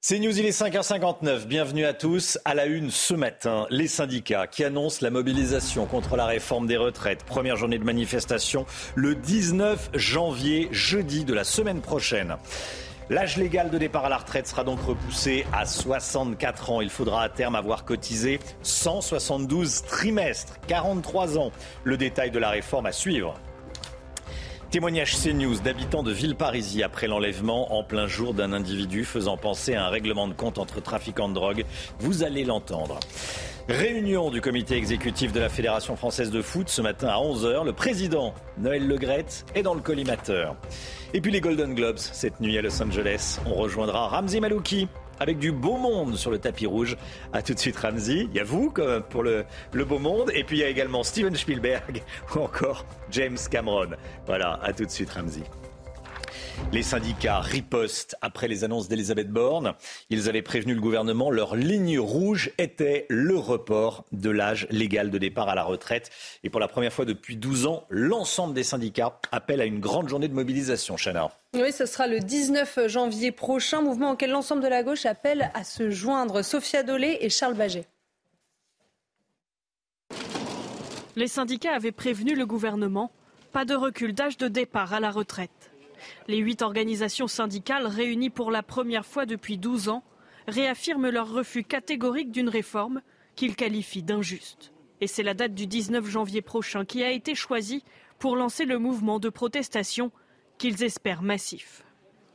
C'est News, il est 5h59. Bienvenue à tous. À la une ce matin, les syndicats qui annoncent la mobilisation contre la réforme des retraites. Première journée de manifestation le 19 janvier, jeudi de la semaine prochaine. L'âge légal de départ à la retraite sera donc repoussé à 64 ans. Il faudra à terme avoir cotisé 172 trimestres, 43 ans. Le détail de la réforme à suivre. Témoignage CNews d'habitants de Villeparisis après l'enlèvement en plein jour d'un individu faisant penser à un règlement de compte entre trafiquants de drogue. Vous allez l'entendre. Réunion du comité exécutif de la Fédération française de foot ce matin à 11h. Le président Noël Legrette est dans le collimateur. Et puis les Golden Globes cette nuit à Los Angeles. On rejoindra Ramzi Malouki avec du beau monde sur le tapis rouge. A tout de suite Ramzi. Il y a vous pour le, le, beau monde. Et puis il y a également Steven Spielberg ou encore James Cameron. Voilà, à tout de suite Ramzi. Les syndicats ripostent après les annonces d'Elisabeth Borne. Ils avaient prévenu le gouvernement. Leur ligne rouge était le report de l'âge légal de départ à la retraite. Et pour la première fois depuis 12 ans, l'ensemble des syndicats appellent à une grande journée de mobilisation. Chana. Oui, ce sera le 19 janvier prochain, mouvement auquel l'ensemble de la gauche appelle à se joindre. Sophia Dolé et Charles Baget. Les syndicats avaient prévenu le gouvernement. Pas de recul d'âge de départ à la retraite. Les huit organisations syndicales réunies pour la première fois depuis 12 ans réaffirment leur refus catégorique d'une réforme qu'ils qualifient d'injuste. Et c'est la date du 19 janvier prochain qui a été choisie pour lancer le mouvement de protestation qu'ils espèrent massif.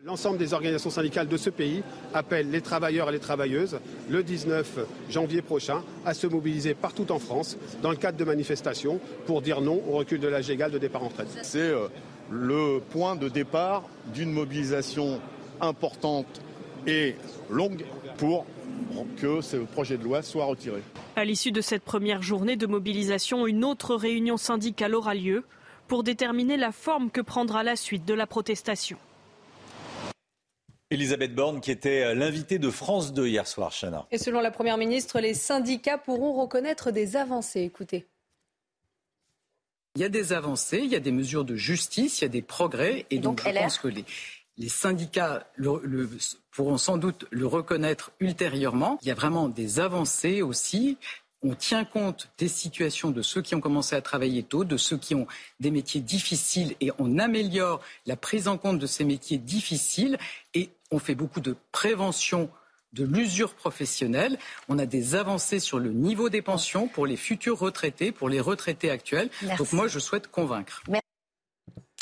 L'ensemble des organisations syndicales de ce pays appellent les travailleurs et les travailleuses le 19 janvier prochain à se mobiliser partout en France dans le cadre de manifestations pour dire non au recul de l'âge légal de départ en retraite. C'est euh, le point de départ d'une mobilisation importante et longue pour que ce projet de loi soit retiré. À l'issue de cette première journée de mobilisation, une autre réunion syndicale aura lieu pour déterminer la forme que prendra la suite de la protestation. Elisabeth Borne, qui était l'invitée de France 2 hier soir, Chana. Et selon la Première ministre, les syndicats pourront reconnaître des avancées. Écoutez. Il y a des avancées, il y a des mesures de justice, il y a des progrès. Et donc, je pense que les, syndicats pourront sans doute le reconnaître ultérieurement. Il y a vraiment des avancées aussi. On tient compte des situations de ceux qui ont commencé à travailler tôt, de ceux qui ont des métiers difficiles et on améliore la prise en compte de ces métiers difficiles et on fait beaucoup de prévention de l'usure professionnelle. On a des avancées sur le niveau des pensions pour les futurs retraités, pour les retraités actuels. Donc moi, je souhaite convaincre.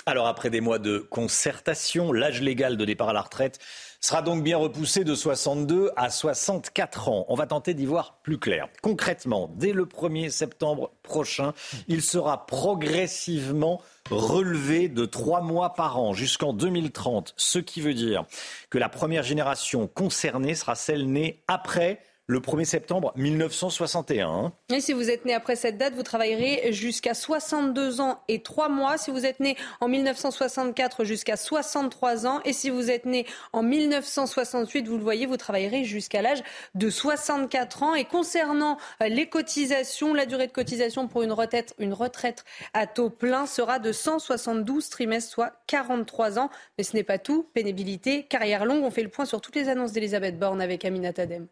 Alors après des mois de concertation, l'âge légal de départ à la retraite sera donc bien repoussé de 62 à 64 ans. On va tenter d'y voir plus clair. Concrètement, dès le 1er septembre prochain, il sera progressivement relevé de trois mois par an jusqu'en 2030, ce qui veut dire que la première génération concernée sera celle née après le 1er septembre 1961. Et si vous êtes né après cette date, vous travaillerez jusqu'à 62 ans et 3 mois. Si vous êtes né en 1964, jusqu'à 63 ans. Et si vous êtes né en 1968, vous le voyez, vous travaillerez jusqu'à l'âge de 64 ans. Et concernant euh, les cotisations, la durée de cotisation pour une retraite, une retraite à taux plein sera de 172 trimestres, soit 43 ans. Mais ce n'est pas tout. Pénibilité, carrière longue. On fait le point sur toutes les annonces d'Elisabeth Borne avec Amina Tadem.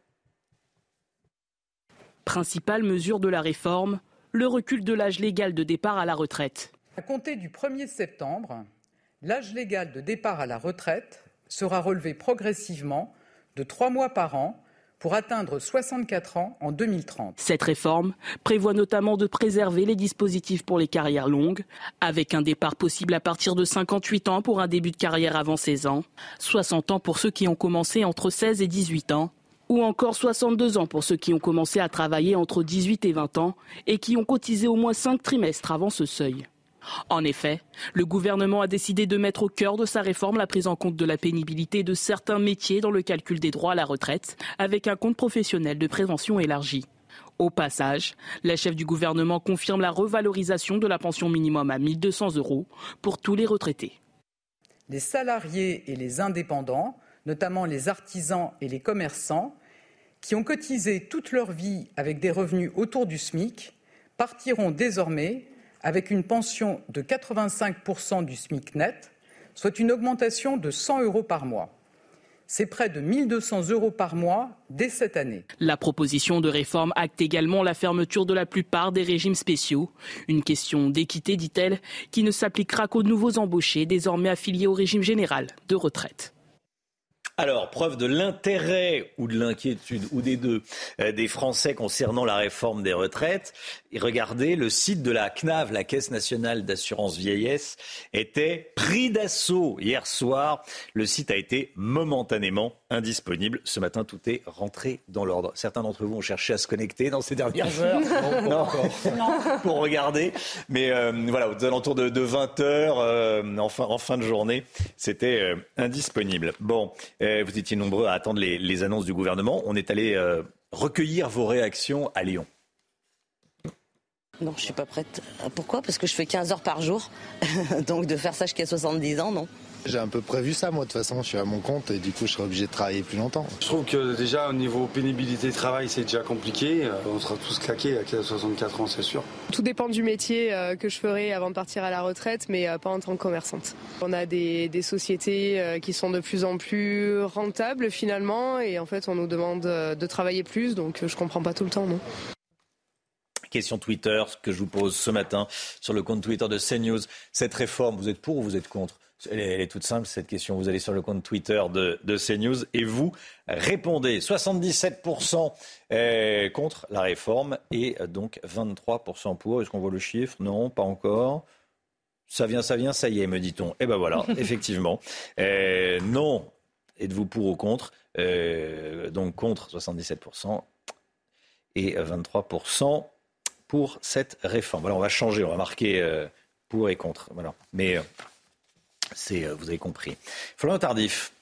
Principale mesure de la réforme, le recul de l'âge légal de départ à la retraite. À compter du 1er septembre, l'âge légal de départ à la retraite sera relevé progressivement de trois mois par an pour atteindre 64 ans en 2030. Cette réforme prévoit notamment de préserver les dispositifs pour les carrières longues, avec un départ possible à partir de 58 ans pour un début de carrière avant 16 ans, 60 ans pour ceux qui ont commencé entre 16 et 18 ans, ou encore 62 ans pour ceux qui ont commencé à travailler entre 18 et 20 ans et qui ont cotisé au moins 5 trimestres avant ce seuil. En effet, le gouvernement a décidé de mettre au cœur de sa réforme la prise en compte de la pénibilité de certains métiers dans le calcul des droits à la retraite, avec un compte professionnel de prévention élargi. Au passage, la chef du gouvernement confirme la revalorisation de la pension minimum à 1200 euros pour tous les retraités. Les salariés et les indépendants, notamment les artisans et les commerçants, qui ont cotisé toute leur vie avec des revenus autour du SMIC partiront désormais avec une pension de 85% du SMIC net, soit une augmentation de 100 euros par mois. c'est près de 1200 euros par mois dès cette année. La proposition de réforme acte également la fermeture de la plupart des régimes spéciaux. Une question d'équité, dit-elle, qui ne s'appliquera qu'aux nouveaux embauchés désormais affiliés au régime général de retraite. Alors, preuve de l'intérêt ou de l'inquiétude, ou des deux, euh, des Français concernant la réforme des retraites. Et regardez, le site de la CNAV, la Caisse nationale d'assurance vieillesse, était pris d'assaut hier soir. Le site a été momentanément indisponible. Ce matin, tout est rentré dans l'ordre. Certains d'entre vous ont cherché à se connecter dans ces dernières heures. non, pour regarder. Mais euh, voilà, aux alentours de, 20 heures, euh, en, fin, de journée, c'était indisponible. Bon. Euh, vous étiez nombreux à attendre les, annonces du gouvernement. On est allé euh, recueillir vos réactions à Lyon. Non, je suis pas prête. Pourquoi? Parce que je fais 15 heures par jour. Donc de faire ça jusqu'à 70 ans, non. J'ai un peu prévu ça, moi, de toute façon, je suis à mon compte et du coup, je serai obligé de travailler plus longtemps. Je trouve que déjà, au niveau pénibilité de travail, c'est déjà compliqué. Euh, on sera tous claqués à 64 ans, c'est sûr. Tout dépend du métier euh, que je ferai avant de partir à la retraite, mais euh, pas en tant que commerçante. On a des, sociétés qui sont de plus en plus rentables finalement, et en fait, on nous demande de travailler plus, donc je comprends pas tout le temps, non question Twitter que je vous pose ce matin sur le compte Twitter de CNews. Cette réforme, vous êtes pour ou vous êtes contre? Elle est, toute simple, cette question. Vous allez sur le compte Twitter de, de CNews et vous répondez. 77% contre la réforme et donc 23% pour. Est-ce qu'on voit le chiffre? Non, pas encore. Ça vient, ça vient, ça y est, me dit-on. Eh ben voilà, effectivement. non, êtes-vous pour ou contre? Euh, Donc contre 77% et 23% pour cette réforme. Voilà, on va changer, on va marquer euh, pour et contre. Voilà. Mais euh, c'est, euh, vous avez compris. Florian Tardif,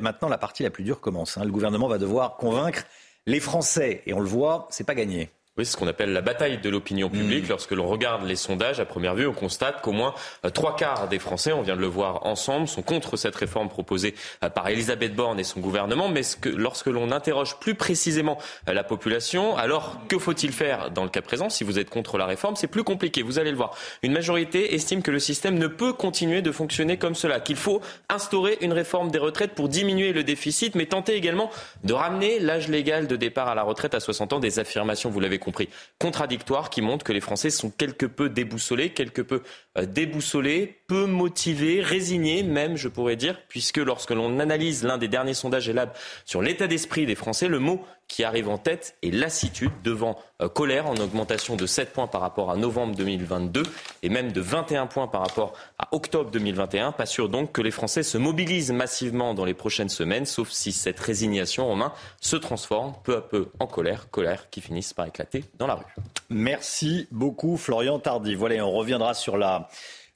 maintenant la partie la plus dure commence. Hein. Le gouvernement va devoir convaincre les Français, et on le voit, c'est pas gagné. Oui, c'est ce qu'on appelle la bataille de l'opinion publique. Hmm. Lorsque l'on regarde les sondages, à première vue, on constate qu'au moins euh, trois quarts des Français, on vient de le voir ensemble, sont contre cette réforme proposée euh, par Elisabeth Borne et son gouvernement. Mais que, lorsque l'on interroge plus précisément euh, la population, alors que faut-il faire dans le cas présent? Si vous êtes contre la réforme, c'est plus compliqué. Vous allez le voir. Une majorité estime que le système ne peut continuer de fonctionner comme cela, qu'il faut instaurer une réforme des retraites pour diminuer le déficit, mais tenter également de ramener l'âge légal de départ à la retraite à 60 ans. Des affirmations, vous l'avez compris, contradictoires qui montrent que les Français sont quelque peu déboussolés, quelque peu euh, déboussolés, peu motivés, résignés même, je pourrais dire, puisque lorsque l'on analyse l'un des derniers sondages ELAB sur l'état d'esprit des Français, le mot qui arrive en tête est lassitude devant euh, colère en augmentation de 7 points par rapport à novembre 2022 et même de 21 points par rapport à octobre 2021. Pas sûr donc que les Français se mobilisent massivement dans les prochaines semaines, sauf si cette résignation en main se transforme peu à peu en colère, colère qui finisse par éclater dans la rue. Merci beaucoup Florian Tardy. Voilà, on reviendra sur la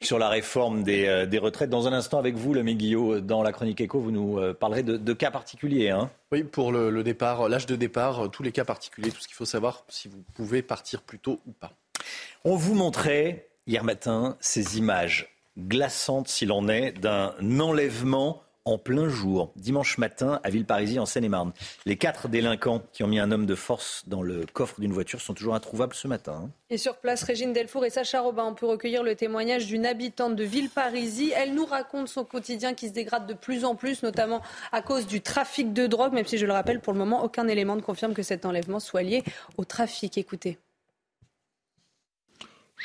sur la réforme des, euh, des, retraites. Dans un instant, avec vous, le Guillot, dans la chronique éco, vous nous euh, parlerez de, de cas particuliers. Hein oui, pour le, départ, l'âge de départ, euh, tous les cas particuliers, tout ce qu'il faut savoir, si vous pouvez partir plus tôt ou pas. On vous montrait hier matin ces images glaçantes, s'il en est, d'un enlèvement en plein jour, dimanche matin, à Villeparisis, en Seine-et-Marne. Les quatre délinquants qui ont mis un homme de force dans le coffre d'une voiture sont toujours introuvables ce matin. Hein. Et sur place, Régine Delfour et Sacha Robin, on peut recueillir le témoignage d'une habitante de Villeparisis. Elle nous raconte son quotidien qui se dégrade de plus en plus, notamment à cause du trafic de drogue, même si je le rappelle, pour le moment, aucun élément ne confirme que cet enlèvement soit lié au trafic. Écoutez.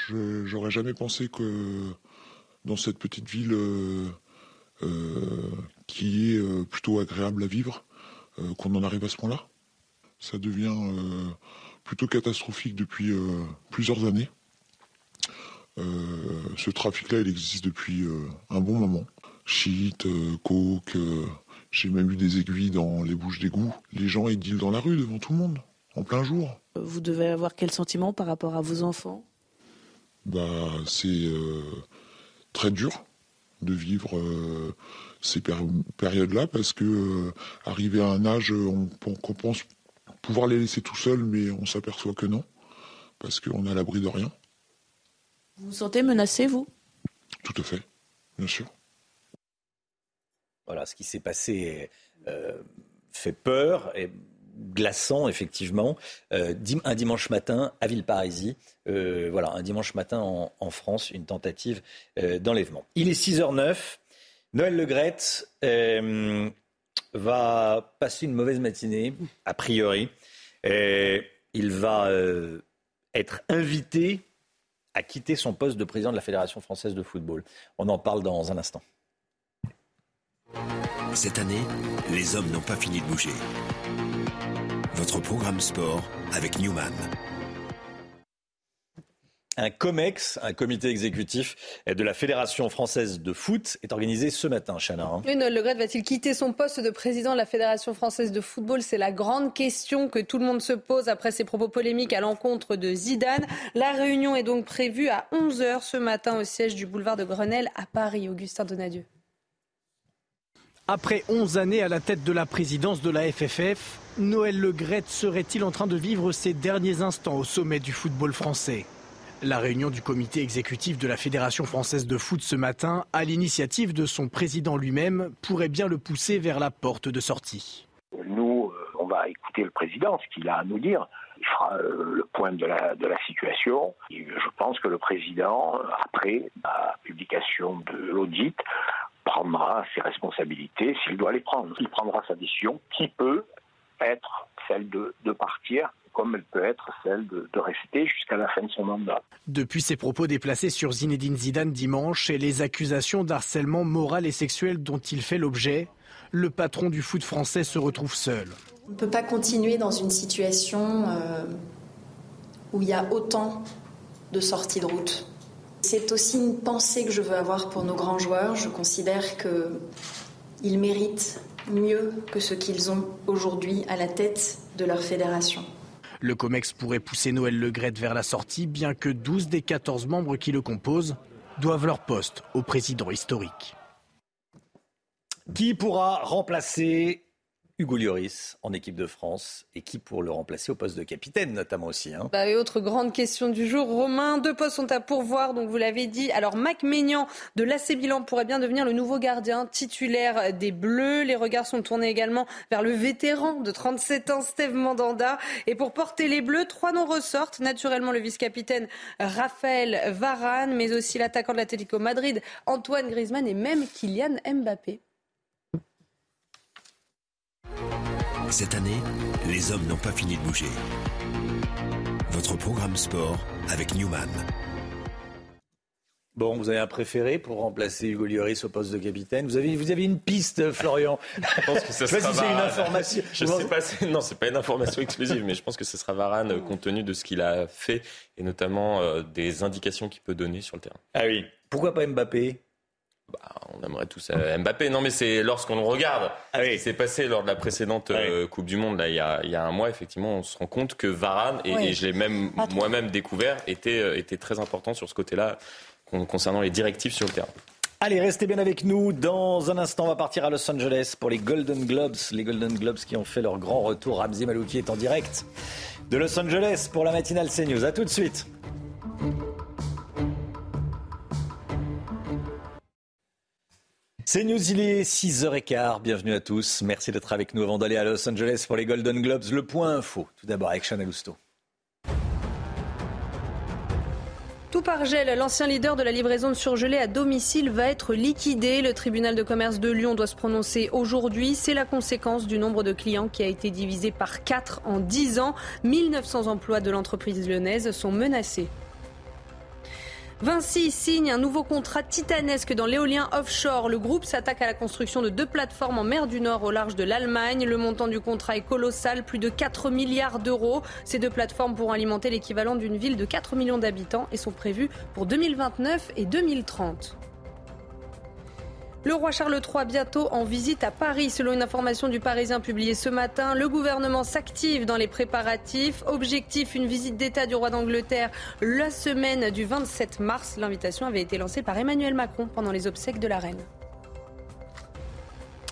J'aurais jamais pensé que dans cette petite ville... Euh, qui est euh, plutôt agréable à vivre, euh, qu'on en arrive à ce point-là. Ça devient plutôt catastrophique depuis plusieurs années. ce trafic-là, il existe depuis un bon moment. Shit, coke, j'ai même eu des aiguilles dans les bouches d'égout. Les gens, ils dealent dans la rue devant tout le monde, en plein jour. Vous devez avoir quel sentiment par rapport à vos enfants? Bah, c'est très dur de vivre euh, ces périodes-là parce que euh, arrivé à un âge, on, pense pouvoir les laisser tout seuls, mais on s'aperçoit que non, parce qu'on est à l'abri de rien. Vous vous sentez menacé, vous? Tout à fait, bien sûr. Voilà, ce qui s'est passé euh, fait peur et glaçant, effectivement, euh, un dimanche matin à Villeparisis. Euh, voilà, un dimanche matin en, France, une tentative euh, d'enlèvement. Il est 6h09. Noël Legrette, va passer une mauvaise matinée, a priori. Il va être invité à quitter son poste de président de la Fédération française de football. On en parle dans un instant. Cette année, les hommes n'ont pas fini de bouger. Votre programme sport avec Newman. Un COMEX, un comité exécutif de la Fédération française de foot, est organisé ce matin, Chana. Hein. Oui, Le Gret va-t-il quitter son poste de président de la Fédération française de football? C'est la grande question que tout le monde se pose après ses propos polémiques à l'encontre de Zidane. La réunion est donc prévue à 11h ce matin au siège du boulevard de Grenelle à Paris. Augustin Donadieu. Après 11 années à la tête de la présidence de la FFF, Noël Le serait-il en train de vivre ses derniers instants au sommet du football français? La réunion du comité exécutif de la Fédération française de foot ce matin, à l'initiative de son président lui-même, pourrait bien le pousser vers la porte de sortie. Nous, euh, on va écouter le président, ce qu'il a à nous dire. Il fera euh, le point de la, de la situation. je pense que le président, après la publication de l'audit, prendra ses responsabilités s'il doit les prendre. Il prendra sa décision qui peut être celle de, de partir comme elle peut être celle de, rester jusqu'à la fin de son mandat. Depuis ses propos déplacés sur Zinedine Zidane dimanche et les accusations d'harcèlement moral et sexuel dont il fait l'objet, le patron du foot français se retrouve seul. On ne peut pas continuer dans une situation euh, où il y a autant de sorties de route. C'est aussi une pensée que je veux avoir pour nos grands joueurs. Je considère qu'ils méritent mieux que ce qu'ils ont aujourd'hui à la tête de leur fédération. Le COMEX pourrait pousser Noël Legrette vers la sortie, bien que 12 des 14 membres qui le composent doivent leur poste au président historique. Qui pourra remplacer Hugo Lloris en équipe de France et qui pour le remplacer au poste de capitaine notamment aussi. Hein. Bah, et autre grande question du jour, Romain, deux postes sont à pourvoir, donc vous l'avez dit. Alors Mac Maignan de l'AC Milan pourrait bien devenir le nouveau gardien titulaire des Bleus. Les regards sont tournés également vers le vétéran de 37 ans, Steve Mandanda. Et pour porter les Bleus, trois noms ressortent. Naturellement le vice-capitaine Raphaël Varane, mais aussi l'attaquant de l'Atlético Madrid, Antoine Griezmann et même Kylian Mbappé. Cette année, les hommes n'ont pas fini de bouger. Votre programme sport avec Newman. Bon, vous avez un préféré pour remplacer Hugo Lloris au poste de capitaine? Vous avez, vous avez une piste, Florian? Je pense que ce sera si c'est une information. Je sais pas, non, c'est pas une information exclusive, mais je pense que ce sera Varane euh, compte tenu de ce qu'il a fait et notamment euh, des indications qu'il peut donner sur le terrain. Ah oui. Pourquoi pas Mbappé? On aimerait tous euh, Mbappé. Non, mais c'est lorsqu'on regarde ah ce qui s'est passé lors de la précédente euh, Coupe du Monde, là, il y, a, il y, a, un mois, effectivement, on se rend compte que Varane, et, je l'ai même moi-même découvert, était, euh, était très important sur ce côté-là concernant les directives sur le terrain. Allez, restez bien avec nous. Dans un instant, on va partir à Los Angeles pour les Golden Globes. Les Golden Globes qui ont fait leur grand retour. Ramzi Malouki est en direct de Los Angeles pour la matinale CNews. A tout de suite. C'est News, il est 6h15. Bienvenue à tous. Merci d'être avec nous avant d'aller à Los Angeles pour les Golden Globes. Le point info. Tout d'abord avec Chanel Housteau. Tout par gel, l'ancien leader de la livraison de surgelés à domicile va être liquidé. Le tribunal de commerce de Lyon doit se prononcer aujourd'hui. C'est la conséquence du nombre de clients qui a été divisé par 4 en 10 ans. 1900 emplois de l'entreprise lyonnaise sont menacés. Vinci signe un nouveau contrat titanesque dans l'éolien offshore. Le groupe s'attaque à la construction de deux plateformes en mer du Nord au large de l'Allemagne. Le montant du contrat est colossal, plus de 4 milliards d'euros. Ces deux plateformes pourront alimenter l'équivalent d'une ville de 4 millions d'habitants et sont prévues pour 2029 et 2030. Le roi Charles III bientôt en visite à Paris. Selon une information du Parisien publiée ce matin, le gouvernement s'active dans les préparatifs. Objectif, une visite d'État du roi d'Angleterre la semaine du 27 mars. L'invitation avait été lancée par Emmanuel Macron pendant les obsèques de la reine.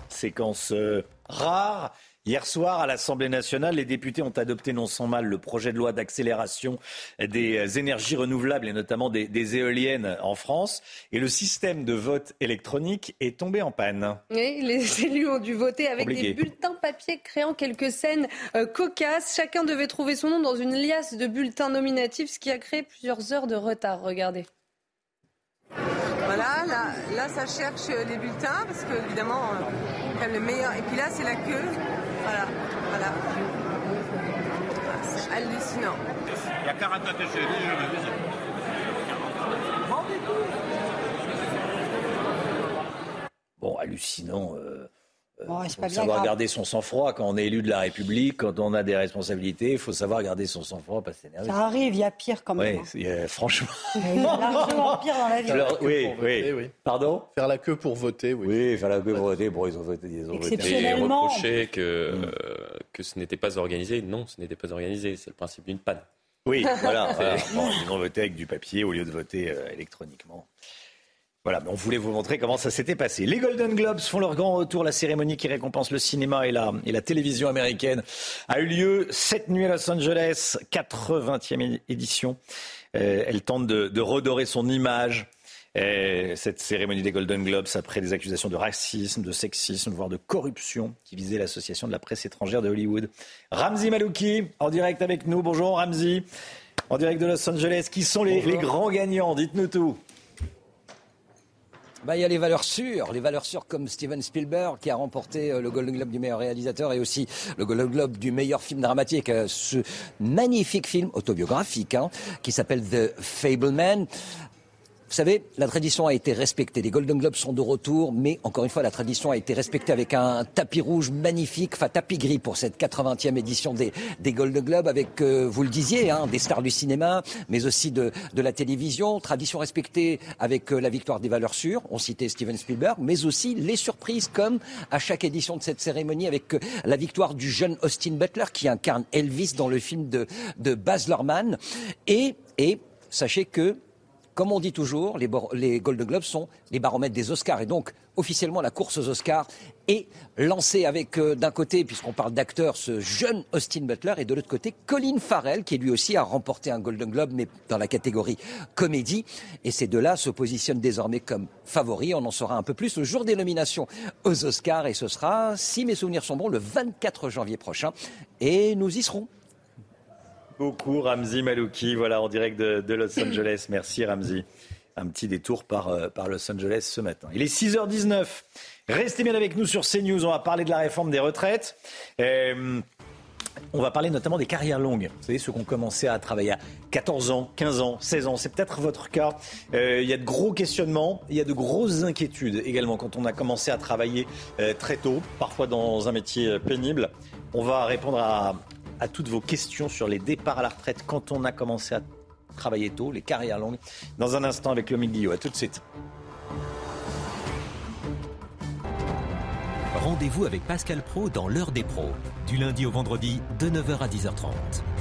Séquence euh, rare Hier soir, à l'Assemblée nationale, les députés ont adopté non sans mal le projet de loi d'accélération des énergies renouvelables et notamment des, éoliennes en France. Et le système de vote électronique est tombé en panne. Oui, les élus ont dû voter avec des bulletins papier créant quelques scènes euh, cocasses. Chacun devait trouver son nom dans une liasse de bulletins nominatifs, ce qui a créé plusieurs heures de retard. Regardez. Voilà, là, là ça cherche les bulletins parce que évidemment a le meilleur. Et puis là, c'est la queue. Voilà, voilà. C'est hallucinant. Il y a 44 Bon, hallucinant. Euh, euh, faut savoir garder son sang-froid quand on est élu de la République, quand on a des responsabilités. Il faut savoir garder son sang-froid, pas s'énerver. Ça arrive, il y a pire quand même. Oui, franchement. Il y a largement pire dans la vie. oui, oui. Pardon? Faire la queue pour voter, oui. Oui, faire la queue pour voter. Bon, ils ont voté. Ils ont Exceptionnellement. Et que, mm. que ce n'était pas organisé. Non, ce n'était pas organisé. C'est le principe d'une panne. Oui, voilà. ils ont voté avec du papier au lieu de voter euh, électroniquement. Voilà, on voulait vous montrer comment ça s'était passé. Les Golden Globes font leur grand retour. La cérémonie qui récompense le cinéma et la, et la télévision américaine a eu lieu cette nuit à Los Angeles, 80e édition. Euh, elle tente de, redorer son image. cette cérémonie des Golden Globes après des accusations de racisme, de sexisme, voire de corruption qui visaient l'association de la presse étrangère de Hollywood. Ramzi Malouki, en direct avec nous. Bonjour Ramzi, en direct de Los Angeles. Qui sont les grands gagnants Dites-nous tout. Bah, il y a les valeurs sûres, les valeurs sûres comme Steven Spielberg qui a remporté euh, le Golden Globe du meilleur réalisateur et aussi le Golden Globe du meilleur film dramatique. Euh, ce magnifique film autobiographique hein, qui s'appelle The Fableman. Vous savez, la tradition a été respectée. Les Golden Globes sont de retour, mais encore une fois, la tradition a été respectée avec un tapis rouge magnifique, enfin tapis gris pour cette 80e édition des, Golden Globes, avec, euh, vous le disiez, hein, des stars du cinéma, mais aussi de, de la télévision. Tradition respectée avec euh, la victoire des valeurs sûres, on citait Steven Spielberg, mais aussi les surprises, comme à chaque édition de cette cérémonie, avec euh, la victoire du jeune Austin Butler, qui incarne Elvis dans le film de, de Baz Luhrmann. Et, et sachez que comme on dit toujours, les, Golden Globes sont les baromètres des Oscars. Et donc, officiellement, la course aux Oscars est lancée avec, euh, d'un côté, puisqu'on parle d'acteur, ce jeune Austin Butler, et de l'autre côté, Colin Farrell, qui lui aussi a remporté un Golden Globe, mais dans la catégorie comédie. Et ces deux-là se positionnent désormais comme favoris. On en saura un peu plus le jour des nominations aux Oscars. Et ce sera, si mes souvenirs sont bons, le 24 janvier prochain. Et nous y serons beaucoup, Ramzi Malouki, voilà, en direct de, Los Angeles. Merci, Ramzi. Un petit détour par, euh, par Los Angeles ce matin. Il est 6h19. Restez bien avec nous sur CNews. On va parler de la réforme des retraites. Euh, on va parler notamment des carrières longues. Vous savez, ceux qui ont commencé à travailler à 14 ans, 15 ans, 16 ans. C'est peut-être votre cas. Euh, il y a de gros questionnements, il y a de grosses inquiétudes également quand on a commencé à travailler très tôt, parfois dans un métier pénible. On va répondre à, à toutes vos questions sur les départs à la retraite quand on a commencé à travailler tôt, les carrières longues. Dans un instant avec le Guillot. À tout de suite. Rendez-vous avec Pascal Pro dans l'heure des pros, du lundi au vendredi de 9h à 10h30.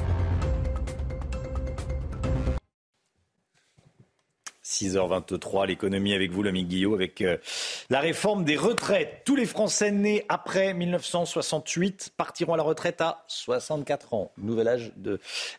6h23, l'économie avec vous, l'ami Guillaume, avec euh, la réforme des retraites. Tous les Français nés après 1968 partiront à la retraite à 64 ans. Nouvel âge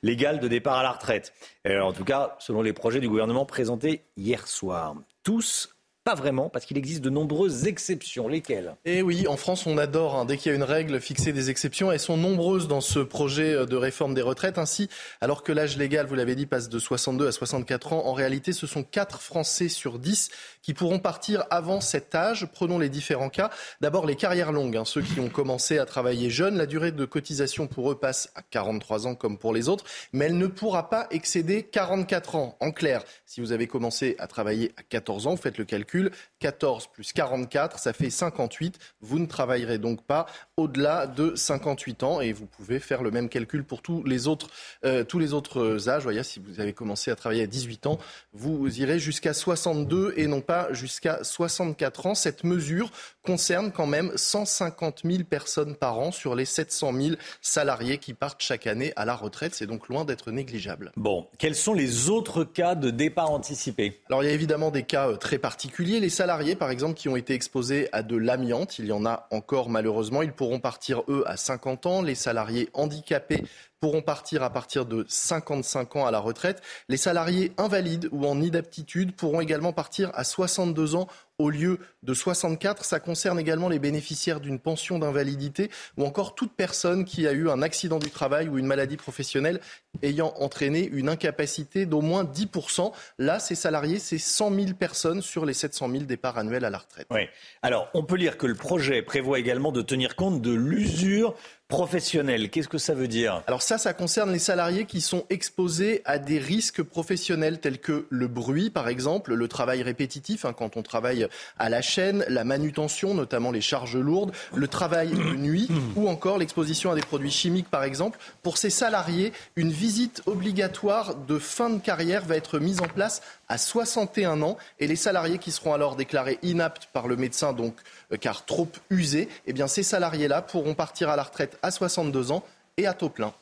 légal de départ à la retraite. Euh, en tout cas, selon les projets du gouvernement présentés hier soir. Tous pas vraiment, parce qu'il existe de nombreuses exceptions. Lesquelles? Eh oui, en France, on adore, hein, dès qu'il y a une règle, fixer des exceptions. Elles sont nombreuses dans ce projet euh, de réforme des retraites. Ainsi, alors que l'âge légal, vous l'avez dit, passe de 62 à 64 ans, en réalité, ce sont 4 Français sur 10 qui pourront partir avant cet âge. Prenons les différents cas. D'abord, les carrières longues, hein, ceux qui ont commencé à travailler jeunes. La durée de cotisation pour eux passe à 43 ans comme pour les autres, mais elle ne pourra pas excéder 44 ans. En clair, si vous avez commencé à travailler à 14 ans, faites le calcul 14 plus 44, ça fait 58. Vous ne travaillerez donc pas au-delà de 58 ans et vous pouvez faire le même calcul pour tous les autres, euh, tous les autres âges. Voyez, si vous avez commencé à travailler à 18 ans, vous irez jusqu'à 62 et non pas jusqu'à 64 ans. Cette mesure concerne quand même 150 000 personnes par an sur les 700 000 salariés qui partent chaque année à la retraite. C'est donc loin d'être négligeable. Bon, quels sont les autres cas de départ anticipé? Alors il y a évidemment des cas euh, très particuliers. Les salariés, par exemple, qui ont été exposés à de l'amiante, il y en a encore malheureusement, ils pourront partir, eux, à 50 ans. Les salariés handicapés pourront partir à partir de 55 ans à la retraite. Les salariés invalides ou en inaptitude pourront également partir à 62 ans au lieu de 64. Ça concerne également les bénéficiaires d'une pension d'invalidité ou encore toute personne qui a eu un accident du travail ou une maladie professionnelle ayant entraîné une incapacité d'au moins 10%. Là, ces salariés, c'est 100 000 personnes sur les 700 000 départs annuels à la retraite. Oui. Alors, on peut lire que le projet prévoit également de tenir compte de l'usure professionnelle. Qu'est-ce que ça veut dire? Alors ça, ça concerne les salariés qui sont exposés à des risques professionnels tels que le bruit, par exemple, le travail répétitif, hein, quand on travaille à la chaîne, la manutention, notamment les charges lourdes, le travail de nuit ou encore l'exposition à des produits chimiques, par exemple. Pour ces salariés, une visite obligatoire de fin de carrière va être mise en place à 61 ans et les salariés qui seront alors déclarés inaptes par le médecin, donc euh, car trop usés, eh bien ces salariés-là pourront partir à la retraite à 62 ans et à taux plein.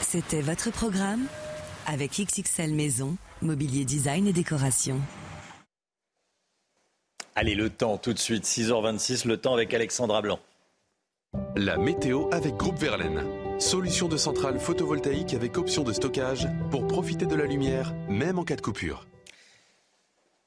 C'était votre programme avec XXL Maison, Mobilier Design et Décoration. Allez, le temps tout de suite, 6h26, le temps avec Alexandra Blanc. La météo avec Groupe Verlaine. Solution de centrale photovoltaïque avec option de stockage pour profiter de la lumière, même en cas de coupure.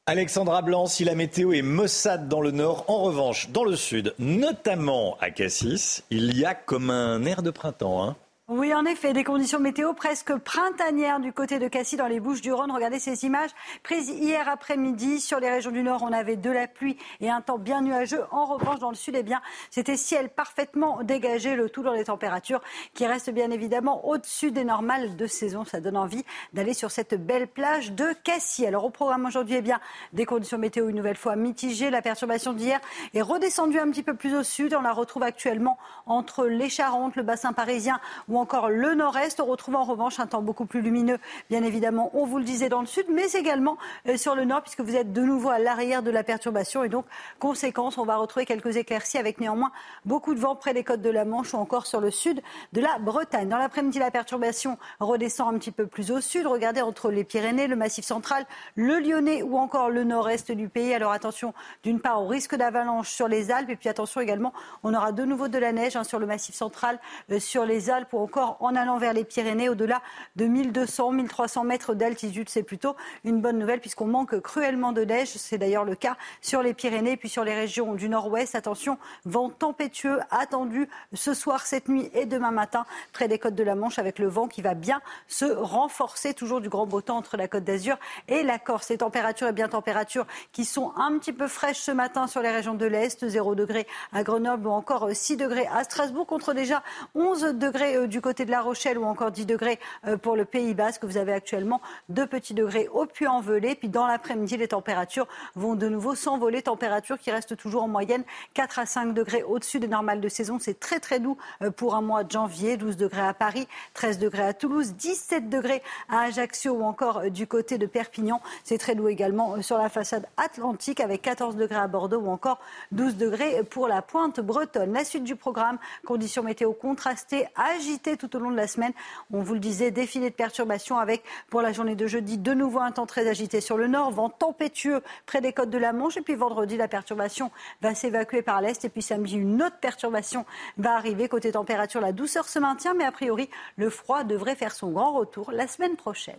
Alexandra Blanc, si la météo est maussade dans le nord, en revanche, dans le sud, notamment à Cassis, il y a comme un air de printemps. Hein. Oui, en effet, des conditions météo presque printanières du côté de Cassis dans les Bouches du Rhône. Regardez ces images prises hier après-midi sur les régions du Nord. On avait de la pluie et un temps bien nuageux. En revanche, dans le Sud, eh bien, c'était ciel parfaitement dégagé, le tout dans les températures qui restent bien évidemment au-dessus des normales de saison. Ça donne envie d'aller sur cette belle plage de Cassis. Alors, au programme aujourd'hui, eh bien, des conditions météo une nouvelle fois mitigées. La perturbation d'hier est redescendue un petit peu plus au sud. On la retrouve actuellement entre les Charentes, le bassin parisien encore le nord-est. On retrouve en revanche un temps beaucoup plus lumineux, bien évidemment, on vous le disait dans le sud, mais également euh, sur le nord, puisque vous êtes de nouveau à l'arrière de la perturbation. Et donc, conséquence, on va retrouver quelques éclaircies avec néanmoins beaucoup de vent près des côtes de la Manche ou encore sur le sud de la Bretagne. Dans l'après-midi, la perturbation redescend un petit peu plus au sud. Regardez entre les Pyrénées, le Massif central, le Lyonnais ou encore le nord-est du pays. Alors attention, d'une part, au risque d'avalanche sur les Alpes. Et puis attention également, on aura de nouveau de la neige hein, sur le Massif central, euh, sur les Alpes en allant vers les Pyrénées, au-delà de 1200, 1300 mètres d'altitude. C'est plutôt une bonne nouvelle puisqu'on manque cruellement de neige. C'est d'ailleurs le cas sur les Pyrénées, puis sur les régions du nord-ouest. Attention, vent tempétueux attendu ce soir, cette nuit et demain matin près des côtes de la Manche avec le vent qui va bien se renforcer. Toujours du grand beau temps entre la côte d'Azur et la Corse. Les températures et bien températures qui sont un petit peu fraîches ce matin sur les régions de l'Est, 0 degré à Grenoble ou encore 6 degrés à Strasbourg contre déjà 11 degrés euh, du côté de La Rochelle ou encore 10 degrés euh, pour le Pays Basque. Vous avez actuellement 2 petits degrés au Puy-en-Velay. Puis dans l'après-midi, les températures vont de nouveau s'envoler. Température qui reste toujours en moyenne 4 à 5 degrés au-dessus des normales de saison. C'est très très doux euh, pour un mois de janvier. 12 degrés à Paris, 13 degrés à Toulouse, 17 degrés à Ajaccio ou encore euh, du côté de Perpignan. C'est très doux également sur la façade atlantique avec 14 degrés à Bordeaux ou encore 12 degrés pour la pointe bretonne. La suite du programme, conditions météo contrastées, agitées tout au long de la semaine. On vous le disait, défilé de perturbations avec pour la journée de jeudi de nouveau un temps très agité sur le nord, vent tempétueux près des côtes de la Manche. Et puis vendredi, la perturbation va s'évacuer par l'est. Et puis samedi, une autre perturbation va arriver. Côté température, la douceur se maintient, mais a priori, le froid devrait faire son grand retour la semaine prochaine.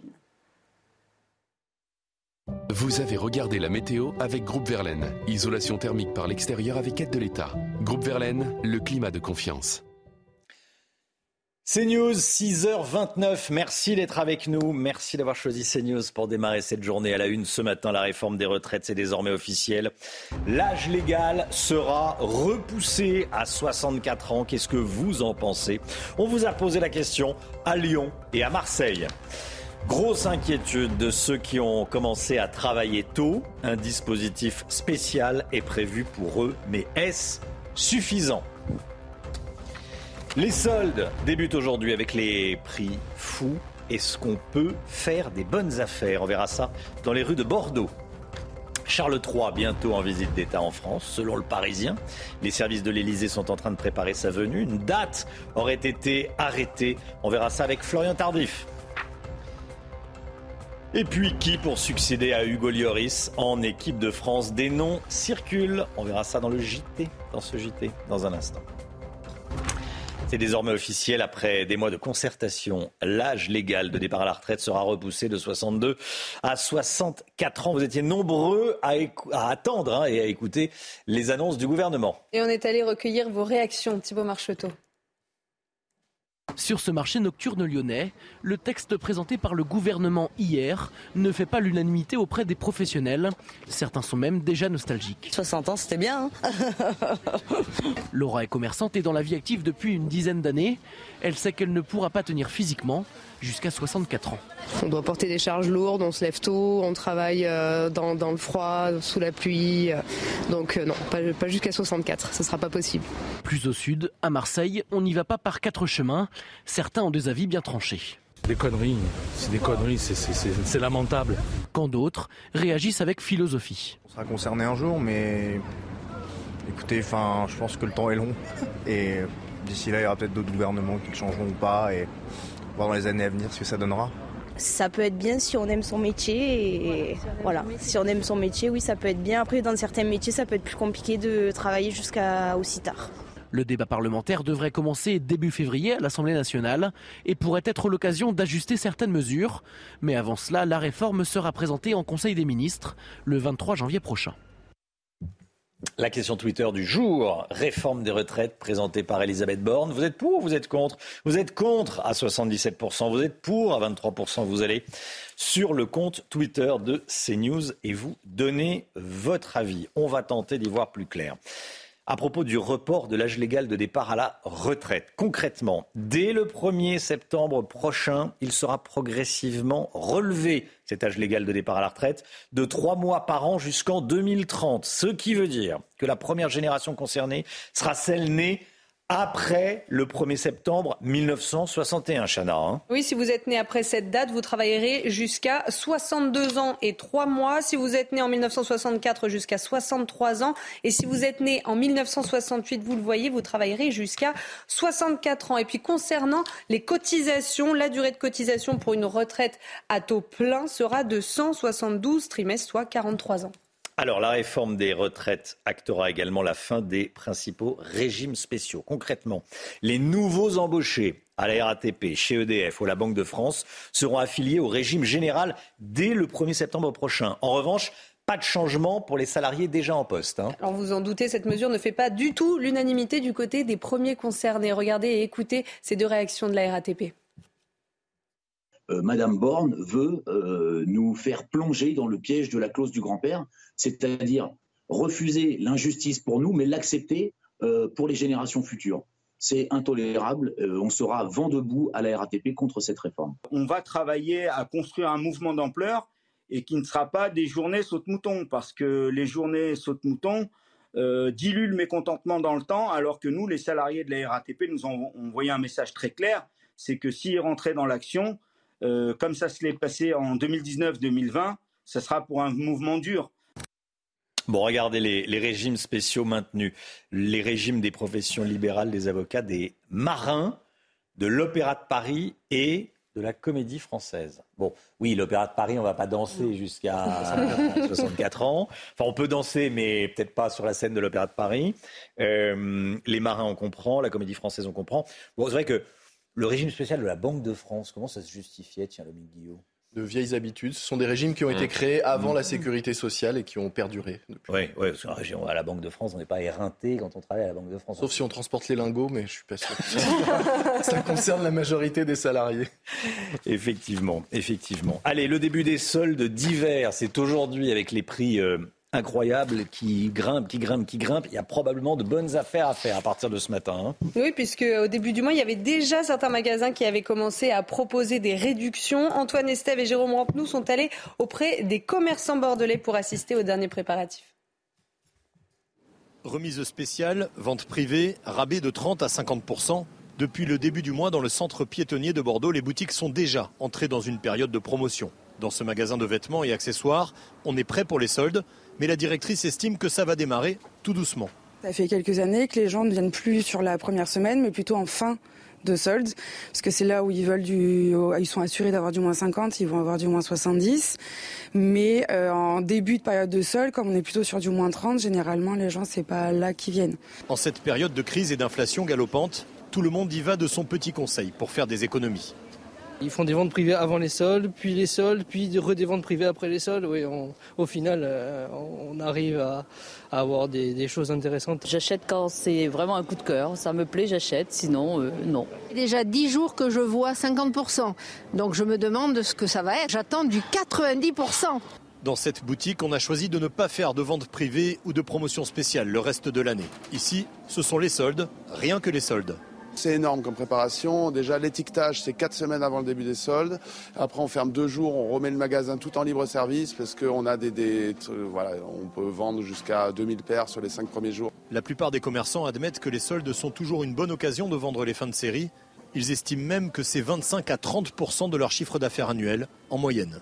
Vous avez regardé la météo avec Groupe Verlaine. Isolation thermique par l'extérieur avec aide de l'État. Groupe Verlaine, le climat de confiance. CNews, 6h29. Merci d'être avec nous. Merci d'avoir choisi CNews pour démarrer cette journée à la une. Ce matin, la réforme des retraites, c'est désormais officiel. L'âge légal sera repoussé à 64 ans. Qu'est-ce que vous en pensez? On vous a posé la question à Lyon et à Marseille. Grosse inquiétude de ceux qui ont commencé à travailler tôt. Un dispositif spécial est prévu pour eux, mais est-ce suffisant? Les soldes débutent aujourd'hui avec les prix fous. Est-ce qu'on peut faire des bonnes affaires? On verra ça dans les rues de Bordeaux. Charles III, bientôt en visite d'État en France, selon le Parisien. Les services de l'Élysée sont en train de préparer sa venue. Une date aurait été arrêtée. On verra ça avec Florian Tardif. Et puis qui pour succéder à Hugo Lloris en équipe de France? Des noms circulent. On verra ça dans le JT, dans ce JT, dans un instant. C'est désormais officiel. Après des mois de concertation, l'âge légal de départ à la retraite sera repoussé de 62 à 64 ans. Vous étiez nombreux à, attendre hein, et à écouter les annonces du gouvernement. Et on est allé recueillir vos réactions, Thibault Marcheteau. Sur ce marché nocturne lyonnais, le texte présenté par le gouvernement hier ne fait pas l'unanimité auprès des professionnels. Certains sont même déjà nostalgiques. 60 ans, c'était bien. Hein Laura est commerçante et dans la vie active depuis une dizaine d'années. Elle sait qu'elle ne pourra pas tenir physiquement jusqu'à 64 ans. On doit porter des charges lourdes, on se lève tôt, on travaille euh, dans, le froid, sous la pluie. Euh, donc euh, non, pas, jusqu'à 64, ce ne sera pas possible. Plus au sud, à Marseille, on n'y va pas par quatre chemins. Certains ont des avis bien tranchés. Des conneries, c'est des conneries, c'est lamentable. Quand d'autres réagissent avec philosophie. On sera concerné un jour, mais écoutez, enfin, je pense que le temps est long. Et d'ici là, il y aura peut-être d'autres gouvernements qui changeront ou pas. Et voir dans les années à venir ce que ça donnera. Ça peut être bien si on aime son métier. Et voilà, si on aime son métier, oui, ça peut être bien. Après, dans certains métiers, ça peut être plus compliqué de travailler jusqu'à aussi tard. Le débat parlementaire devrait commencer début février à l'Assemblée nationale et pourrait être l'occasion d'ajuster certaines mesures. Mais avant cela, la réforme sera présentée en Conseil des ministres le 23 janvier prochain. La question Twitter du jour, réforme des retraites présentée par Elisabeth Borne. Vous êtes pour ou vous êtes contre? Vous êtes contre à 77%, vous êtes pour à 23%. Vous allez sur le compte Twitter de CNews et vous donnez votre avis. On va tenter d'y voir plus clair à propos du report de l'âge légal de départ à la retraite. Concrètement, dès le 1er septembre prochain, il sera progressivement relevé, cet âge légal de départ à la retraite, de trois mois par an jusqu'en 2030. Ce qui veut dire que la première génération concernée sera celle née après le 1er septembre 1961, Chana. Hein. Oui, si vous êtes né après cette date, vous travaillerez jusqu'à 62 ans et 3 mois. Si vous êtes né en 1964, jusqu'à 63 ans. Et si vous êtes né en 1968, vous le voyez, vous travaillerez jusqu'à 64 ans. Et puis concernant les cotisations, la durée de cotisation pour une retraite à taux plein sera de 172 trimestres, soit 43 ans. Alors, la réforme des retraites actera également la fin des principaux régimes spéciaux. Concrètement, les nouveaux embauchés à la RATP, chez EDF ou la Banque de France seront affiliés au régime général dès le 1er septembre prochain. En revanche, pas de changement pour les salariés déjà en poste. Hein. Alors vous en doutez, cette mesure ne fait pas du tout l'unanimité du côté des premiers concernés. Regardez et écoutez ces deux réactions de la RATP. Euh, Madame Borne veut euh, nous faire plonger dans le piège de la clause du grand-père, c'est-à-dire refuser l'injustice pour nous, mais l'accepter euh, pour les générations futures. C'est intolérable. on sera vent debout à la RATP contre cette réforme. On va travailler à construire un mouvement d'ampleur et qui ne sera pas des journées saute-mouton, parce que les journées saute-mouton diluent le mécontentement dans le temps, alors que nous, les salariés de la RATP, nous avons envoyé un message très clair, c'est que s'ils rentraient dans l'action, euh, comme ça se l'est passé en 2019-2020, ce sera pour un mouvement dur. Bon, regardez les, régimes spéciaux maintenus. Les régimes des professions libérales, des avocats, des marins, de l'Opéra de Paris et de la Comédie Française. Bon, oui, l'Opéra de Paris, on ne va pas danser jusqu'à 64 ans. Enfin, on peut danser, mais peut-être pas sur la scène de l'Opéra de Paris. Euh, les marins, on comprend. La Comédie Française, on comprend. Bon, c'est vrai que le régime spécial de la Banque de France, comment ça se justifiait, tiens, le Guillaume de vieilles habitudes. Ce sont des régimes qui ont été mmh. créés avant la sécurité sociale et qui ont perduré. Oui, ouais, à la Banque de France, on n'est pas éreinté quand on travaille à la Banque de France. Sauf si on transporte les lingots, mais je suis pas sûr. ça concerne la majorité des salariés. Effectivement, effectivement. Allez, le début des soldes d'hiver, c'est aujourd'hui avec les prix. Euh, incroyable qui grimpe, qui grimpe, qui grimpe. Il y a probablement de bonnes affaires à faire à partir de ce matin. Hein. Oui, puisque au début du mois, il y avait déjà certains magasins qui avaient commencé à proposer des réductions. Antoine Estève et Jérôme Rampenou sont allés auprès des commerçants bordelais pour assister aux derniers préparatifs. Remise spéciale, vente privée, rabais de 30 à 50% Depuis le début du mois, dans le centre piétonnier de Bordeaux, les boutiques sont déjà entrées dans une période de promotion. Dans ce magasin de vêtements et accessoires, on est prêt pour les soldes mais la directrice estime que ça va démarrer tout doucement. Ça fait quelques années que les gens ne viennent plus sur la première semaine, mais plutôt en fin de soldes, parce que c'est là où ils veulent du, ils sont assurés d'avoir du moins 50, ils vont avoir du moins 70. Mais euh, en début de période de soldes, comme on est plutôt sur du moins 30, généralement les gens c'est pas là qu'ils viennent. En cette période de crise et d'inflation galopante, tout le monde y va de son petit conseil pour faire des économies. Ils font des ventes privées avant les soldes, puis les soldes, puis re des ventes privées après les soldes. Oui, au final, euh, on arrive à, avoir des, choses intéressantes. J'achète quand c'est vraiment un coup de cœur. Ça me plaît, j'achète. Sinon, euh, non. Déjà 10 jours que je vois 50%. Donc je me demande ce que ça va être. J'attends du 90%. Dans cette boutique, on a choisi de ne pas faire de vente privée ou de promotion spéciale le reste de l'année. Ici, ce sont les soldes, rien que les soldes. C'est énorme comme préparation. Déjà, l'étiquetage, c'est quatre semaines avant le début des soldes. Après, on ferme deux jours, on remet le magasin tout en libre service parce qu'on a des, voilà, on peut vendre jusqu'à 2000 paires sur les cinq premiers jours. La plupart des commerçants admettent que les soldes sont toujours une bonne occasion de vendre les fins de série. Ils estiment même que c'est 25 à 30% de leur chiffre d'affaires annuel en moyenne.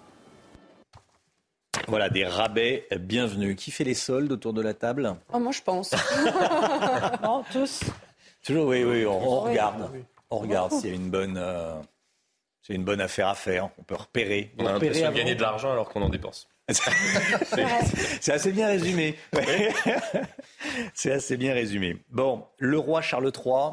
Voilà, des rabais bienvenus. Qui fait les soldes autour de la table? Oh, Moi, je pense. non, tous. Toujours, oui, oui, on, regarde. On regarde s'il y a une bonne, euh, une bonne affaire à faire. On peut repérer. On, a l'impression de gagner de l'argent alors qu'on en dépense. C'est assez bien résumé. C'est assez bien résumé. Bon, le roi Charles III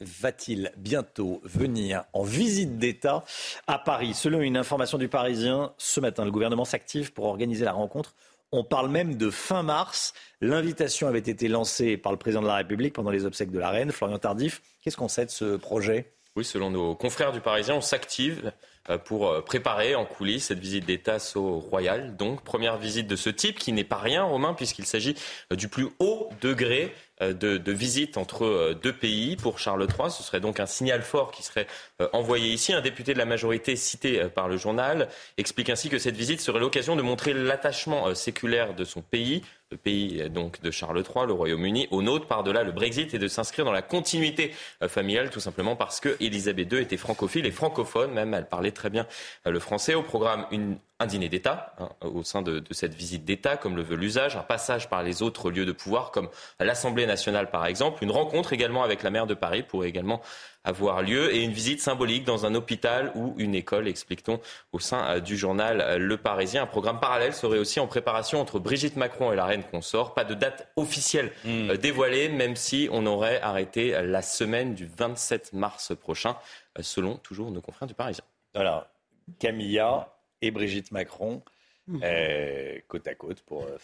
va-t-il bientôt venir en visite d'État à Paris? Selon une information du Parisien, ce matin, le gouvernement s'active pour organiser la rencontre on parle même de fin mars. L'invitation avait été lancée par le président de la République pendant les obsèques de la reine, Florian Tardif. Qu'est-ce qu'on sait de ce projet? Oui, selon nos confrères du Parisien, on s'active euh, pour euh, préparer en coulisses cette visite d'État au royal. Donc, première visite de ce type qui n'est pas rien, Romain, puisqu'il s'agit euh, du plus haut degré de, de, visite entre deux pays pour Charles III. Ce serait donc un signal fort qui serait envoyé ici. Un député de la majorité cité par le journal explique ainsi que cette visite serait l'occasion de montrer l'attachement séculaire de son pays le pays donc de Charles III, le Royaume-Uni, au nôtre par-delà le Brexit et de s'inscrire dans la continuité euh, familiale, tout simplement parce que Elisabeth II était francophile et francophone, même elle parlait très bien euh, le français. Au programme, une un dîner d'État hein, au sein de, de cette visite d'État, comme le veut l'usage, un passage par les autres lieux de pouvoir, comme l'Assemblée nationale par exemple, une rencontre également avec la maire de Paris pourrait également avoir lieu et une visite symbolique dans un hôpital ou une école, explique-t-on au sein euh, du journal euh, Le Parisien. Un programme parallèle serait aussi en préparation entre Brigitte Macron et la reine consort. Pas de date officielle hmm. euh, dévoilée, même si on aurait arrêté la semaine du 27 mars prochain, selon toujours nos confrères du Parisien. Alors, Camilla, et Brigitte Macron mmh. euh, côte à côte pour euh,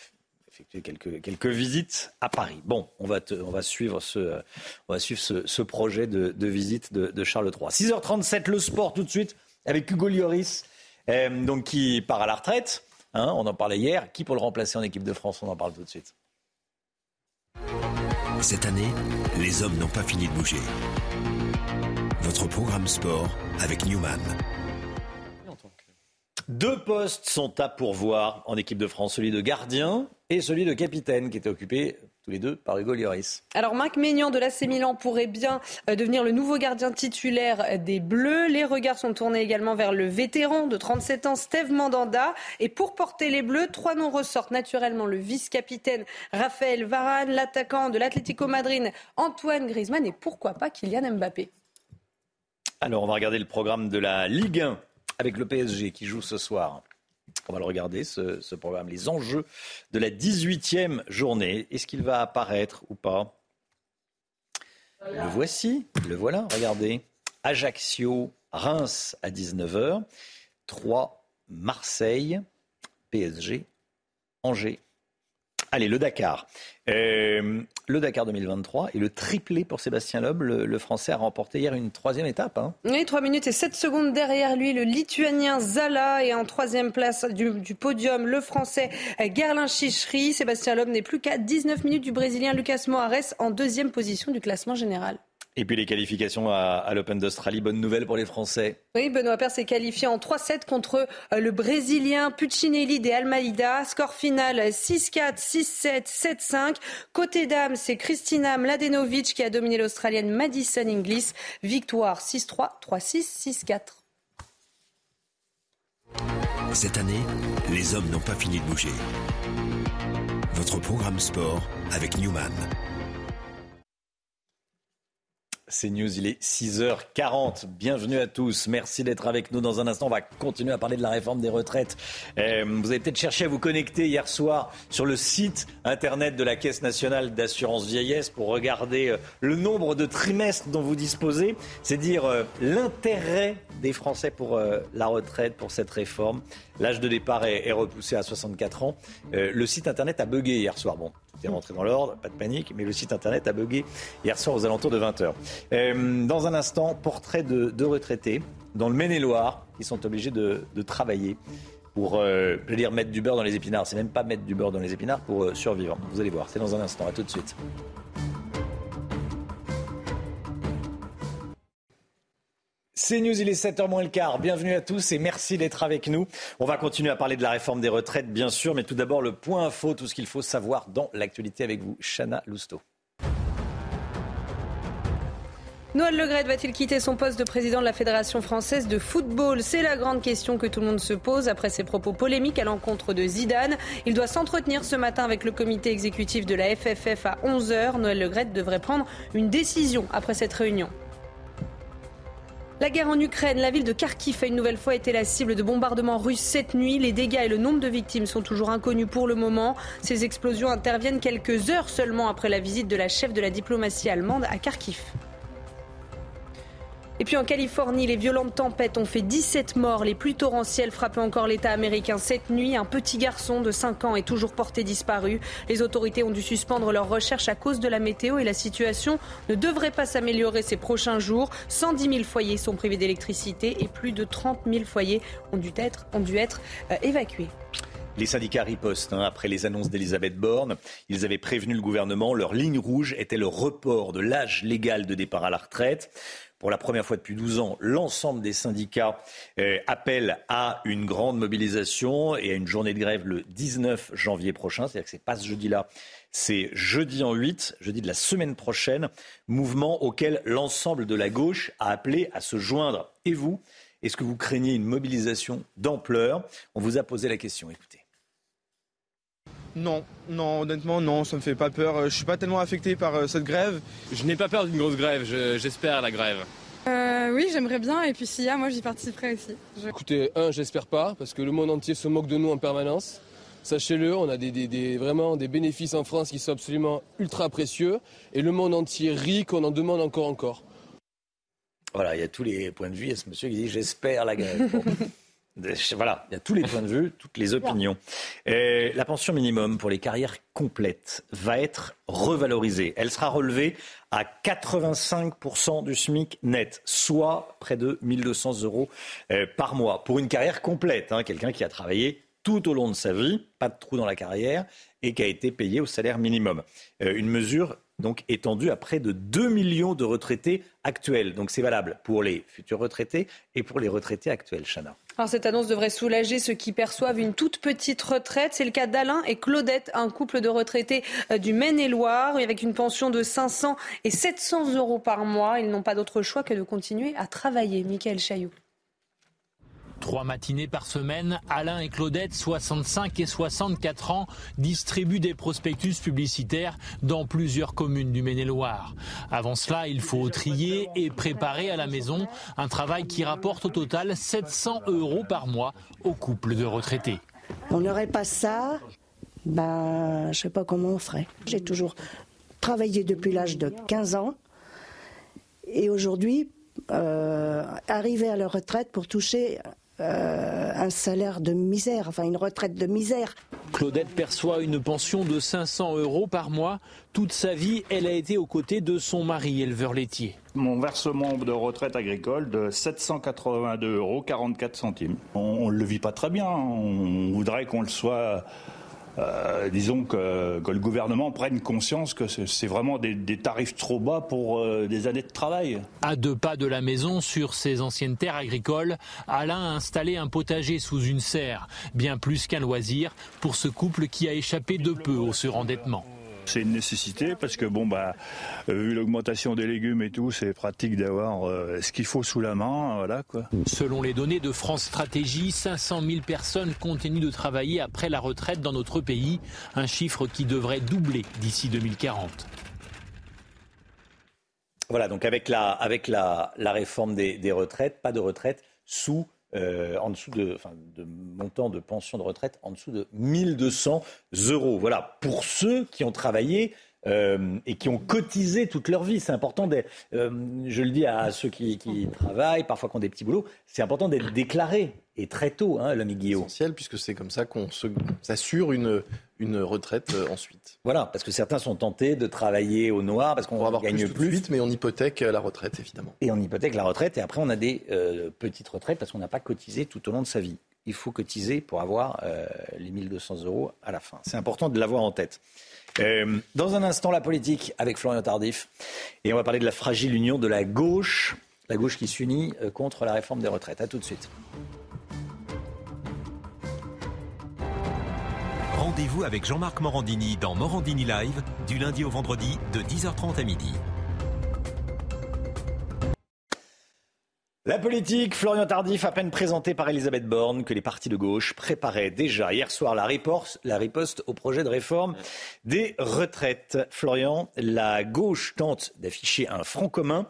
effectuer quelques, quelques visites à Paris. Bon, on va, on va suivre ce, on va suivre ce, projet de, visite de, Charles III. 6h37, le sport tout de suite avec Hugo Lloris, euh, donc qui part à la retraite. Hein, on en parlait hier. Qui pour le remplacer en équipe de France? On en parle tout de suite. Cette année, les hommes n'ont pas fini de bouger. Votre programme sport avec Newman. Deux postes sont à pourvoir en équipe de France, celui de gardien et celui de capitaine, qui étaient occupés tous les deux par Hugo Lloris. Alors Marc Maignan de l'AC Milan pourrait bien euh, devenir le nouveau gardien titulaire des Bleus. Les regards sont tournés également vers le vétéran de 37 ans, Steve Mandanda. Et pour porter les Bleus, trois noms ressortent naturellement. Le vice-capitaine Raphaël Varane, l'attaquant de l'Atlético Madrid Antoine Griezmann et pourquoi pas Kylian Mbappé. Alors on va regarder le programme de la Ligue 1 avec le PSG qui joue ce soir. On va le regarder, ce, programme, les enjeux de la 18e journée. Est-ce qu'il va apparaître ou pas? Le voici, le voilà, regardez. Ajaccio, Reims à 19h, 3, Marseille, PSG, Angers, Allez, le Dakar. Euh, le Dakar 2023 et le triplé pour Sébastien Loeb. Le, Français a remporté hier une troisième étape. Hein. Oui, 3 minutes et 7 secondes derrière lui. Le Lituanien Zala est en troisième place du, podium. Le Français Gerlin Chichery. Sébastien Loeb n'est plus qu'à 19 minutes du Brésilien Lucas Moares en deuxième position du classement général. Et puis les qualifications à, l'Open d'Australie, bonne nouvelle pour les Français. Oui, Benoît Paire s'est qualifié en 3-7 contre euh, le Brésilien Puccinelli de Almeida. Score final 6-4, 6-7, 7-5. Côté dames, c'est Kristina Mladenovic qui a dominé l'Australienne Madison Inglis. Victoire 6-3, 3-6, 6-4. Cette année, les hommes n'ont pas fini de bouger. Votre programme sport avec Newman. C'est News, il est 6h40. Bienvenue à tous. Merci d'être avec nous. Dans un instant, on va continuer à parler de la réforme des retraites. Euh, vous avez peut-être cherché à vous connecter hier soir sur le site internet de la Caisse nationale d'assurance vieillesse pour regarder euh, le nombre de trimestres dont vous disposez. C'est dire euh, l'intérêt des Français pour la retraite, pour cette réforme. L'âge de départ est, repoussé à 64 ans. le site internet a bugué hier soir. Bon, est rentré dans l'ordre, pas de panique, mais le site internet a bugué hier soir aux alentours de 20h. Euh, dans un instant, portrait de, retraités dans le Maine-et-Loire qui sont obligés de, travailler pour, euh, je dire, mettre du beurre dans les épinards. C'est même pas mettre du beurre dans les épinards pour euh, survivre. Vous allez voir, c'est dans un instant. À tout de suite. C'est News, il est 7h moins le quart. Bienvenue à tous et merci d'être avec nous. On va continuer à parler de la réforme des retraites, bien sûr, mais tout d'abord le point info, tout ce qu'il faut savoir dans l'actualité avec vous, Chana Lousteau. Noël Legrette va-t-il quitter son poste de président de la Fédération française de football? C'est la grande question que tout le monde se pose après ses propos polémiques à l'encontre de Zidane. Il doit s'entretenir ce matin avec le comité exécutif de la FFF à 11h. Noël Legrette devrait prendre une décision après cette réunion. La guerre en Ukraine, la ville de Kharkiv a une nouvelle fois été la cible de bombardements russes cette nuit. Les dégâts et le nombre de victimes sont toujours inconnus pour le moment. Ces explosions interviennent quelques heures seulement après la visite de la chef de la diplomatie allemande à Kharkiv. Et puis en Californie, les violentes tempêtes ont fait 17 morts. Les pluies torrentielles frappaient encore l'État américain cette nuit. Un petit garçon de 5 ans est toujours porté disparu. Les autorités ont dû suspendre leurs recherches à cause de la météo et la situation ne devrait pas s'améliorer ces prochains jours. 110 000 foyers sont privés d'électricité et plus de 30 000 foyers ont dû être, ont euh, évacués. Les syndicats ripostent hein, après les annonces d'Elisabeth Borne. Ils avaient prévenu le gouvernement. Leur ligne rouge était le report de l'âge légal de départ à la retraite. Pour la première fois depuis 12 ans, l'ensemble des syndicats euh, appellent à une grande mobilisation et à une journée de grève le 19 janvier prochain. C'est-à-dire que ce n'est pas ce jeudi-là, c'est jeudi en 8, jeudi de la semaine prochaine, mouvement auquel l'ensemble de la gauche a appelé à se joindre. Et vous, est-ce que vous craignez une mobilisation d'ampleur? On vous a posé la question. Non, non, honnêtement, non, ça me fait pas peur. Je suis pas tellement affecté par euh, cette grève. Je n'ai pas peur d'une grosse grève, j'espère la grève. Euh, oui, j'aimerais bien, et puis s'il y a, moi j'y participerai aussi. Écoutez, un, j'espère pas, parce que le monde entier se moque de nous en permanence. Sachez-le, on a des, vraiment des bénéfices en France qui sont absolument ultra précieux, et le monde entier rit qu'on en demande encore encore. Voilà, il y a tous les points de vue. Il y a ce monsieur qui dit j'espère la grève. Voilà, il y a tous les points de vue, toutes les opinions. la pension minimum pour les carrières complètes va être revalorisée. Elle sera relevée à 85% du SMIC net, soit près de 1200 euros euh, par mois. Pour une carrière complète, hein, quelqu'un qui a travaillé tout au long de sa vie, pas de trou dans la carrière, et qui a été payé au salaire minimum. Euh, une mesure donc étendue à près de 2 millions de retraités actuels. Donc c'est valable pour les futurs retraités et pour les retraités actuels, Chana. Cette annonce devrait soulager ceux qui perçoivent une toute petite retraite. C'est le cas d'Alain et Claudette, un couple de retraités euh, du Maine-et-Loire, avec une pension de 500 et 700 euros par mois. Ils n'ont pas d'autre choix que de continuer à travailler. Michael Chailloux. Trois matinées par semaine, Alain et Claudette, 65 et 64 ans, distribuent des prospectus publicitaires dans plusieurs communes du Maine-et-Loire. Avant cela, il faut trier et préparer à la maison un travail qui rapporte au total 700 euros par mois aux couples de retraités. On n'aurait pas ça, ben, je sais pas comment on ferait. J'ai toujours travaillé depuis l'âge de 15 ans et aujourd'hui, euh, arriver à la retraite pour toucher euh, un salaire de misère, enfin une retraite de misère. Claudette perçoit une pension de 500 euros par mois. Toute sa vie, elle a été aux côtés de son mari, éleveur laitier. Mon versement de retraite agricole de 782 euros 44 centimes. On ne le vit pas très bien. On voudrait qu'on le soit euh, disons que, le gouvernement prenne conscience que c'est vraiment des, tarifs trop bas pour euh, des années de travail. À deux pas de la maison, sur ses anciennes terres agricoles, Alain a installé un potager sous une serre, bien plus qu'un loisir pour ce couple qui a échappé de peu au surendettement. C'est une nécessité parce que bon bah euh, vu l'augmentation des légumes et tout, c'est pratique d'avoir euh, ce qu'il faut sous la main, voilà quoi. Selon les données de France Stratégie, 500 000 personnes continuent de travailler après la retraite dans notre pays, un chiffre qui devrait doubler d'ici 2040. voilà, donc avec la, avec la, la réforme des, des retraites, pas de retraite sous euh, en dessous de, enfin, de montant de pension de retraite en dessous de 1200 euros. Voilà, pour ceux qui ont travaillé euh, et qui ont cotisé toute leur vie. C'est important, d'être, euh, je le dis à ceux qui, qui, travaillent, parfois qui ont des petits boulots, c'est important d'être déclaré et très tôt, hein, l'ami Guillaume. Essentiel, puisque c'est comme ça qu'on s'assure une, une retraite euh, ensuite. Voilà, parce que certains sont tentés de travailler au noir parce qu'on gagne plus, plus. Suite, mais on hypothèque la retraite, évidemment. Et on hypothèque la retraite, et après on a des euh, petites retraites parce qu'on n'a pas cotisé tout au long de sa vie. Il faut cotiser pour avoir euh, les 1200 euros à la fin. C'est important de l'avoir en tête. Euh, dans un instant, la politique avec Florian Tardif. Et on va parler de la fragile union de la gauche, la gauche qui s'unit euh, contre la réforme des retraites. A tout de suite. Rendez-vous avec Jean-Marc Morandini dans Morandini Live du lundi au vendredi de 10h30 à midi. La politique, Florian Tardif, à peine présenté par Elisabeth Borne, que les partis de gauche préparaient déjà hier soir la riposte, la riposte au projet de réforme des retraites. Florian, la gauche tente d'afficher un front commun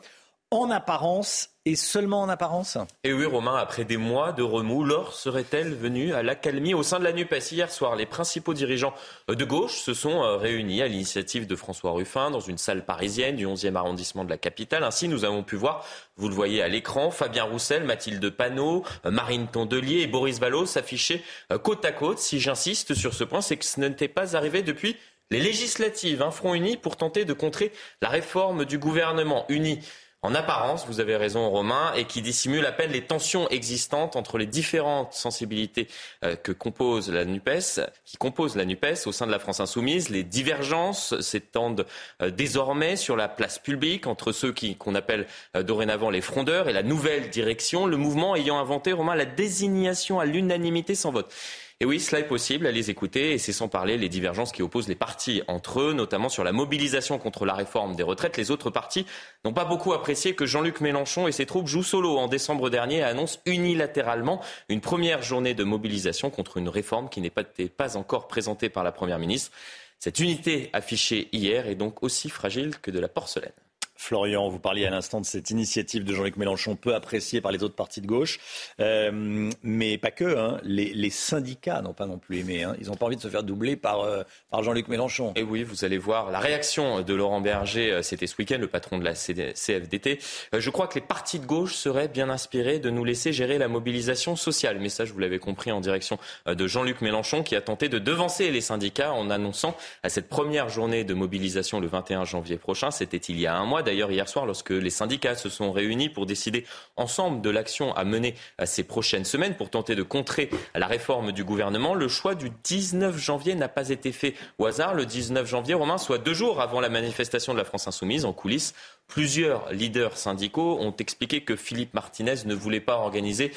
en apparence et seulement en apparence Et oui, Romain, après des mois de remous, l'or serait-elle venue à l'accalmie au sein de la NUPES Hier soir, les principaux dirigeants de gauche se sont euh, réunis à l'initiative de François Ruffin dans une salle parisienne du 11e arrondissement de la capitale. Ainsi, nous avons pu voir, vous le voyez à l'écran, Fabien Roussel, Mathilde Panot, euh, Marine Tondelier et Boris Vallaud s'afficher euh, côte à côte. Si j'insiste sur ce point, c'est que ce n'était pas arrivé depuis les législatives. Un front uni pour tenter de contrer la réforme du gouvernement uni en apparence, vous avez raison Romain, et qui dissimule à peine les tensions existantes entre les différentes sensibilités euh, que compose la NUPES, qui composent la NUPES au sein de la France insoumise. Les divergences s'étendent euh, désormais sur la place publique entre ceux qu'on appelle euh, dorénavant les frondeurs et la nouvelle direction, le mouvement ayant inventé, Romain, la désignation à l'unanimité sans vote. Et oui, cela est possible les écouter, et c'est sans parler les divergences qui opposent les partis entre eux, notamment sur la mobilisation contre la réforme des retraites. Les autres partis n'ont pas beaucoup apprécié que Jean-Luc Mélenchon et ses troupes jouent solo en décembre dernier et annoncent unilatéralement une première journée de mobilisation contre une réforme qui n'était pas encore présentée par la Première ministre. Cette unité affichée hier est donc aussi fragile que de la porcelaine. Florian, vous parliez à l'instant de cette initiative de Jean-Luc Mélenchon, peu appréciée par les autres partis de gauche, euh, mais pas que. Hein. Les, syndicats n'ont pas non plus aimé. Hein. Ils n'ont pas envie de se faire doubler par, euh, par Jean-Luc Mélenchon. Et oui, vous allez voir la réaction de Laurent Berger, euh, c'était ce week-end, le patron de la CFDT. je crois que les partis de gauche seraient bien inspirés de nous laisser gérer la mobilisation sociale. Mais ça, vous l'avais compris en direction de Jean-Luc Mélenchon, qui a tenté de devancer les syndicats en annonçant à cette première journée de mobilisation le 21 janvier prochain. C'était il y a un mois d'ailleurs hier soir lorsque les syndicats se sont réunis pour décider ensemble de l'action à mener ces prochaines semaines pour tenter de contrer la réforme du gouvernement. Le choix du 19 janvier n'a pas été fait au hasard. Le 19 janvier, Romain, soit deux jours avant la manifestation de la France insoumise en coulisses, plusieurs leaders syndicaux ont expliqué que Philippe Martinez ne voulait pas organiser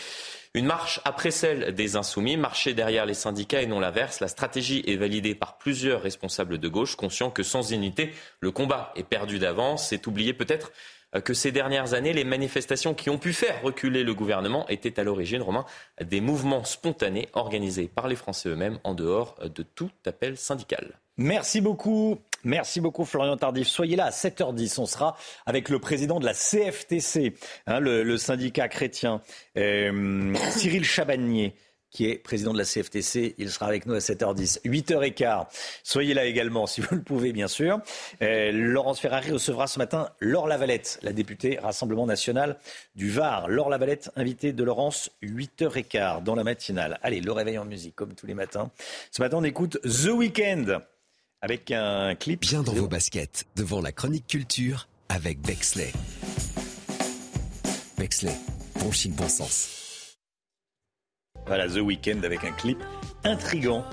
une marche après celle des insoumis, marcher derrière les syndicats et non l'inverse. La stratégie est validée par plusieurs responsables de gauche, conscients que sans unité, le combat est perdu d'avance. C'est oublier peut-être euh, que ces dernières années, les manifestations qui ont pu faire reculer le gouvernement étaient à l'origine, Romain, des mouvements spontanés organisés par les Français eux-mêmes en dehors de tout appel syndical. Merci beaucoup. Merci beaucoup Florian Tardif. Soyez là à 7h10. On sera avec le président de la CFTC, hein, le, syndicat chrétien, euh, Cyril Chabagnier qui est président de la CFTC. Il sera avec nous à 7h10. 8h15. Soyez là également, si vous le pouvez, bien sûr. Euh, Laurence Ferrari recevra ce matin Laure Lavalette, la députée Rassemblement National du Var. Laure Lavalette, invitée de Laurence, 8h15 dans la matinale. Allez, le réveil en musique, comme tous les matins. Ce matin, on écoute The Weeknd avec un clip. Bien dans vos baskets, devant la chronique culture avec Bexley. Bexley, bon chic, bon sens. Voilà, The Weeknd avec un clip intrigant.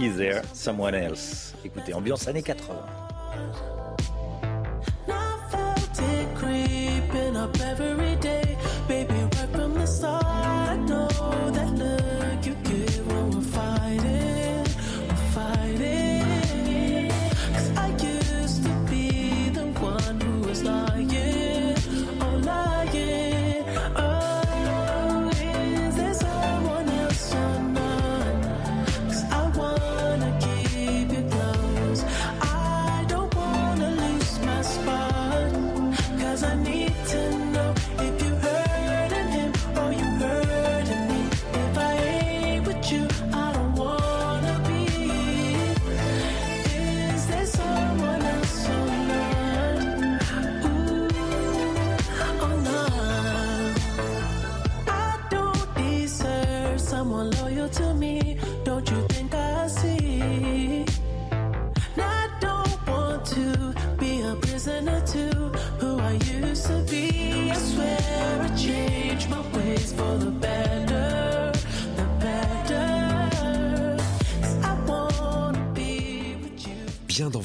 Is there someone else? Écoutez, ambiance années 80.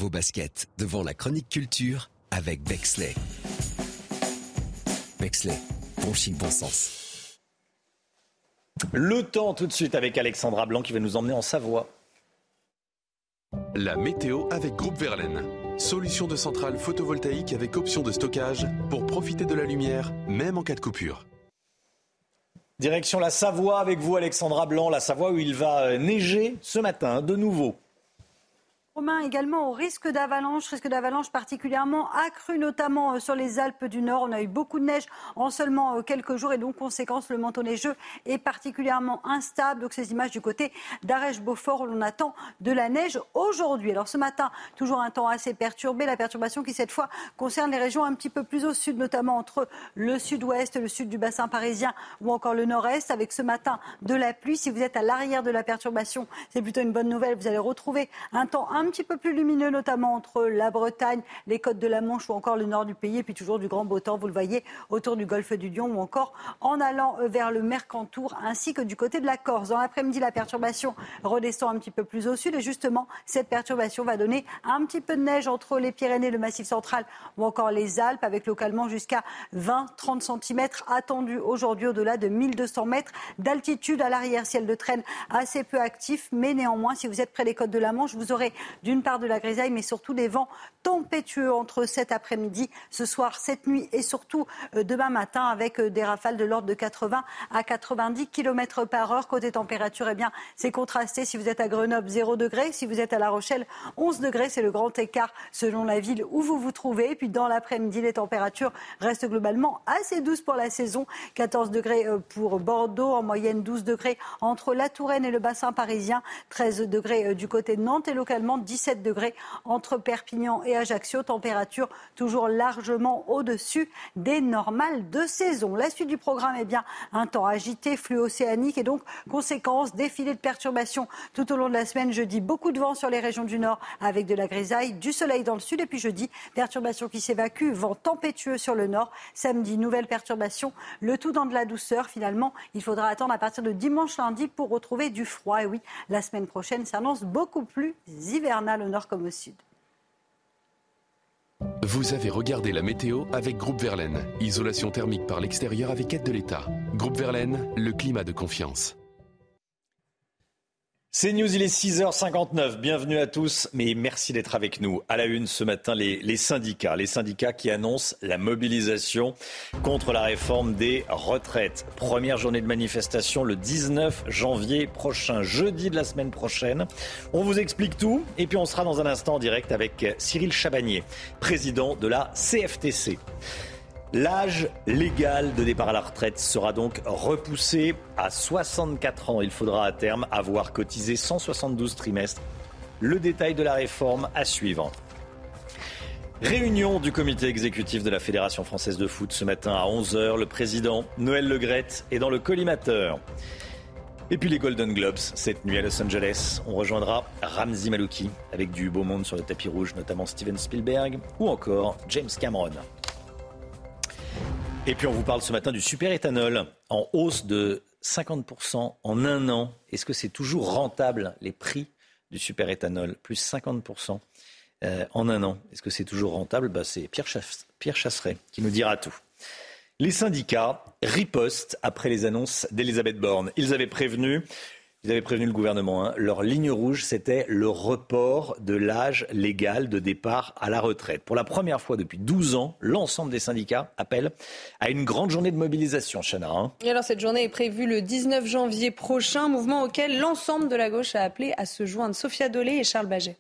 Vos baskets devant la chronique culture avec Bexley. Bexley, bon chic, bon sens. Le temps tout de suite avec Alexandra Blanc qui va nous emmener en Savoie. La météo avec Groupe Verlaine. Solution de centrale photovoltaïque avec option de stockage pour profiter de la lumière, même en cas de coupure. Direction la Savoie avec vous Alexandra Blanc, la Savoie où il va neiger ce matin de nouveau. Romain, également au risque d'avalanche, risque d'avalanche particulièrement accru, notamment euh, sur les Alpes du Nord. On a eu beaucoup de neige en seulement euh, quelques jours et donc, conséquence, le manteau neigeux est particulièrement instable. Donc, ces images du côté d'Arèche-Beaufort où l'on attend de la neige aujourd'hui. Alors, ce matin, toujours un temps assez perturbé. La perturbation qui, cette fois, concerne les régions un petit peu plus au sud, notamment entre le sud-ouest, le sud du bassin parisien ou encore le nord-est, avec ce matin de la pluie. Si vous êtes à l'arrière de la perturbation, c'est plutôt une bonne nouvelle. Vous allez retrouver un temps un un petit peu plus lumineux, notamment entre la Bretagne, les côtes de la Manche ou encore le nord du pays. Et puis toujours du grand beau temps, vous le voyez, autour du golfe du Lion ou encore en allant euh, vers le Mercantour ainsi que du côté de la Corse. Dans l'après-midi, la perturbation redescend un petit peu plus au sud. Et justement, cette perturbation va donner un petit peu de neige entre les Pyrénées, le Massif central ou encore les Alpes, avec localement jusqu'à 20-30 cm attendus aujourd'hui au-delà de 1200 mètres d'altitude à l'arrière. Ciel de traîne assez peu actif, mais néanmoins, si vous êtes près des côtes de la Manche, vous aurez d'une part de la grisaille, mais surtout des vents tempétueux entre cet après-midi, ce soir, cette nuit et surtout euh, demain matin avec euh, des rafales de l'ordre de 80 à 90 km par heure. Côté température, eh bien, c'est contrasté. Si vous êtes à Grenoble, 0 degré. Si vous êtes à La Rochelle, 11 degrés. C'est le grand écart selon la ville où vous vous trouvez. Et puis dans l'après-midi, les températures restent globalement assez douces pour la saison. 14 degrés euh, pour Bordeaux, en moyenne 12 degrés entre la Touraine et le bassin parisien, 13 degrés du côté de Nantes et localement 17 degrés entre Perpignan et Ajaccio. Température toujours largement au-dessus des normales de saison. La suite du programme est bien un temps agité, flux océanique et donc conséquence, défilé de perturbations tout au long de la semaine. Jeudi, beaucoup de vent sur les régions du nord avec de la grisaille, du soleil dans le sud et puis jeudi, perturbation qui s'évacue, vent tempétueux sur le nord. Samedi, nouvelle perturbation, le tout dans de la douceur. Finalement, il faudra attendre à partir de dimanche lundi pour retrouver du froid. Et oui, la semaine prochaine s'annonce beaucoup plus hivernale au nord comme au sud. Vous avez regardé la météo avec Groupe Verlaine. Isolation thermique par l'extérieur avec aide de l'État. Groupe Verlaine, le climat de confiance. C'est News, il est 6h59. Bienvenue à tous, mais merci d'être avec nous. À la une ce matin, les, les, syndicats. Les syndicats qui annoncent la mobilisation contre la réforme des retraites. Première journée de manifestation le 19 janvier prochain, jeudi de la semaine prochaine. On vous explique tout et puis on sera dans un instant en direct avec Cyril Chabagnier, président de la CFTC. L'âge légal de départ à la retraite sera donc repoussé à 64 ans. Il faudra à terme avoir cotisé 172 trimestres. Le détail de la réforme à suivre. Réunion du comité exécutif de la Fédération française de foot ce matin à 11h. Le président Noël Legrette est dans le collimateur. Et puis les Golden Globes, cette nuit à Los Angeles, on rejoindra Ramzi Malouki avec du beau monde sur le tapis rouge, notamment Steven Spielberg ou encore James Cameron. Et puis on vous parle ce matin du super-éthanol en hausse de 50% en un an. Est-ce que c'est toujours rentable les prix du super-éthanol Plus 50% euh, en un an. Est-ce que c'est toujours rentable? Bah, C'est Pierre, Pierre Chasseret qui nous dira tout. Les syndicats ripostent après les annonces d'Elisabeth Borne. Ils avaient prévenu ils avaient prévenu le gouvernement. Hein. Leur ligne rouge, c'était le report de l'âge légal de départ à la retraite. Pour la première fois depuis 12 ans, l'ensemble des syndicats appellent à une grande journée de mobilisation, Chana. Hein. Et alors cette journée est prévue le 19 janvier prochain, mouvement auquel l'ensemble de la gauche a appelé à se joindre. Sophia Dolé et Charles Baget.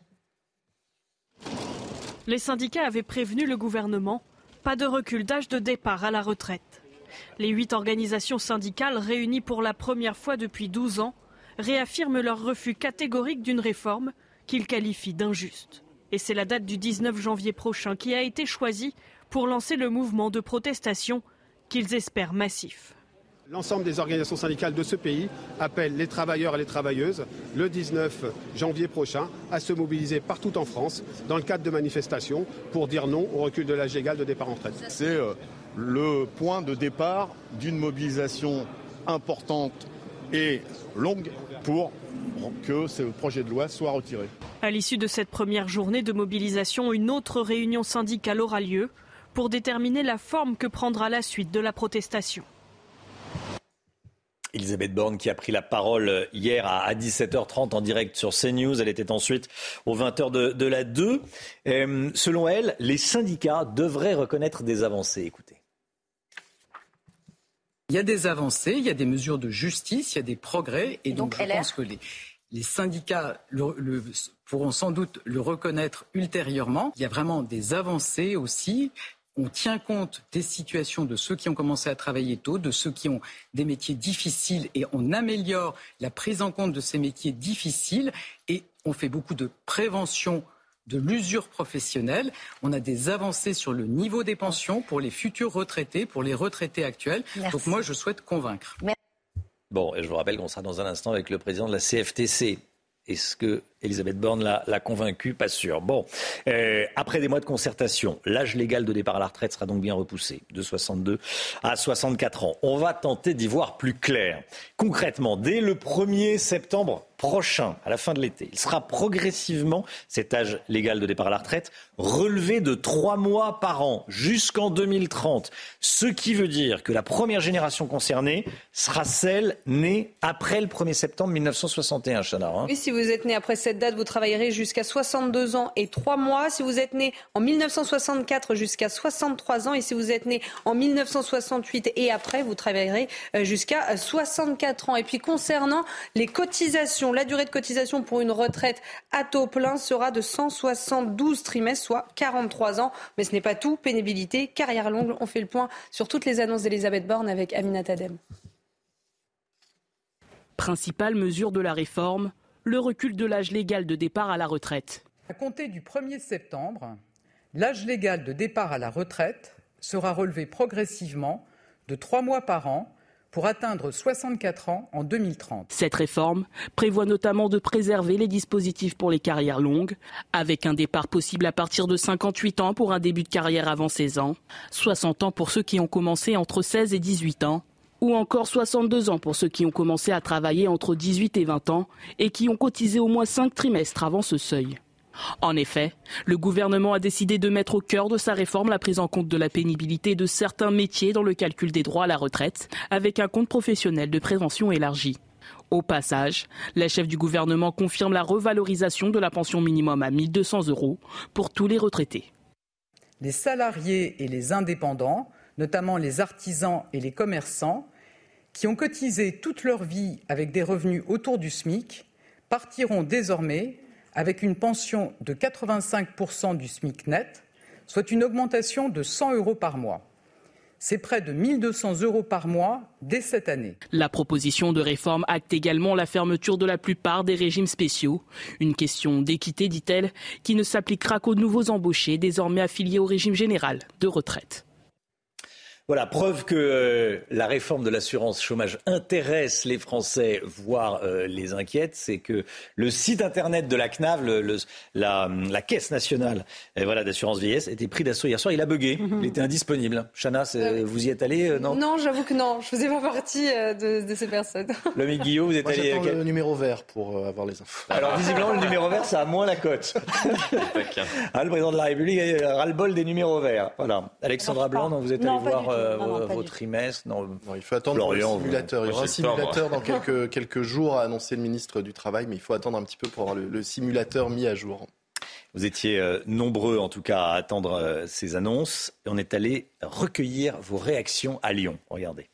Les syndicats avaient prévenu le gouvernement. Pas de recul d'âge de départ à la retraite. Les huit organisations syndicales réunies pour la première fois depuis 12 ans réaffirment leur refus catégorique d'une réforme qu'ils qualifient d'injuste. Et c'est la date du 19 janvier prochain qui a été choisie pour lancer le mouvement de protestation qu'ils espèrent massif. L'ensemble des organisations syndicales de ce pays appellent les travailleurs et les travailleuses le 19 janvier prochain à se mobiliser partout en France dans le cadre de manifestations pour dire non au recul de l'âge légal de départ en retraite. C'est euh, le point de départ d'une mobilisation importante et longue pour que ce projet de loi soit retiré. À l'issue de cette première journée de mobilisation, une autre réunion syndicale aura lieu pour déterminer la forme que prendra la suite de la protestation. Elisabeth Borne qui a pris la parole hier à 17h30 en direct sur CNews. Elle était ensuite aux 20h de, la 2. Euh, selon elle, les syndicats devraient reconnaître des avancées. Écoutez. Il y a des avancées, il y a des mesures de justice, il y a des progrès. Et donc, je pense que les, syndicats pourront sans doute le reconnaître ultérieurement. Il y a vraiment des avancées aussi on tient compte des situations de ceux qui ont commencé à travailler tôt, de ceux qui ont des métiers difficiles et on améliore la prise en compte de ces métiers difficiles et on fait beaucoup de prévention de l'usure professionnelle. On a des avancées sur le niveau des pensions pour les futurs retraités, pour les retraités actuels. Donc moi, je souhaite convaincre. Bon, et je vous rappelle qu'on sera dans un instant avec le président de la CFTC. Est-ce que Elisabeth Borne l'a convaincu Pas sûr. Bon, euh, après des mois de concertation, l'âge légal de départ à la retraite sera donc bien repoussé de 62 à 64 ans. On va tenter d'y voir plus clair. Concrètement, dès le 1er septembre prochain, à la fin de l'été, il sera progressivement, cet âge légal de départ à la retraite, relevé de trois mois par an jusqu'en 2030. Ce qui veut dire que la première génération concernée sera celle née après le 1er septembre 1961, Chana. Hein. Oui, si vous êtes né après cette date, vous travaillerez jusqu'à 62 ans et 3 mois. Si vous êtes né en 1964, jusqu'à 63 ans. Et si vous êtes né en 1968 et après, vous travaillerez euh, jusqu'à 64 ans. Et puis concernant les cotisations, la durée de cotisation pour une retraite à taux plein sera de 172 trimestres, soit 43 ans. Mais ce n'est pas tout. Pénibilité, carrière longue. On fait le point sur toutes les annonces d'Elisabeth Borne avec Amina Tadem. Principale mesure de la réforme, le recul de l'âge légal de départ à la retraite. À compter du 1er septembre, l'âge légal de départ à la retraite sera relevé progressivement de trois mois par an pour atteindre 64 ans en 2030. Cette réforme prévoit notamment de préserver les dispositifs pour les carrières longues, avec un départ possible à partir de 58 ans pour un début de carrière avant 16 ans, 60 ans pour ceux qui ont commencé entre 16 et 18 ans, ou encore 62 ans pour ceux qui ont commencé à travailler entre 18 et 20 ans et qui ont cotisé au moins 5 trimestres avant ce seuil. En effet, le gouvernement a décidé de mettre au cœur de sa réforme la prise en compte de la pénibilité de certains métiers dans le calcul des droits à la retraite, avec un compte professionnel de prévention élargi. Au passage, la chef du gouvernement confirme la revalorisation de la pension minimum à 1200 euros pour tous les retraités. Les salariés et les indépendants, notamment les artisans et les commerçants, qui ont cotisé toute leur vie avec des revenus autour du SMIC, partiront désormais avec une pension de 85% du SMIC net, soit une augmentation de 100 euros par mois. C'est près de 1200 euros par mois dès cette année. La proposition de réforme acte également la fermeture de la plupart des régimes spéciaux. Une question d'équité, dit-elle, qui ne s'appliquera qu'aux nouveaux embauchés désormais affiliés au régime général de retraite. Voilà, preuve que euh, la réforme de l'assurance chômage intéresse les Français, voire euh, les inquiète, c'est que le site internet de la CNAV, le, la, la, Caisse nationale et voilà, d'assurance vieillesse, était pris d'assaut hier soir. Il a bugué, il était indisponible. Chana, vous y êtes allé euh, Non, non j'avoue que non, je faisais pas partie de, de, ces personnes. Le Guillaume, vous êtes Moi, allé. Quel... le numéro vert pour avoir les infos. Alors visiblement, le numéro vert, ça a moins la cote. ah, le président de la République ras le bol des numéros verts. Voilà. Alexandra Blanc, vous êtes allé voir euh, vos trimestres non, Il faut attendre Florian, le simulateur. Il y aura un simulateur dans quelques, quelques jours, a annoncé le ministre du Travail, mais il faut attendre un petit peu pour avoir le, simulateur mis à jour. Vous étiez euh, nombreux, en tout cas, à attendre euh, ces annonces. Et on est allé recueillir vos réactions à Lyon. Regardez.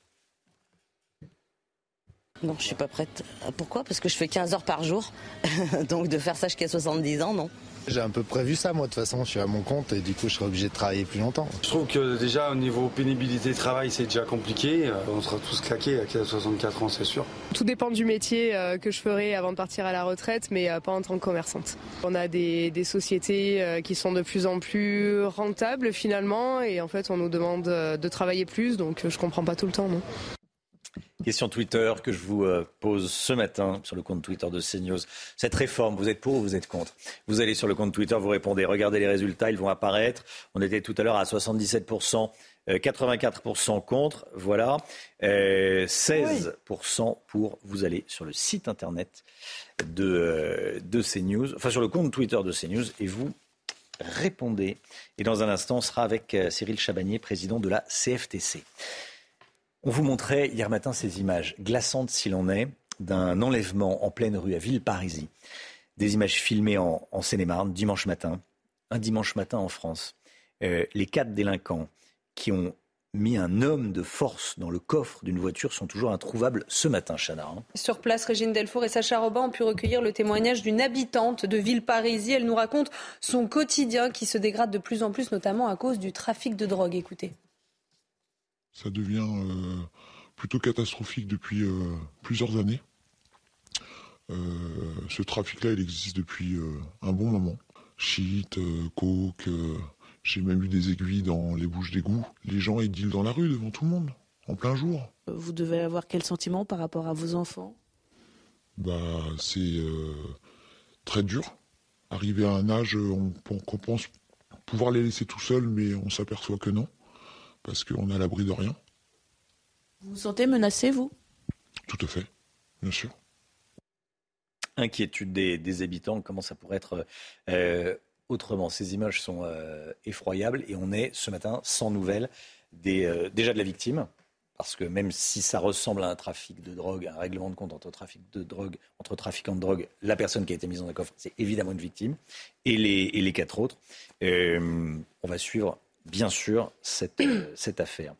Non, je suis pas prête. Pourquoi? Parce que je fais 15 heures par jour. Donc de faire ça jusqu'à 70 ans, non. J'ai un peu prévu ça, moi, de toute façon, je suis à mon compte et du coup, je serai obligé de travailler plus longtemps. Je trouve que déjà, au niveau pénibilité de travail, c'est déjà compliqué. Euh, on sera tous claqués à 64 ans, c'est sûr. Tout dépend du métier euh, que je ferai avant de partir à la retraite, mais euh, pas en tant que commerçante. On a des, sociétés qui sont de plus en plus rentables finalement, et en fait, on nous demande de travailler plus, donc je comprends pas tout le temps, non. Question Twitter que je vous euh, pose ce matin sur le compte Twitter de CNews. Cette réforme, vous êtes pour ou vous êtes contre? Vous allez sur le compte Twitter, vous répondez. Regardez les résultats, ils vont apparaître. On était tout à l'heure à 77%. 84% euh, contre, voilà. 16% euh, pour, vous allez sur le site internet de, de CNews, enfin sur le compte Twitter de CNews, et vous répondez. Et dans un instant, on sera avec Cyril Chabagnier, président de la CFTC. On vous montrait hier matin ces images glaçantes s'il en est d'un enlèvement en pleine rue à Villeparisis. Des images filmées en, Seine-et-Marne dimanche matin, un dimanche matin en France. Euh, les quatre délinquants qui ont mis un homme de force dans le coffre d'une voiture sont toujours introuvables ce matin, Chana. Hein. Sur place, Régine Delfour et Sacha Robin ont pu recueillir le témoignage d'une habitante de Villeparisis. Elle nous raconte son quotidien qui se dégrade de plus en plus, notamment à cause du trafic de drogue. Écoutez ça devient euh, plutôt catastrophique depuis euh, plusieurs années. Euh, ce trafic-là, il existe depuis un bon moment. Shit, coke, j'ai même eu des aiguilles dans les bouches d'égout. Les gens, ils dealent dans la rue devant tout le monde, en plein jour. Vous devez avoir quel sentiment par rapport à vos enfants? Bah, c'est très dur. Arriver à un âge, on, on pense pouvoir les laisser tout seuls, mais on s'aperçoit que non parce qu'on est à l'abri de rien. Vous vous sentez menacé, vous? Tout à fait, bien sûr. Inquiétude des, habitants, comment ça pourrait être euh, autrement Ces images sont euh, effroyables et on est ce matin sans nouvelles des, euh, déjà de la victime. Parce que même si ça ressemble à un trafic de drogue, un règlement de compte entre trafic de drogue, entre trafiquants de drogue, la personne qui a été mise dans un coffre, c'est évidemment une victime, et les, et les quatre autres. on va suivre bien sûr, cette, euh, cette affaire.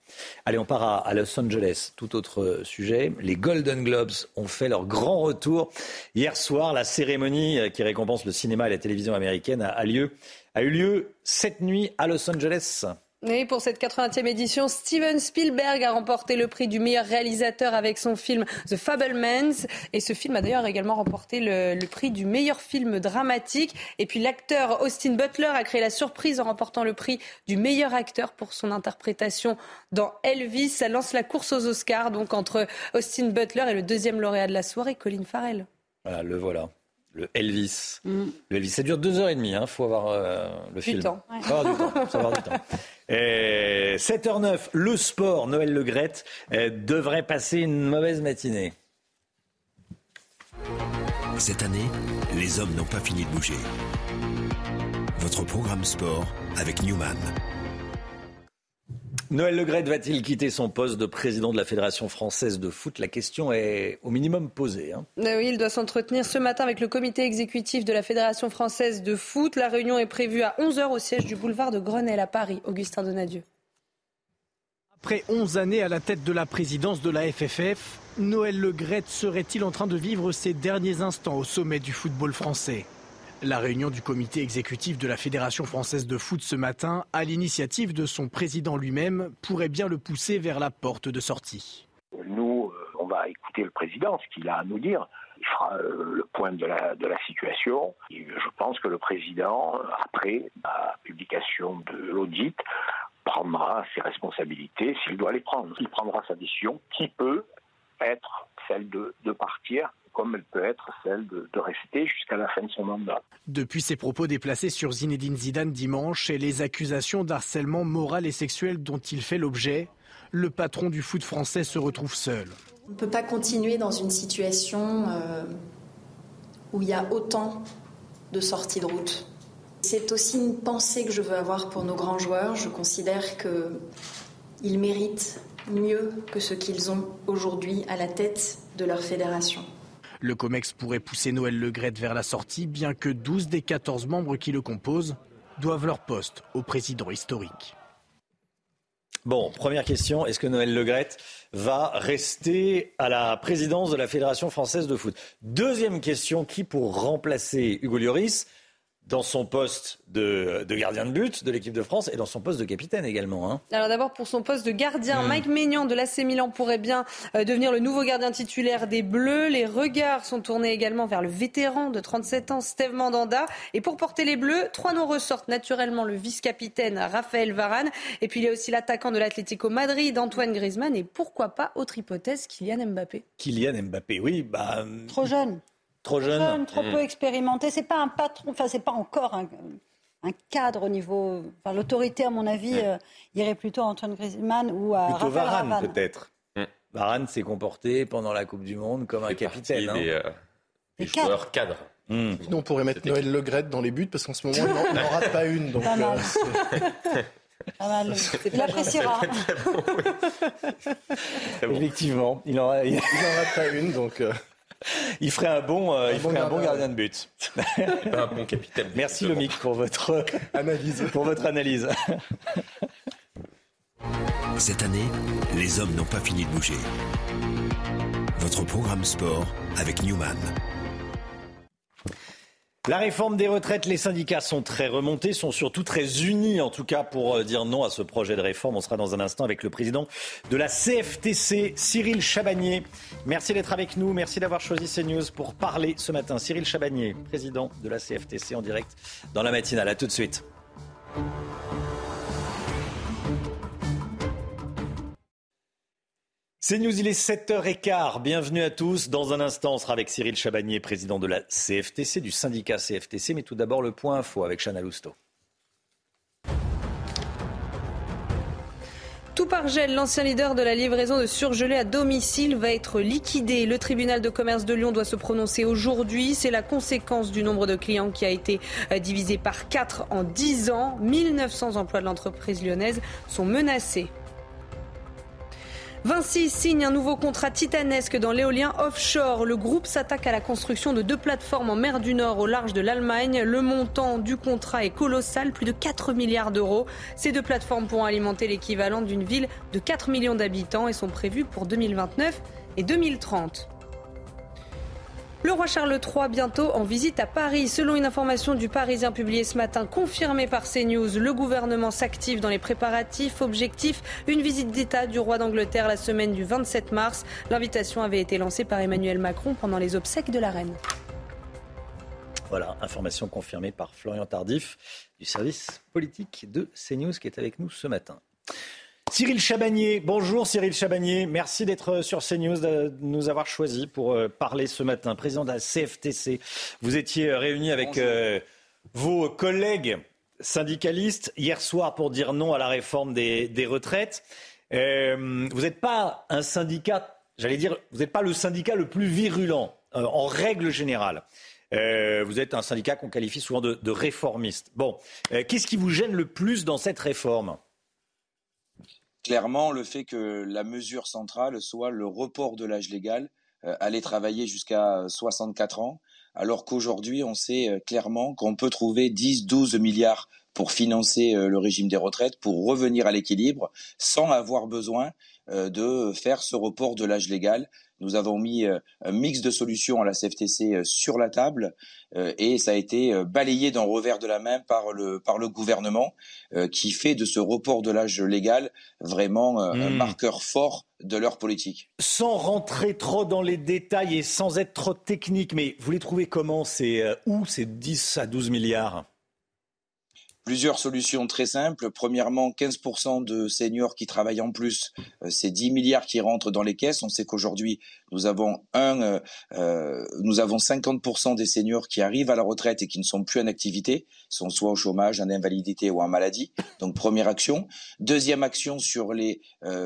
Allez, on part à, Los Angeles. Tout autre euh, sujet. Les Golden Globes ont fait leur grand retour. Hier soir, la cérémonie euh, qui récompense le cinéma et la télévision américaine a, lieu, a eu lieu cette nuit à Los Angeles. Oui, pour cette 80e édition, Steven Spielberg a remporté le prix du meilleur réalisateur avec son film The Fablemans. Et ce film a d'ailleurs également remporté le, prix du meilleur film dramatique. Et puis l'acteur Austin Butler a créé la surprise en remportant le prix du meilleur acteur pour son interprétation dans Elvis. Ça lance la course aux Oscars, donc entre Austin Butler et le deuxième lauréat de la soirée, Colin Farrell. Voilà, le voilà le Elvis. Mm. Le Elvis, ça dure deux heures et demie. Il hein, faut avoir euh, le du film. Temps. Faut avoir du temps. Faut avoir du temps. Et 7h09, le sport. Noël Legrette euh, devrait passer une mauvaise matinée. Cette année, les hommes n'ont pas fini de bouger. Votre programme sport avec Newman. Noël Legrette va-t-il quitter son poste de président de la Fédération française de foot? La question est au minimum posée. Hein. Eh oui, il doit s'entretenir ce matin avec le comité exécutif de la Fédération française de foot. La réunion est prévue à 11h au siège du boulevard de Grenelle à Paris. Augustin Donadieu. Après 11 années à la tête de la présidence de la FFF, Noël Legrette serait-il en train de vivre ses derniers instants au sommet du football français? La réunion du comité exécutif de la Fédération française de foot ce matin, à l'initiative de son président lui-même, pourrait bien le pousser vers la porte de sortie. Nous, euh, on va écouter le président, ce qu'il a à nous dire. Il fera euh, le point de la, situation. je pense que le président, après la publication de l'audit, prendra ses responsabilités s'il doit les prendre. Il prendra sa décision qui peut être celle de partir comme elle peut être celle de, rester jusqu'à la fin de son mandat. Depuis ses propos déplacés sur Zinedine Zidane dimanche et les accusations d'harcèlement moral et sexuel dont il fait l'objet, le patron du foot français se retrouve seul. On ne peut pas continuer dans une situation euh, où il y a autant de sorties de route. C'est aussi une pensée que je veux avoir pour nos grands joueurs. Je considère qu'ils méritent mieux que ce qu'ils ont aujourd'hui à la tête de leur fédération. Le COMEX pourrait pousser Noël Legrette vers la sortie, bien que 12 des 14 membres qui le composent doivent leur poste au président historique. Bon, première question, est-ce que Noël Legrette va rester à la présidence de la Fédération française de foot? Deuxième question, qui pour remplacer Hugo Lloris dans son poste de, gardien de but de l'équipe de France et dans son poste de capitaine également. Hein. Alors d'abord pour son poste de gardien, hmm. Mike Maignan de l'AC Milan pourrait bien euh, devenir le nouveau gardien titulaire des Bleus. Les regards sont tournés également vers le vétéran de 37 ans, Steve Mandanda. Et pour porter les Bleus, trois noms ressortent naturellement le vice-capitaine Raphaël Varane et puis il y a aussi l'attaquant de l'Atlético Madrid, Antoine Griezmann et pourquoi pas, autre hypothèse, Kylian Mbappé. Kylian Mbappé, oui. Bah... Trop jeune. Trop jeune. trop peu mm. expérimenté. C'est pas un patron, enfin, c'est pas encore un, cadre au niveau. Enfin, l'autorité, à mon avis, mm. euh, irait plutôt à Antoine Griezmann ou à plutôt Varane, peut-être. Mm. Varane s'est comporté pendant la Coupe du Monde comme un capitaine. Hein. Des, euh, des joueurs cadres. Sinon, on pourrait mettre Noël Le Gret dans les buts parce qu'en ce moment, il n'en rate pas une. Donc, pas mal. Euh, il appréciera. Effectivement, il n'en rate pas une, donc. Il ferait un bon, euh, il ferait un bon gardien de but. un bon capitaine. Merci Lomic pour votre analyse. Pour votre analyse. Cette année, les hommes n'ont pas fini de bouger. Votre programme sport avec Newman. La réforme des retraites, les syndicats sont très remontés, sont surtout très unis en tout cas pour euh, dire non à ce projet de réforme. On sera dans un instant avec le président de la CFTC, Cyril Chabagnier. Merci d'être avec nous, merci d'avoir choisi CNews pour parler ce matin. Cyril Chabagnier, président de la CFTC en direct dans la matinale. À tout de suite. C'est News, il est 7h15. Bienvenue à tous. Dans un instant, on sera avec Cyril Chabagnier, président de la CFTC, du syndicat CFTC. Mais tout d'abord, le point info avec Chana Lousteau. Tout par gel, l'ancien leader de la livraison de surgelés à domicile va être liquidé. Le tribunal de commerce de Lyon doit se prononcer aujourd'hui. C'est la conséquence du nombre de clients qui a été euh, divisé par 4 en 10 ans. 1900 emplois de l'entreprise lyonnaise sont menacés. Vinci signe un nouveau contrat titanesque dans l'éolien offshore. Le groupe s'attaque à la construction de deux plateformes en mer du Nord au large de l'Allemagne. Le montant du contrat est colossal, plus de 4 milliards d'euros. Ces deux plateformes pourront alimenter l'équivalent d'une ville de 4 millions d'habitants et sont prévues pour 2029 et 2030. Le roi Charles III bientôt en visite à Paris. Selon une information du Parisien publiée ce matin, confirmée par CNews, le gouvernement s'active dans les préparatifs. Objectif, une visite d'État du roi d'Angleterre la semaine du 27 mars. L'invitation avait été lancée par Emmanuel Macron pendant les obsèques de la reine. Voilà, information confirmée par Florian Tardif du service politique de CNews qui est avec nous ce matin. Cyril Chabagnier, bonjour Cyril Chabagnier, merci d'être sur CNews, de nous avoir choisi pour euh, parler ce matin. Président de la CFTC, vous étiez euh, réuni avec euh, vos collègues syndicalistes hier soir pour dire non à la réforme des, retraites. vous n'êtes pas un syndicat, j'allais dire, vous n'êtes pas le syndicat le plus virulent en règle générale. vous êtes un syndicat qu'on qualifie souvent de, de réformiste. Bon, qu'est-ce qui vous gêne le plus dans cette réforme? Clairement le fait que la mesure centrale soit le report de l'âge légal, euh, aller travailler jusqu'à 64 ans, alors qu'aujourd'hui on sait euh, clairement qu'on peut trouver 10-12 milliards pour financer euh, le régime des retraites, pour revenir à l'équilibre, sans avoir besoin de faire ce report de l'âge légal nous avons mis euh, un mix de solutions à la CFTC euh, sur la table euh, et ça a été balayé d'un revers de la main par le, par le gouvernement qui fait de ce report de l'âge légal vraiment un hmm. marqueur fort de leur politique. Sans rentrer trop dans les détails et sans être trop technique, mais vous les trouvez comment C'est où ces 10 à 12 milliards? Plusieurs solutions très simples. Premièrement, 15% de seniors qui travaillent en plus, euh, c'est 10 milliards qui rentrent dans les caisses. On sait qu'aujourd'hui, nous avons un, euh, euh nous avons 50% des seniors qui arrivent à la retraite et qui ne sont plus en activité, sont soit au chômage, en invalidité ou en maladie. Donc première action. Deuxième action sur les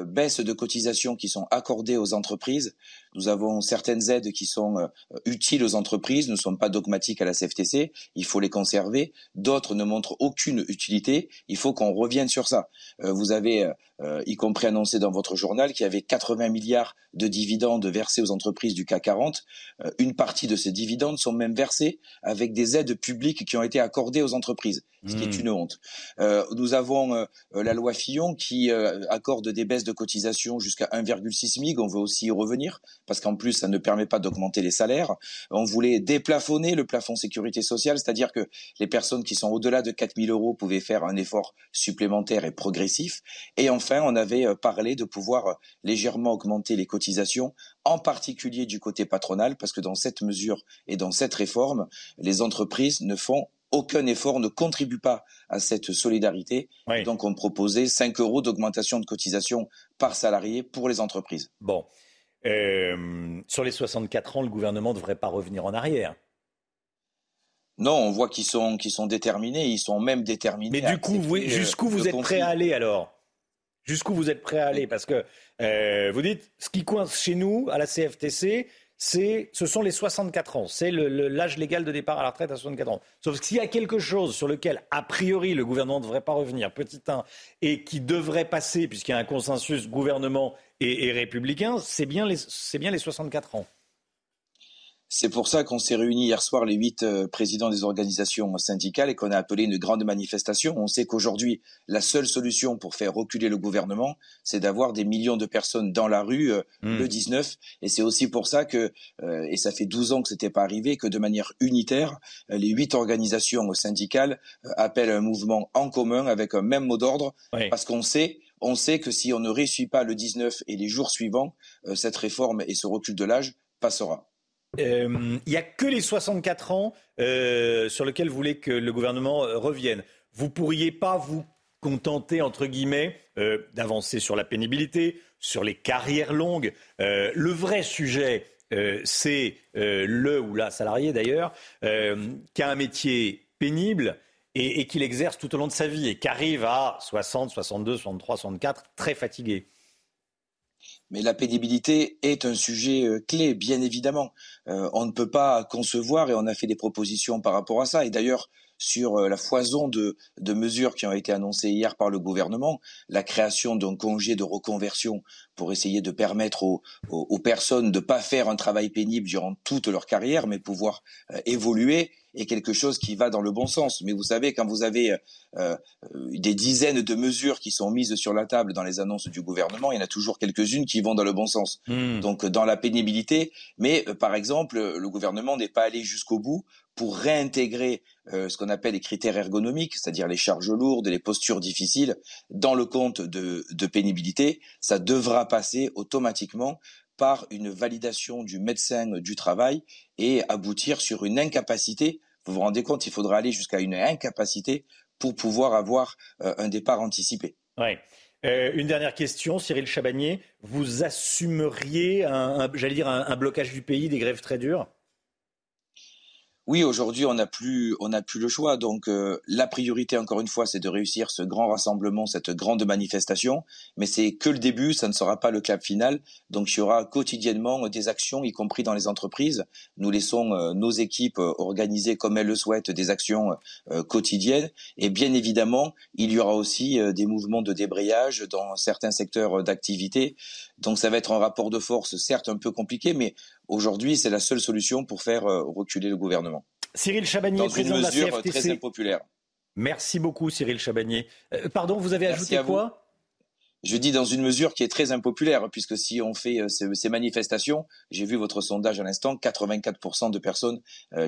baisses de cotisations qui sont accordées aux entreprises. Nous avons certaines aides qui sont euh, utiles aux entreprises, ne sont pas dogmatiques à la CFTC, il faut les conserver. D'autres ne montrent aucune utilité, il faut qu'on revienne sur ça. Euh, vous avez, euh, y compris annoncé dans votre journal, qu'il y avait 80 milliards de dividendes versés aux entreprises du CAC 40. une partie de ces dividendes sont même versés avec des aides publiques qui ont été accordées aux entreprises. Ce qui est hmm. une honte. Euh, nous avons euh, la loi Fillon qui euh, accorde des baisses de cotisation jusqu'à 1,6 SMIC. On veut aussi y revenir parce qu'en plus, ça ne permet pas d'augmenter les salaires. On voulait déplafonner le plafond sécurité sociale, c'est-à-dire que les personnes qui sont au-delà de 4 000 euros pouvaient faire un effort supplémentaire et progressif. Et enfin, on avait parlé de pouvoir légèrement augmenter les cotisations, en particulier du côté patronal, parce que dans cette mesure et dans cette réforme, les entreprises ne font aucun effort ne contribue pas à cette solidarité. Donc, on proposait 5 euros d'augmentation de cotisation par salarié pour les entreprises. Bon. Euh, sur les 64 ans, le gouvernement ne devrait pas revenir en arrière. Non, on voit qu'ils sont, sont déterminés, ils sont même déterminés. Mais du coup, euh, jusqu'où vous êtes prêt à aller alors? Jusqu'où vous êtes prêt à aller? Parce que euh, vous dites, ce qui coince chez nous, à la CFTC, c'est, ce sont les 64 ans. C'est l'âge légal de départ à la retraite à 64 ans. Sauf s'il y a quelque chose sur lequel, a priori, le gouvernement ne devrait pas revenir, petit 1, et qui devrait passer, puisqu'il y a un consensus gouvernement et, et républicain, c'est bien, les, bien les 64 ans. C'est pour ça qu'on s'est réunis hier soir les huit euh, présidents des organisations syndicales et qu'on a appelé une grande manifestation. On sait qu'aujourd'hui, la seule solution pour faire reculer le gouvernement, c'est d'avoir des millions de personnes dans la rue euh, hmm. le 19. Et c'est aussi pour ça que, euh, et ça fait 12 ans que c'était pas arrivé, que de manière unitaire, les huit organisations syndicales appellent un mouvement en commun avec un même mot d'ordre, parce qu'on sait on sait que si on ne réussit pas le 19 et les jours suivants, cette réforme et ce recul de l'âge passera. Euh, il n'y a que les 64 ans euh, sur lesquels vous voulez que le gouvernement euh, revienne. Vous pourriez pas vous contenter, entre guillemets, d'avancer sur la pénibilité, sur les carrières longues. le vrai sujet, c'est le ou la salarié d'ailleurs, qui a un métier pénible et, et qu'il exerce tout au long de sa vie et qui arrive à 60, 62, 63, 64 très fatigué. Mais la pénibilité est un sujet euh, clé, bien évidemment. Euh, on ne peut pas concevoir, et on a fait des propositions par rapport à ça. Et d'ailleurs, sur euh, la foison de, de, mesures qui ont été annoncées hier par le gouvernement, la création d'un congé de reconversion pour essayer de permettre aux, aux, personnes de ne pas faire un travail pénible durant toute leur carrière, mais pouvoir évoluer est quelque chose qui va dans le bon sens. Mais vous savez, quand vous avez euh, euh, des dizaines de mesures qui sont mises sur la table dans les annonces du gouvernement, il y en a toujours quelques-unes qui vont dans le bon sens. Hmm. Donc dans la pénibilité, mais euh, par exemple, le gouvernement n'est pas allé jusqu'au bout pour réintégrer ce qu'on appelle les critères ergonomiques, c'est-à-dire les charges lourdes, les postures difficiles, dans le compte de, de pénibilité, ça devra passer automatiquement par une validation du médecin du travail et aboutir sur une incapacité vous vous rendez compte, il faudra aller jusqu'à une incapacité pour pouvoir avoir euh, un départ anticipé. Ouais. Euh, une dernière question, Cyril Chabagnier. Vous assumeriez, j'allais dire, un, blocage du pays, des grèves très dures? Oui, aujourd'hui, on n'a plus, on n'a plus le choix. Donc, euh, la priorité, encore une fois, c'est de réussir ce grand rassemblement, cette grande manifestation. Mais c'est que le début, ça ne sera pas le cap final. Donc, il y aura quotidiennement des actions, y compris dans les entreprises. Nous laissons euh, nos équipes euh, organiser comme elles le souhaitent des actions quotidiennes. Et bien évidemment, il y aura aussi des mouvements de débrayage dans certains secteurs d'activité. Donc, ça va être un rapport de force, certes un peu compliqué, mais Aujourd'hui, c'est la seule solution pour faire euh, reculer le gouvernement. Cyril Chabagnier, Dans président une mesure de la CFTC. très impopulaire. Merci beaucoup, Cyril Chabagnier. Euh, pardon, vous avez ajouté quoi? Je dis dans une mesure qui est très impopulaire, puisque si on fait euh, ces, manifestations, j'ai vu votre sondage à l'instant, 84% de personnes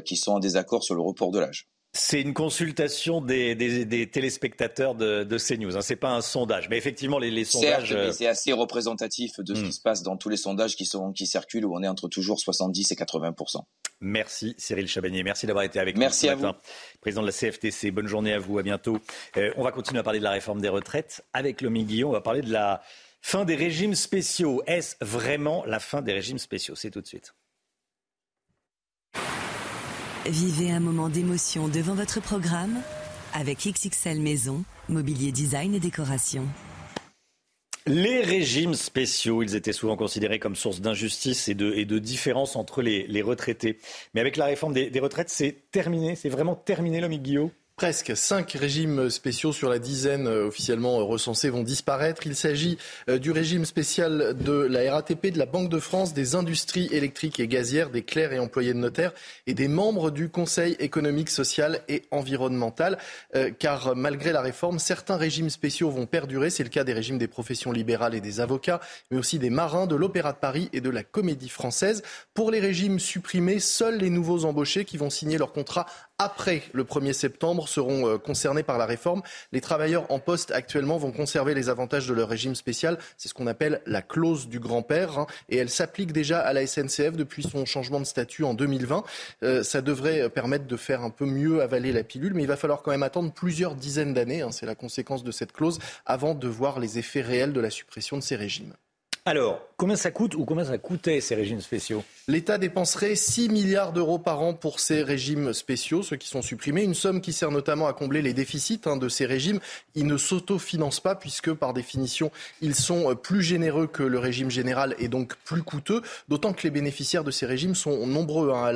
qui sont en désaccord sur le report de l'âge. C'est une consultation des, téléspectateurs de, de CNews. Hein. C'est pas un sondage, mais effectivement les, sondages. Certes, c'est assez représentatif de ce qui hmm. se passe dans tous les sondages qui sont qui circulent où on est entre toujours 70 et 80% Merci Cyril Chabagnier, merci d'avoir été avec nous ce à matin. Président de la CFTC, bonne journée à vous, à bientôt. Euh, on va continuer à parler de la réforme des retraites avec Lomi Guillon. On va parler de la fin des régimes spéciaux. Est-ce vraiment la fin des régimes spéciaux? C'est tout de suite. Vivez un moment d'émotion devant votre programme avec XXL Maison, mobilier design et décoration. Les régimes spéciaux, ils étaient souvent considérés comme source d'injustice et de, différence entre les, retraités. Mais avec la réforme des, retraites, c'est terminé, c'est vraiment terminé, l'homme Guillaume Presque cinq régimes spéciaux sur la dizaine euh, officiellement recensés vont disparaître. Il s'agit euh, du régime spécial de la RATP, de la Banque de France, des industries électriques et gazières, des clercs et employés de notaires et des membres du Conseil économique, social et environnemental. Euh, car malgré la réforme, certains régimes spéciaux vont perdurer. C'est le cas des régimes des professions libérales et des avocats, mais aussi des marins, de l'Opéra de Paris et de la Comédie française. Pour les régimes supprimés, seuls les nouveaux embauchés qui vont signer leur contrat après le 1er septembre seront euh, concernés par la réforme. Les travailleurs en poste actuellement vont conserver les avantages de leur régime spécial. C'est ce qu'on appelle la clause du grand-père hein, et elle s'applique déjà à la SNCF depuis son changement de statut en 2020. Euh, ça devrait permettre de faire un peu mieux avaler la pilule, mais il va falloir quand même attendre plusieurs dizaines d'années, hein, c'est la conséquence de cette clause, avant de voir les effets réels de la suppression de ces régimes. Alors, combien ça coûte ou combien ça coûtait ces régimes spéciaux? L'État dépenserait 6 milliards d'euros par an pour ces régimes spéciaux, ceux qui sont supprimés. Une somme qui sert notamment à combler les déficits hein, de ces régimes. Ils ne s'autofinancent pas puisque, par définition, ils sont plus généreux que le régime général et donc plus coûteux. D'autant que les bénéficiaires de ces régimes sont nombreux. Hein. À,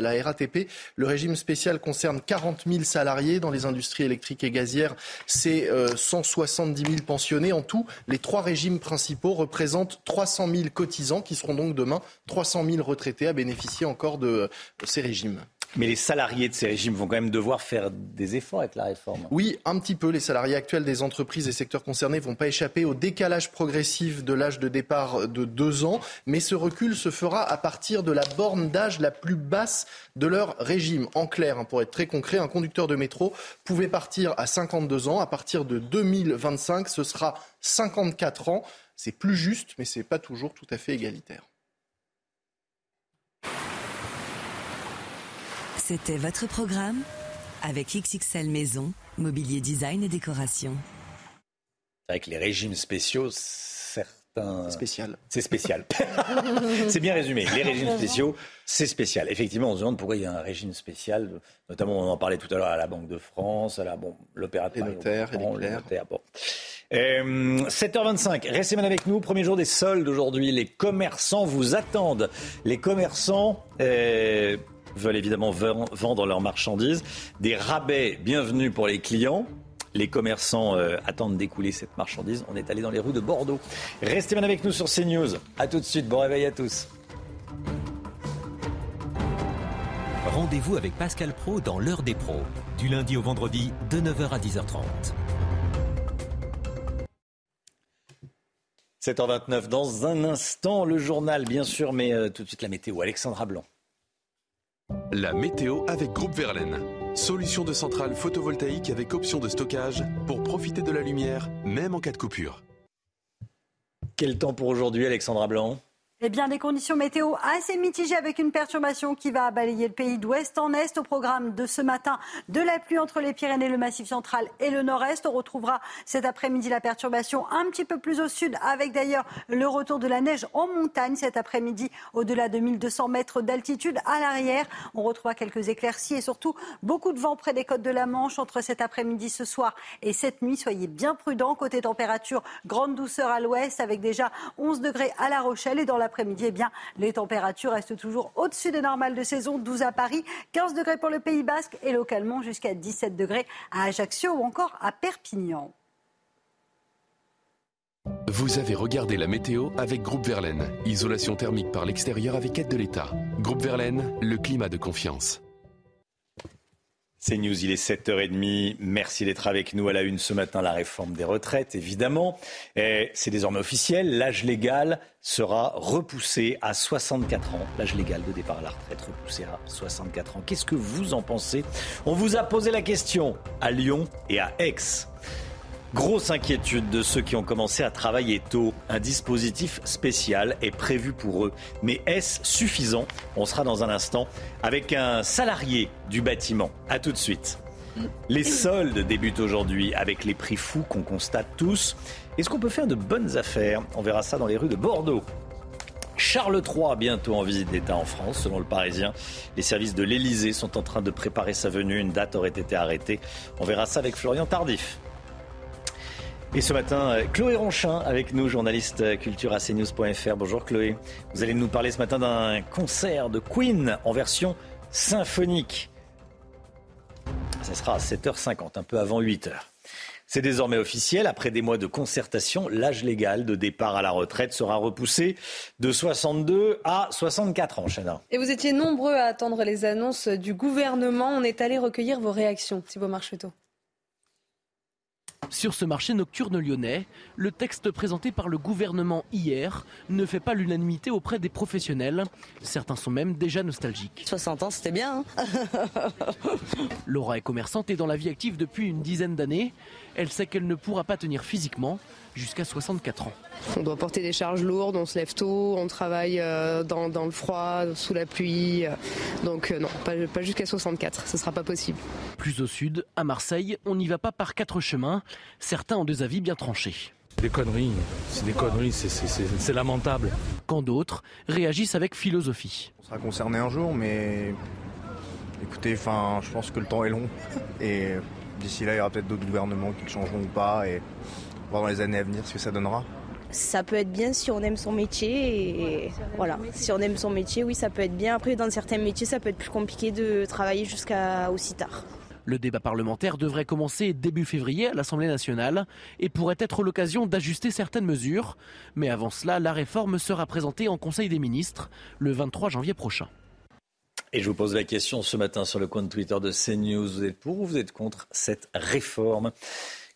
la, RATP, le régime spécial concerne 40 000 salariés. Dans les industries électriques et gazières, c'est 170 000 pensionnés. En tout, les trois régimes principaux représentent 300 000 cotisants qui seront donc demain 300 000 retraités à bénéficier encore de ces régimes. Mais les salariés de ces régimes vont quand même devoir faire des efforts avec la réforme. Oui, un petit peu. Les salariés actuels des entreprises et secteurs concernés ne vont pas échapper au décalage progressif de l'âge de départ de deux ans. Mais ce recul se fera à partir de la borne d'âge la plus basse de leur régime. En clair, hein, pour être très concret, un conducteur de métro pouvait partir à 52 ans. À partir de 2025, ce sera 54 ans. C'est plus juste, mais ce n'est pas toujours tout à fait égalitaire. C'était votre programme avec XXL Maison, mobilier design et décoration. Avec les régimes spéciaux, certains. Spécial. C'est spécial. c'est bien résumé. Les régimes spéciaux, c'est spécial. Effectivement, on se demande pourquoi il y a un régime spécial. Notamment, on en parlait tout à l'heure à la Banque de France, à la bon, l'Opéra de Paris. Les notaires, les notaires. Bon. 7h25, euh, restez maintenant avec nous. Premier jour des soldes aujourd'hui. Les commerçants vous attendent. Les commerçants euh, veulent évidemment vendre leurs marchandises. Des rabais bienvenus pour les clients. Les commerçants euh, attendent d'écouler cette marchandise. On est allé dans les rues de Bordeaux. Restez maintenant avec nous sur CNews. A tout de suite. Bon réveil à tous. Rendez-vous avec Pascal Pro dans l'heure des pros. Du lundi au vendredi de 9h à 10h30. 7h29, dans un instant, le journal, bien sûr, mais euh, tout de suite la météo. Alexandra Blanc. La météo avec Groupe Verlaine. Solution de centrale photovoltaïque avec option de stockage pour profiter de la lumière, même en cas de coupure. Quel temps pour aujourd'hui, Alexandra Blanc? Eh bien, des conditions météo assez mitigées avec une perturbation qui va balayer le pays d'ouest en est. Au programme de ce matin, de la pluie entre les Pyrénées, le Massif central et le nord-est. On retrouvera cet après-midi la perturbation un petit peu plus au sud, avec d'ailleurs le retour de la neige en montagne cet après-midi, au-delà de 1200 mètres d'altitude. À l'arrière, on retrouvera quelques éclaircies et surtout beaucoup de vent près des côtes de la Manche entre cet après-midi, ce soir et cette nuit. Soyez bien prudents. Côté température, grande douceur à l'ouest, avec déjà 11 degrés à La Rochelle et dans la après-midi, eh les températures restent toujours au-dessus des normales de saison. 12 à Paris, 15 degrés pour le Pays Basque et localement jusqu'à 17 degrés à Ajaccio ou encore à Perpignan. Vous avez regardé la météo avec Groupe Verlaine. Isolation thermique par l'extérieur avec aide de l'État. Groupe Verlaine, le climat de confiance. C'est News, il est 7h30. Merci d'être avec nous à la une ce matin. La réforme des retraites, évidemment. C'est désormais officiel. L'âge légal sera repoussé à 64 ans. L'âge légal de départ à la retraite repoussé à 64 ans. Qu'est-ce que vous en pensez? On vous a posé la question à Lyon et à Aix. Grosse inquiétude de ceux qui ont commencé à travailler tôt. Un dispositif spécial est prévu pour eux. Mais est-ce suffisant? On sera dans un instant avec un salarié du bâtiment. A tout de suite. Les soldes débutent aujourd'hui avec les prix fous qu'on constate tous. Est-ce qu'on peut faire de bonnes affaires? On verra ça dans les rues de Bordeaux. Charles III bientôt en visite d'État en France, selon le Parisien. Les services de l'Élysée sont en train de préparer sa venue. Une date aurait été arrêtée. On verra ça avec Florian Tardif. Et ce matin, euh, Chloé Ronchin avec nous, journaliste euh, culture à cnews.fr. Bonjour Chloé. Vous allez nous parler ce matin d'un concert de Queen en version symphonique. Ce sera à 7h50, un peu avant 8h. C'est désormais officiel. Après des mois de concertation, l'âge légal de départ à la retraite sera repoussé de 62 à 64 ans, Chana. Et vous étiez nombreux à attendre les annonces du gouvernement. On est allé recueillir vos réactions, Thibault Marcheteau. Sur ce marché nocturne lyonnais, le texte présenté par le gouvernement hier ne fait pas l'unanimité auprès des professionnels. Certains sont même déjà nostalgiques. 60 ans, c'était bien. Hein Laura est commerçante et dans la vie active depuis une dizaine d'années. Elle sait qu'elle ne pourra pas tenir physiquement jusqu'à 64 ans. On doit porter des charges lourdes, on se lève tôt, on travaille euh, dans, le froid, sous la pluie. Euh, donc euh, non, pas, jusqu'à 64, ce ne sera pas possible. Plus au sud, à Marseille, on n'y va pas par quatre chemins. Certains ont des avis bien tranchés. Des conneries, c'est des conneries, c'est lamentable. Quand d'autres réagissent avec philosophie. On sera concerné un jour, mais écoutez, enfin, je pense que le temps est long. Et d'ici là, il y aura peut-être d'autres gouvernements qui changeront ou pas. Et voir dans les années à venir ce que ça donnera. Ça peut être bien si on aime son métier. Et voilà, si on aime son métier, oui, ça peut être bien. Après, dans certains métiers, ça peut être plus compliqué de travailler jusqu'à aussi tard. Le débat parlementaire devrait commencer début février à l'Assemblée nationale et pourrait être l'occasion d'ajuster certaines mesures. Mais avant cela, la réforme sera présentée en Conseil des ministres le 23 janvier prochain. Et je vous pose la question ce matin sur le compte Twitter de CNews. Vous êtes pour ou vous êtes contre cette réforme?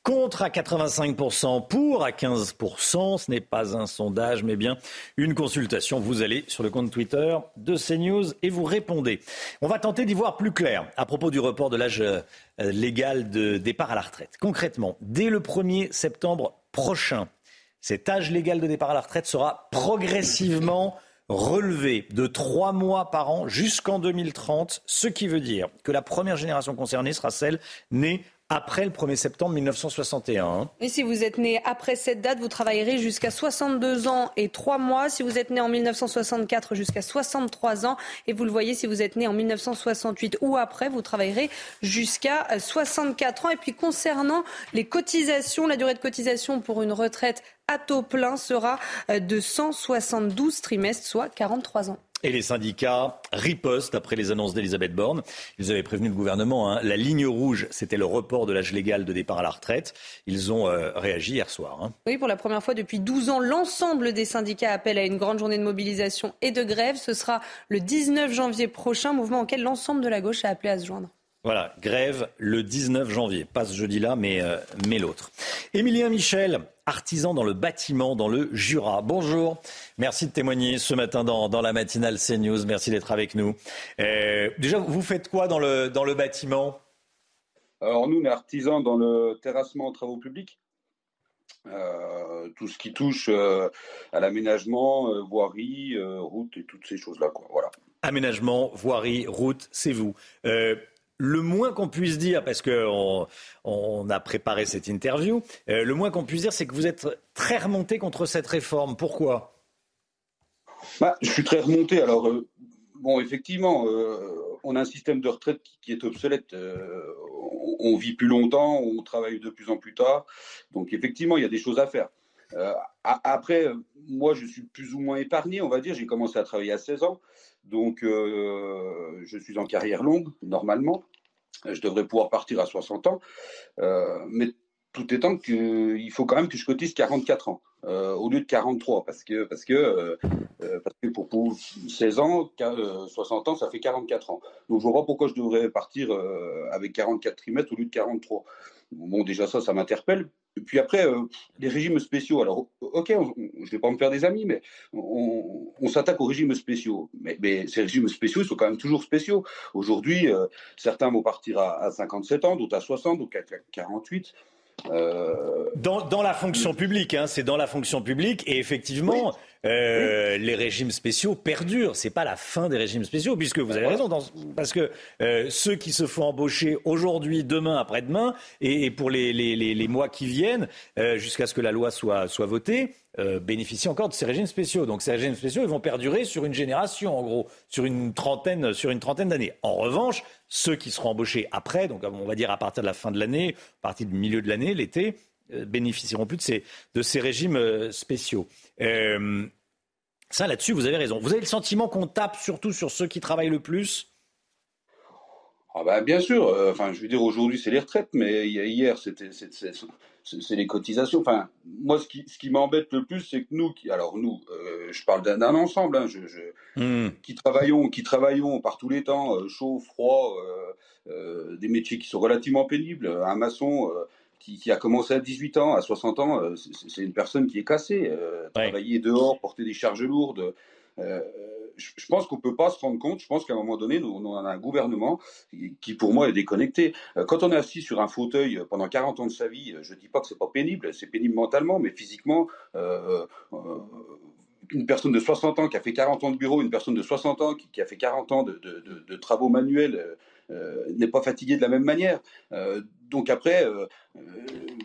Contre à 85%, pour à 15%. Ce n'est pas un sondage, mais bien une consultation. Vous allez sur le compte Twitter de CNews et vous répondez. On va tenter d'y voir plus clair à propos du report de l'âge euh, légal de départ à la retraite. Concrètement, dès le 1er septembre prochain, cet âge légal de départ à la retraite sera progressivement relevé de trois mois par an jusqu'en 2030, ce qui veut dire que la première génération concernée sera celle née après le 1er septembre 1961. Et si vous êtes né après cette date, vous travaillerez jusqu'à 62 ans et 3 mois. Si vous êtes né en 1964, jusqu'à 63 ans. Et vous le voyez, si vous êtes né en 1968 ou après, vous travaillerez jusqu'à 64 ans. Et puis concernant les cotisations, la durée de cotisation pour une retraite à taux plein sera de 172 trimestres, soit 43 ans. Et les syndicats ripostent après les annonces d'Elisabeth Borne. Ils avaient prévenu le gouvernement. Hein. La ligne rouge, c'était le report de l'âge légal de départ à la retraite. Ils ont euh, réagi hier soir. Hein. Oui, pour la première fois depuis 12 ans, l'ensemble des syndicats appellent à une grande journée de mobilisation et de grève. Ce sera le 19 janvier prochain, mouvement auquel l'ensemble de la gauche a appelé à se joindre. Voilà, grève le 19 janvier. Pas ce jeudi-là, mais, euh, mais l'autre. Émilien Michel, artisan dans le bâtiment dans le Jura. Bonjour. Merci de témoigner ce matin dans, la matinale CNews. Merci d'être avec nous. Euh, déjà, vous faites quoi dans le, dans le bâtiment? Alors, nous, on est artisans dans le terrassement aux travaux publics. Euh, tout ce qui touche à l'aménagement, voirie, route et toutes ces choses-là. Voilà. Aménagement, voirie, route, c'est vous le moins qu'on puisse dire, parce qu'on on a préparé cette interview, euh, le moins qu'on puisse dire, c'est que vous êtes très remonté contre cette réforme. Pourquoi? Bah, Je suis très remonté. Alors, euh, bon, effectivement, euh, on a un système de retraite qui, est obsolète. On, on, vit plus longtemps, on travaille de plus en plus tard. Donc, effectivement, il y a des choses à faire. après, moi, je suis plus ou moins épargné, on va dire. J'ai commencé à travailler à 16 ans. Donc, euh, je suis en carrière longue, normalement. Je devrais pouvoir partir à 60 ans. Euh, mais tout étant qu'il faut quand même que je cotise 44 ans euh, au lieu de 43 parce que pour, pour 16 ans 60 ans ça fait 44 ans donc je vois pas pourquoi je devrais partir avec 44 trimestres au lieu de 43 bon déjà ça ça m'interpelle et puis après, euh, les régimes spéciaux. Alors, ok, je ne vais pas me faire des amis, mais on, s'attaque aux régimes spéciaux. Mais, ces régimes spéciaux, ils sont quand même toujours spéciaux. Aujourd'hui, euh, certains vont partir à, 57 ans, d'autres à 60, d'autres à 48. Euh, dans, la fonction publique, hein, c'est dans la fonction publique, et effectivement, euh, les régimes spéciaux perdurent. C'est pas la fin des régimes spéciaux, puisque vous avez raison, parce que euh, ceux qui se font embaucher aujourd'hui, demain, après-demain, et, pour les, mois qui viennent, jusqu'à ce que la loi soit, soit votée, bénéficient encore de ces régimes spéciaux. Donc ces régimes spéciaux, ils vont perdurer sur une génération, en gros, sur une trentaine, sur une trentaine d'années. En revanche, ceux qui seront embauchés après, donc on va dire à partir de la fin de l'année, à partir du milieu de l'année, l'été, euh, bénéficieront plus de ces, de ces régimes euh, spéciaux. Euh, ça, là-dessus, vous avez raison. Vous avez le sentiment qu'on tape surtout sur ceux qui travaillent le plus? Ah bah bien sûr, euh, enfin je veux dire aujourd'hui c'est les retraites, mais hier c'était c'est les cotisations. Enfin moi ce qui, ce qui m'embête le plus c'est que nous, qui, alors nous, euh, je parle d'un ensemble, hein, je, je, Hmm. qui travaillons, qui travaillons par tous les temps, euh, chaud, froid, euh, euh, des métiers qui sont relativement pénibles. Un maçon euh, qui, qui a commencé à 18 ans, à 60 ans, euh, c'est une personne qui est cassée. Euh, Travailler dehors, porter des charges lourdes. euh, je je pense qu'on peut pas se rendre compte. Je pense qu'à un moment donné, nous, on a un gouvernement qui, pour moi, est déconnecté. Quand on est assis sur un fauteuil pendant 40 ans de sa vie, je dis pas que c'est pas pénible, c'est pénible mentalement, mais physiquement, euh, euh, une personne de 60 ans qui a fait 40 ans de bureau, une personne de 60 ans qui, qui a fait 40 ans de, de- de- de travaux manuels n'est pas fatigué de la même manière. Euh, donc après, euh, euh,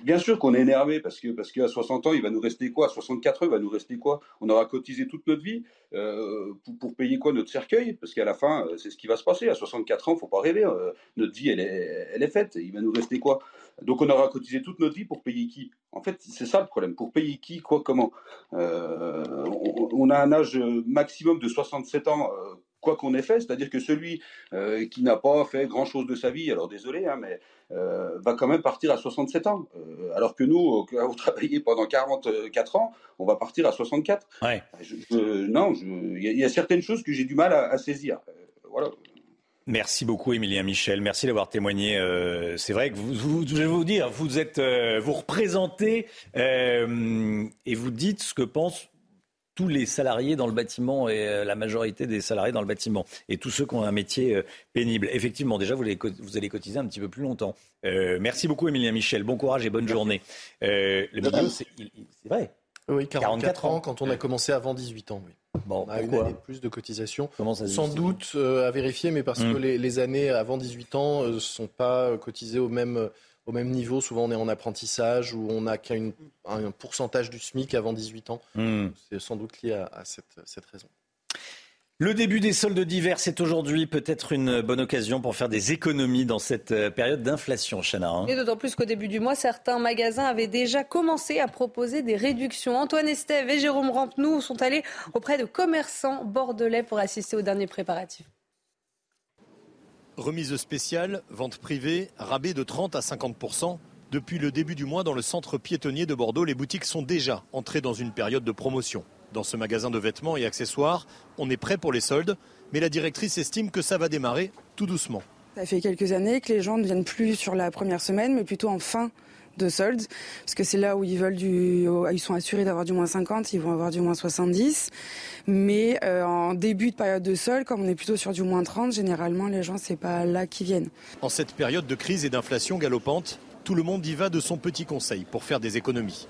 bien sûr qu'on est énervé parce que parce qu'à 60 ans, il va nous rester quoi? À 64 ans, il va nous rester quoi? On aura cotisé toute notre vie euh, pour, payer quoi Notre cercueil? Parce qu'à la fin, euh, c'est ce qui va se passer. À 64 ans, faut pas rêver. euh, notre vie, elle est, elle est faite. Il va nous rester quoi? Donc on aura cotisé toute notre vie pour payer qui? En fait, c'est ça le problème. Pour payer qui Quoi Comment? Euh, on, on a un âge maximum de 67 ans. Quoi qu'on ait fait, c'est-à-dire que celui euh, qui n'a pas fait grand-chose de sa vie, alors désolé, hein, mais euh, va quand même partir à 67 ans. Euh, alors que nous, euh, qui avons travaillé pendant 44 ans, on va partir à 64. Ouais. Je- je- non, il y, a- il y a certaines choses que j'ai du mal à, à saisir. Voilà. Merci beaucoup, Émilien Michel. Merci d'avoir témoigné. Euh, c'est vrai que vous, vous- je vais vous dire, vous êtes, euh, vous représentez euh, et vous dites ce que pensent tous les salariés dans le bâtiment et euh, la majorité des salariés dans le bâtiment et tous ceux qui ont un métier euh, pénible. Effectivement, déjà, vous allez, vous allez cotiser un petit peu plus longtemps. Euh, merci beaucoup, Émilien Michel. Bon courage et bonne journée. Euh, le milieu, c'est vrai. Oui, 44, 44 ans ans. quand on a commencé avant 18 ans. Oui. Bon, on a une année de plus de cotisation. Comment ça se Sans doute euh, à vérifier, mais parce Mm. que les, les années avant 18 ans ne sont pas cotisées au même, au même niveau. Souvent, on est en apprentissage ou on n'a qu'un un pourcentage du SMIC avant 18 ans. Mm. C'est sans doute lié à, à cette, cette raison. Le début des soldes d'hiver, c'est aujourd'hui peut-être une bonne occasion pour faire des économies dans cette euh, période d'inflation, Chana. hein. Et d'autant plus qu'au début du mois, certains magasins avaient déjà commencé à proposer des réductions. Antoine Estève et Jérôme Rampenou sont allés auprès de commerçants bordelais pour assister aux derniers préparatifs. Remise spéciale, vente privée, rabais de 30 à 50% Depuis le début du mois, dans le centre piétonnier de Bordeaux, les boutiques sont déjà entrées dans une période de promotion. Dans ce magasin de vêtements et accessoires, on est prêt pour les soldes, mais la directrice estime que ça va démarrer tout doucement. Ça fait quelques années que les gens ne viennent plus sur la première semaine, mais plutôt en fin de solde, parce que c'est là où ils veulent du, ils sont assurés d'avoir du moins 50, ils vont avoir du moins 70. Mais euh, en début de période de solde, comme on est plutôt sur du moins 30, généralement les gens c'est pas là qu'ils viennent. En cette période de crise et d'inflation galopante, tout le monde y va de son petit conseil pour faire des économies.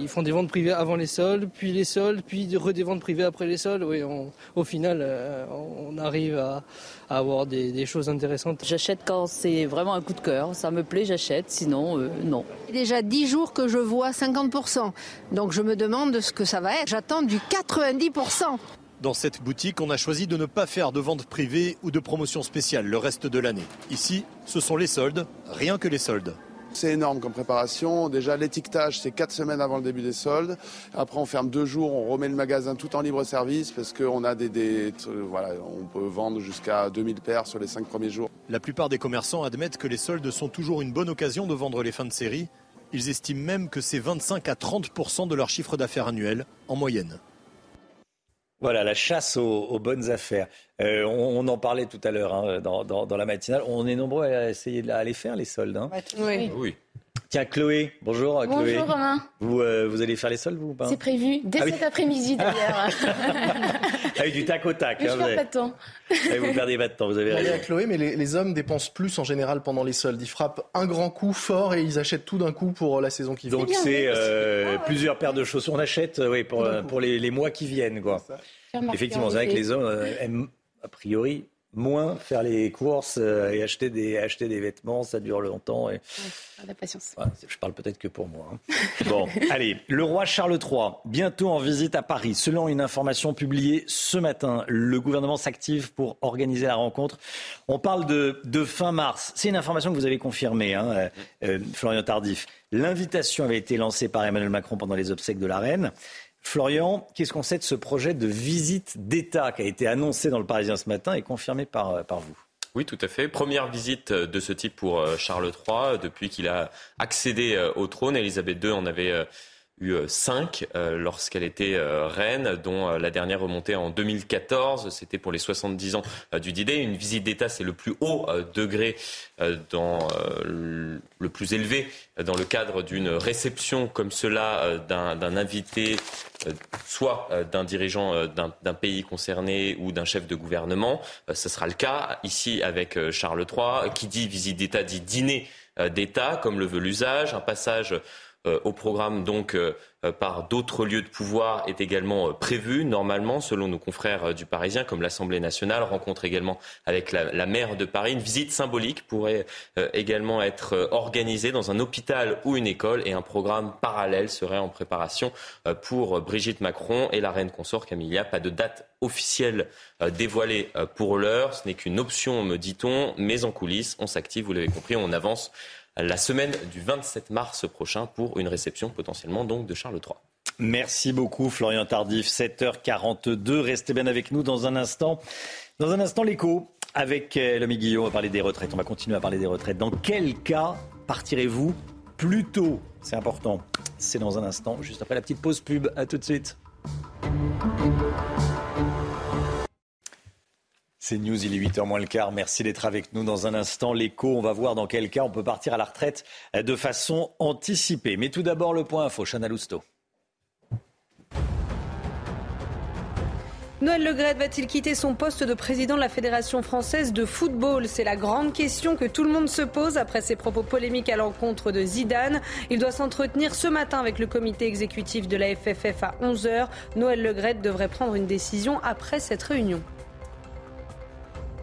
Ils font des ventes privées avant les soldes, puis les soldes, puis des ventes privées après les soldes. Oui, on- au final, euh, on arrive à, à avoir des, des choses intéressantes. J'achète quand c'est vraiment un coup de cœur, ça me plaît, j'achète, sinon euh, non. Déjà 10 jours que je vois 50%. Donc je me demande ce que ça va être. J'attends du 90%. Dans cette boutique, on a choisi de ne pas faire de vente privée ou de promotion spéciale le reste de l'année. Ici, ce sont les soldes, rien que les soldes. C'est énorme comme préparation. Déjà, l'étiquetage, c'est quatre semaines avant le début des soldes. Après, on ferme deux jours, on remet le magasin tout en libre service parce qu'on a des, voilà, on peut vendre jusqu'à 2000 paires sur les cinq premiers jours. La plupart des commerçants admettent que les soldes sont toujours une bonne occasion de vendre les fins de série. Ils estiment même que c'est 25 à 30% de leur chiffre d'affaires annuel en moyenne. Voilà, la chasse aux, aux bonnes affaires. Euh, on, on en parlait tout à l'heure hein, dans, dans- dans la matinale. On est nombreux à essayer de la- à les faire, les soldes. hein. Oui. Oui. Tiens, Chloé, bonjour. Chloé. Bonjour, Romain. Vous, euh, vous allez faire les soldes, vous ou pas? C'est prévu dès Ah oui. cet après-midi d'ailleurs. Avec du tac au tac. Mais je hein, perds avez- pas de temps. Vous perdez pas de temps, vous avez raison. à Chloé, mais les, les hommes dépensent plus en général pendant les soldes. Ils frappent un grand coup fort et ils achètent tout d'un coup pour la saison qui vient. Donc c'est euh, plusieurs paires de chaussures. On achète euh, oui, pour, euh, pour les, les mois qui viennent. Quoi. Effectivement, en c'est vrai que les hommes euh, aiment a priori moins faire les courses euh, et acheter des, acheter des vêtements. Ça dure longtemps. Et... La patience. Je parle peut-être que pour moi. hein. Bon, allez, le roi Charles III, bientôt en visite à Paris. Selon une information publiée ce matin, le gouvernement s'active pour organiser la rencontre. On parle de, de fin mars. C'est une information que vous avez confirmée, hein, euh, euh, Florian Tardif. L'invitation avait été lancée par Emmanuel Macron pendant les obsèques de la reine. Florian, qu'est-ce qu'on sait de ce projet de visite d'État qui a été annoncé dans le Parisien ce matin et confirmé par, euh, vous? Oui, tout à fait. Première visite de ce type pour Charles III depuis qu'il a accédé au trône. Elisabeth II en avait eu euh, cinq euh, lorsqu'elle était euh, reine, dont la dernière remontée en 2014. C'était pour les 70 ans du d Une visite d'État, c'est le plus haut degré, dans, le plus élevé dans le cadre d'une réception comme cela d'un invité, soit d'un dirigeant d'un pays concerné ou d'un chef de gouvernement. Ce sera le cas ici avec Charles III. Qui dit visite d'État dit dîner d'État, comme le veut l'usage. Un passage au programme donc euh, euh, par d'autres lieux de pouvoir est également prévu normalement selon nos confrères du Parisien comme l'Assemblée nationale rencontre également avec la, la, maire de Paris. Une visite symbolique pourrait également être organisée dans un hôpital ou une école et un programme parallèle serait en préparation pour Brigitte Macron et la reine consort Camilla. Pas de date officielle dévoilée pour l'heure. Ce n'est qu'une option me dit-on mais en coulisses on s'active vous l'avez compris on avance la semaine du 27 mars prochain pour une réception potentiellement donc de Charles III. Merci beaucoup Florian Tardif, 7h42. Restez bien avec nous dans un instant. Dans un instant, l'écho avec euh, l'ami Guillaume. On va parler des retraites. On va continuer à parler des retraites. Dans quel cas partirez-vous plus tôt? C'est important. C'est dans un instant, juste après la petite pause pub. À tout de suite. C'est News, il est 8h moins le quart. Merci d'être avec nous dans un instant. L'écho, on va voir dans quel cas on peut partir à la retraite de façon anticipée. Mais tout d'abord, le point info, Chana Lousteau. Noël Legret va-t-il quitter son poste de président de la Fédération française de football? C'est la grande question que tout le monde se pose après ses propos polémiques à l'encontre de Zidane. Il doit s'entretenir ce matin avec le comité exécutif de la FFF à 11h. Noël Legret devrait prendre une décision après cette réunion.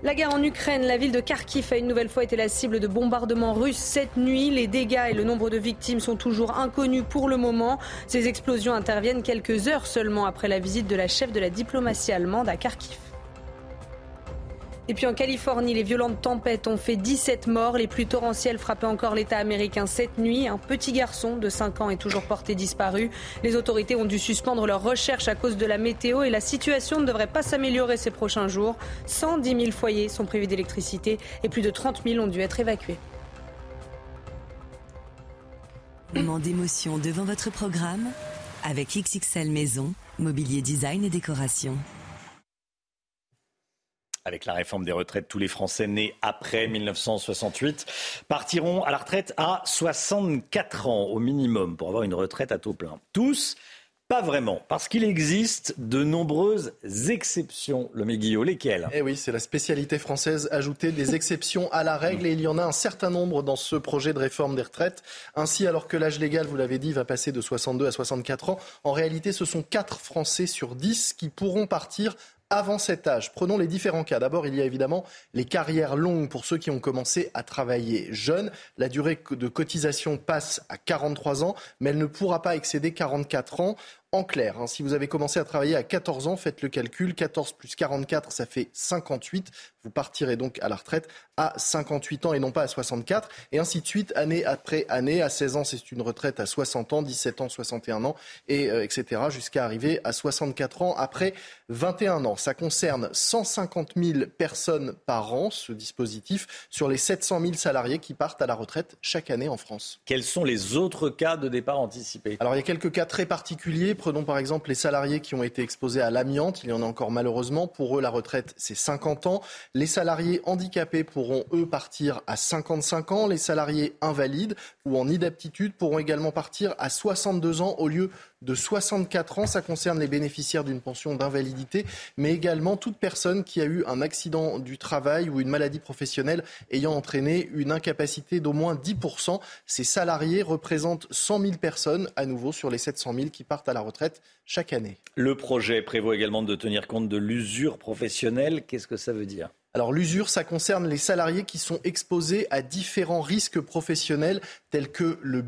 La guerre en Ukraine, la ville de Kharkiv a une nouvelle fois été la cible de bombardements russes cette nuit. Les dégâts et le nombre de victimes sont toujours inconnus pour le moment. Ces explosions interviennent quelques heures seulement après la visite de la chef de la diplomatie allemande à Kharkiv. Et puis en Californie, les violentes tempêtes ont fait 17 morts. Les pluies torrentielles frappaient encore l'État américain cette nuit. Un petit garçon de 5 ans est toujours porté disparu. Les autorités ont dû suspendre leurs recherches à cause de la météo et la situation ne devrait pas s'améliorer ces prochains jours. 110 000 foyers sont privés d'électricité et plus de 30 000 ont dû être évacués. Moment d'émotion devant votre programme avec XXL Maison, mobilier design et décoration. Avec la réforme des retraites, tous les Français nés après 1968 partiront à la retraite à 64 ans au minimum pour avoir une retraite à taux plein. Tous pas vraiment, parce qu'il existe de nombreuses exceptions, le Méguillot. Lesquelles? Eh oui, c'est la spécialité française, ajouter des exceptions à la règle, et il y en a un certain nombre dans ce projet de réforme des retraites. Ainsi, alors que l'âge légal, vous l'avez dit, va passer de 62 à 64 ans, en réalité, ce sont 4 Français sur 10 qui pourront partir avant cet âge. Prenons les différents cas. D'abord, il y a évidemment les carrières longues pour ceux qui ont commencé à travailler jeunes. La durée de cotisation passe à 43 ans, mais elle ne pourra pas excéder 44 ans. En clair, hein, si vous avez commencé à travailler à 14 ans, faites le calcul, 14 plus 44, ça fait 58. Vous partirez donc à la retraite à 58 ans et non pas à 64. Et ainsi de suite, année après année. À 16 ans, c'est une retraite à 60 ans, 17 ans, 61 ans, et euh, etc. jusqu'à arriver à 64 ans après 21 ans. Ça concerne 150 000 personnes par an, ce dispositif, sur les 700 000 salariés qui partent à la retraite chaque année en France. Quels sont les autres cas de départ anticipé Alors, il y a quelques cas très particuliers. Prenons par exemple les salariés qui ont été exposés à l'amiante. Il y en a encore malheureusement. Pour eux, la retraite, c'est 50 ans. Les salariés handicapés pourront, eux, partir à 55 ans. Les salariés invalides ou en inaptitude pourront également partir à 62 ans au lieu de 64 ans. Ça concerne les bénéficiaires d'une pension d'invalidité, mais également toute personne qui a eu un accident du travail ou une maladie professionnelle ayant entraîné une incapacité d'au moins 10%. Ces salariés représentent 100 000 personnes, à nouveau sur les 700 000 qui partent à la retraite chaque année. Le projet prévoit également de tenir compte de l'usure professionnelle. Qu'est-ce que ça veut dire? Alors l'usure, ça concerne les salariés qui sont exposés à différents risques professionnels tels que le,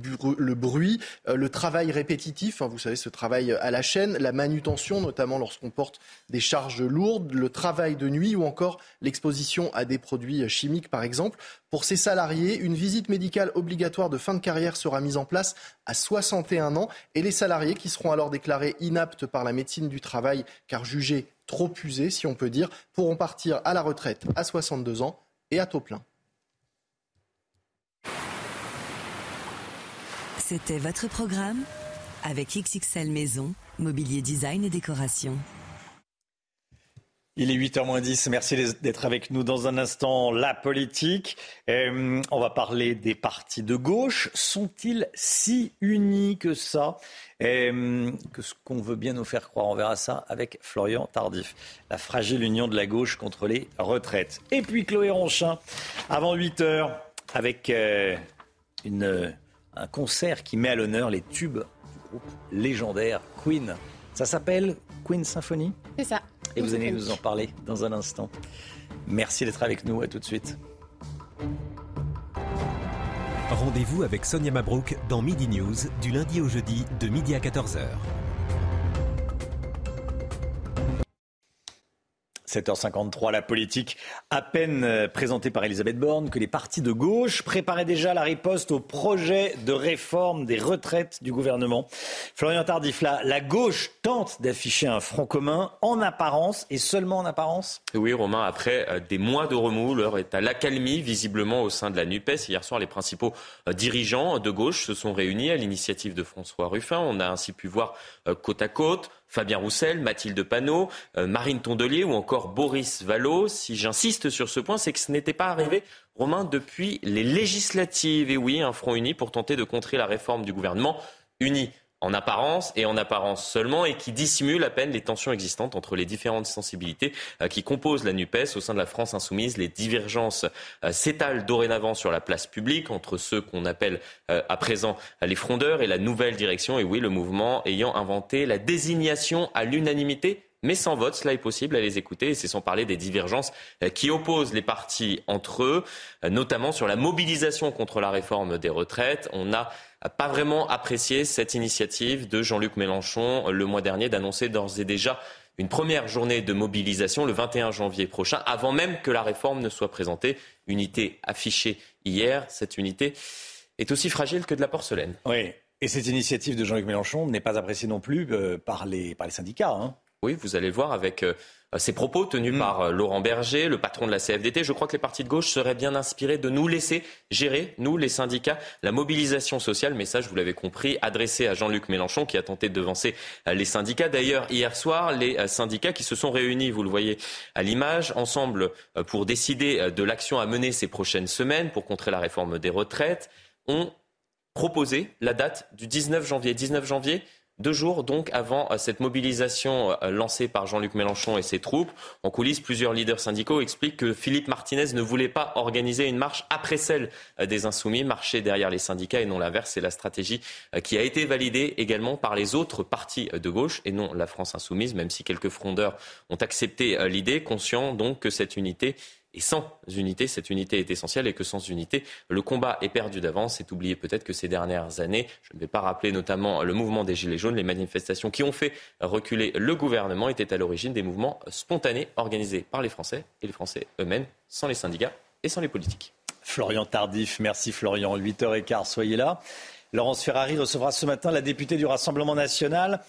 bruit, euh, le travail répétitif, hein, vous savez ce travail à la chaîne, la manutention notamment lorsqu'on porte des charges lourdes, le travail de nuit ou encore l'exposition à des produits chimiques par exemple. Pour ces salariés, une visite médicale obligatoire de fin de carrière sera mise en place à 61 ans et les salariés qui seront alors déclarés inaptes par la médecine du travail car jugés trop usés, si on peut dire, pourront partir à la retraite à 62 ans et à taux plein. C'était votre programme avec XXL Maison, mobilier design et décoration. Il est 8h10. Merci d'être avec nous dans un instant. La politique. Euh, on va parler des partis de gauche. Sont-ils si unis que ça? Euh, Que ce qu'on veut bien nous faire croire. On verra ça avec Florian Tardif. La fragile union de la gauche contre les retraites. Et puis Chloé Ronchin, avant 8h, avec euh, un concert qui met à l'honneur les tubes du groupe légendaire Queen. Ça s'appelle Queen Symphony? C'est ça. Et vous allez nous en parler dans un instant. Merci d'être avec nous. À tout de suite. Rendez-vous avec Sonia Mabrouk dans Midi News du lundi au jeudi de midi à 14h. 7h53, la politique à peine euh, présentée par Elisabeth Borne que les partis de gauche préparaient déjà la riposte au projet de réforme des retraites du gouvernement. Florian Tardif, la, gauche tente d'afficher un front commun en apparence et seulement en apparence? Oui, Romain, après euh, des mois de remous, l'heure est à l'accalmie visiblement au sein de la NUPES. Hier soir, les principaux euh, dirigeants de gauche se sont réunis à l'initiative de François Ruffin. On a ainsi pu voir côte à côte Fabien Roussel, Mathilde Panot, euh, Marine Tondelier ou encore Boris Vallot. Si j'insiste sur ce point, c'est que ce n'était pas arrivé, Romain, depuis les législatives. Et oui, un front uni pour tenter de contrer la réforme du gouvernement uni en apparence et en apparence seulement et qui dissimule à peine les tensions existantes entre les différentes sensibilités euh, qui composent la NUPES au sein de la France insoumise. Les divergences euh, s'étalent dorénavant sur la place publique entre ceux qu'on appelle euh, à présent les frondeurs et la nouvelle direction. Et oui, le mouvement ayant inventé la désignation à l'unanimité mais sans vote, cela est possible à les écouter, et c'est sans parler des divergences qui opposent les partis entre eux, notamment sur la mobilisation contre la réforme des retraites. On a pas vraiment apprécié cette initiative de Jean-Luc Mélenchon le mois dernier d'annoncer d'ores et déjà une première journée de mobilisation le 21 janvier prochain, avant même que la réforme ne soit présentée. Unité affichée hier, cette unité est aussi fragile que de la porcelaine. Oui, et cette initiative de Jean-Luc Mélenchon n'est pas appréciée non plus euh, par, les, par les syndicats. Hein. Oui, vous allez voir avec euh, ces propos tenus mm. par euh, Laurent Berger, le patron de la CFDT. Je crois que les partis de gauche seraient bien inspirés de nous laisser gérer, nous les syndicats, la mobilisation sociale. Message, vous l'avez compris, adressé à Jean-Luc Mélenchon qui a tenté de devancer euh, les syndicats. D'ailleurs, hier soir, les syndicats qui se sont réunis, vous le voyez à l'image, ensemble pour décider de l'action à mener ces prochaines semaines pour contrer la réforme des retraites, ont proposé la date du 19 janvier. 19 janvier, deux jours donc avant euh, cette mobilisation euh, lancée par Jean-Luc Mélenchon et ses troupes, en coulisses, plusieurs leaders syndicaux expliquent que Philippe Martinez ne voulait pas organiser une marche après celle euh, des insoumis, marcher derrière les syndicats et non l'inverse. C'est la stratégie qui a été validée également par les autres partis de gauche et non la France insoumise, même si quelques frondeurs ont accepté l'idée, conscients donc que cette unité et sans unité, cette unité est essentielle et que sans unité, le combat est perdu d'avance. C'est oublié peut-être que ces dernières années, je ne vais pas rappeler notamment le mouvement des Gilets jaunes, les manifestations qui ont fait reculer le gouvernement étaient à l'origine des mouvements spontanés organisés par les Français et les Français eux-mêmes, sans les syndicats et sans les politiques. Florian Tardif, merci Florian. 8h15, soyez là. Laurence Ferrari recevra ce matin la députée du Rassemblement national,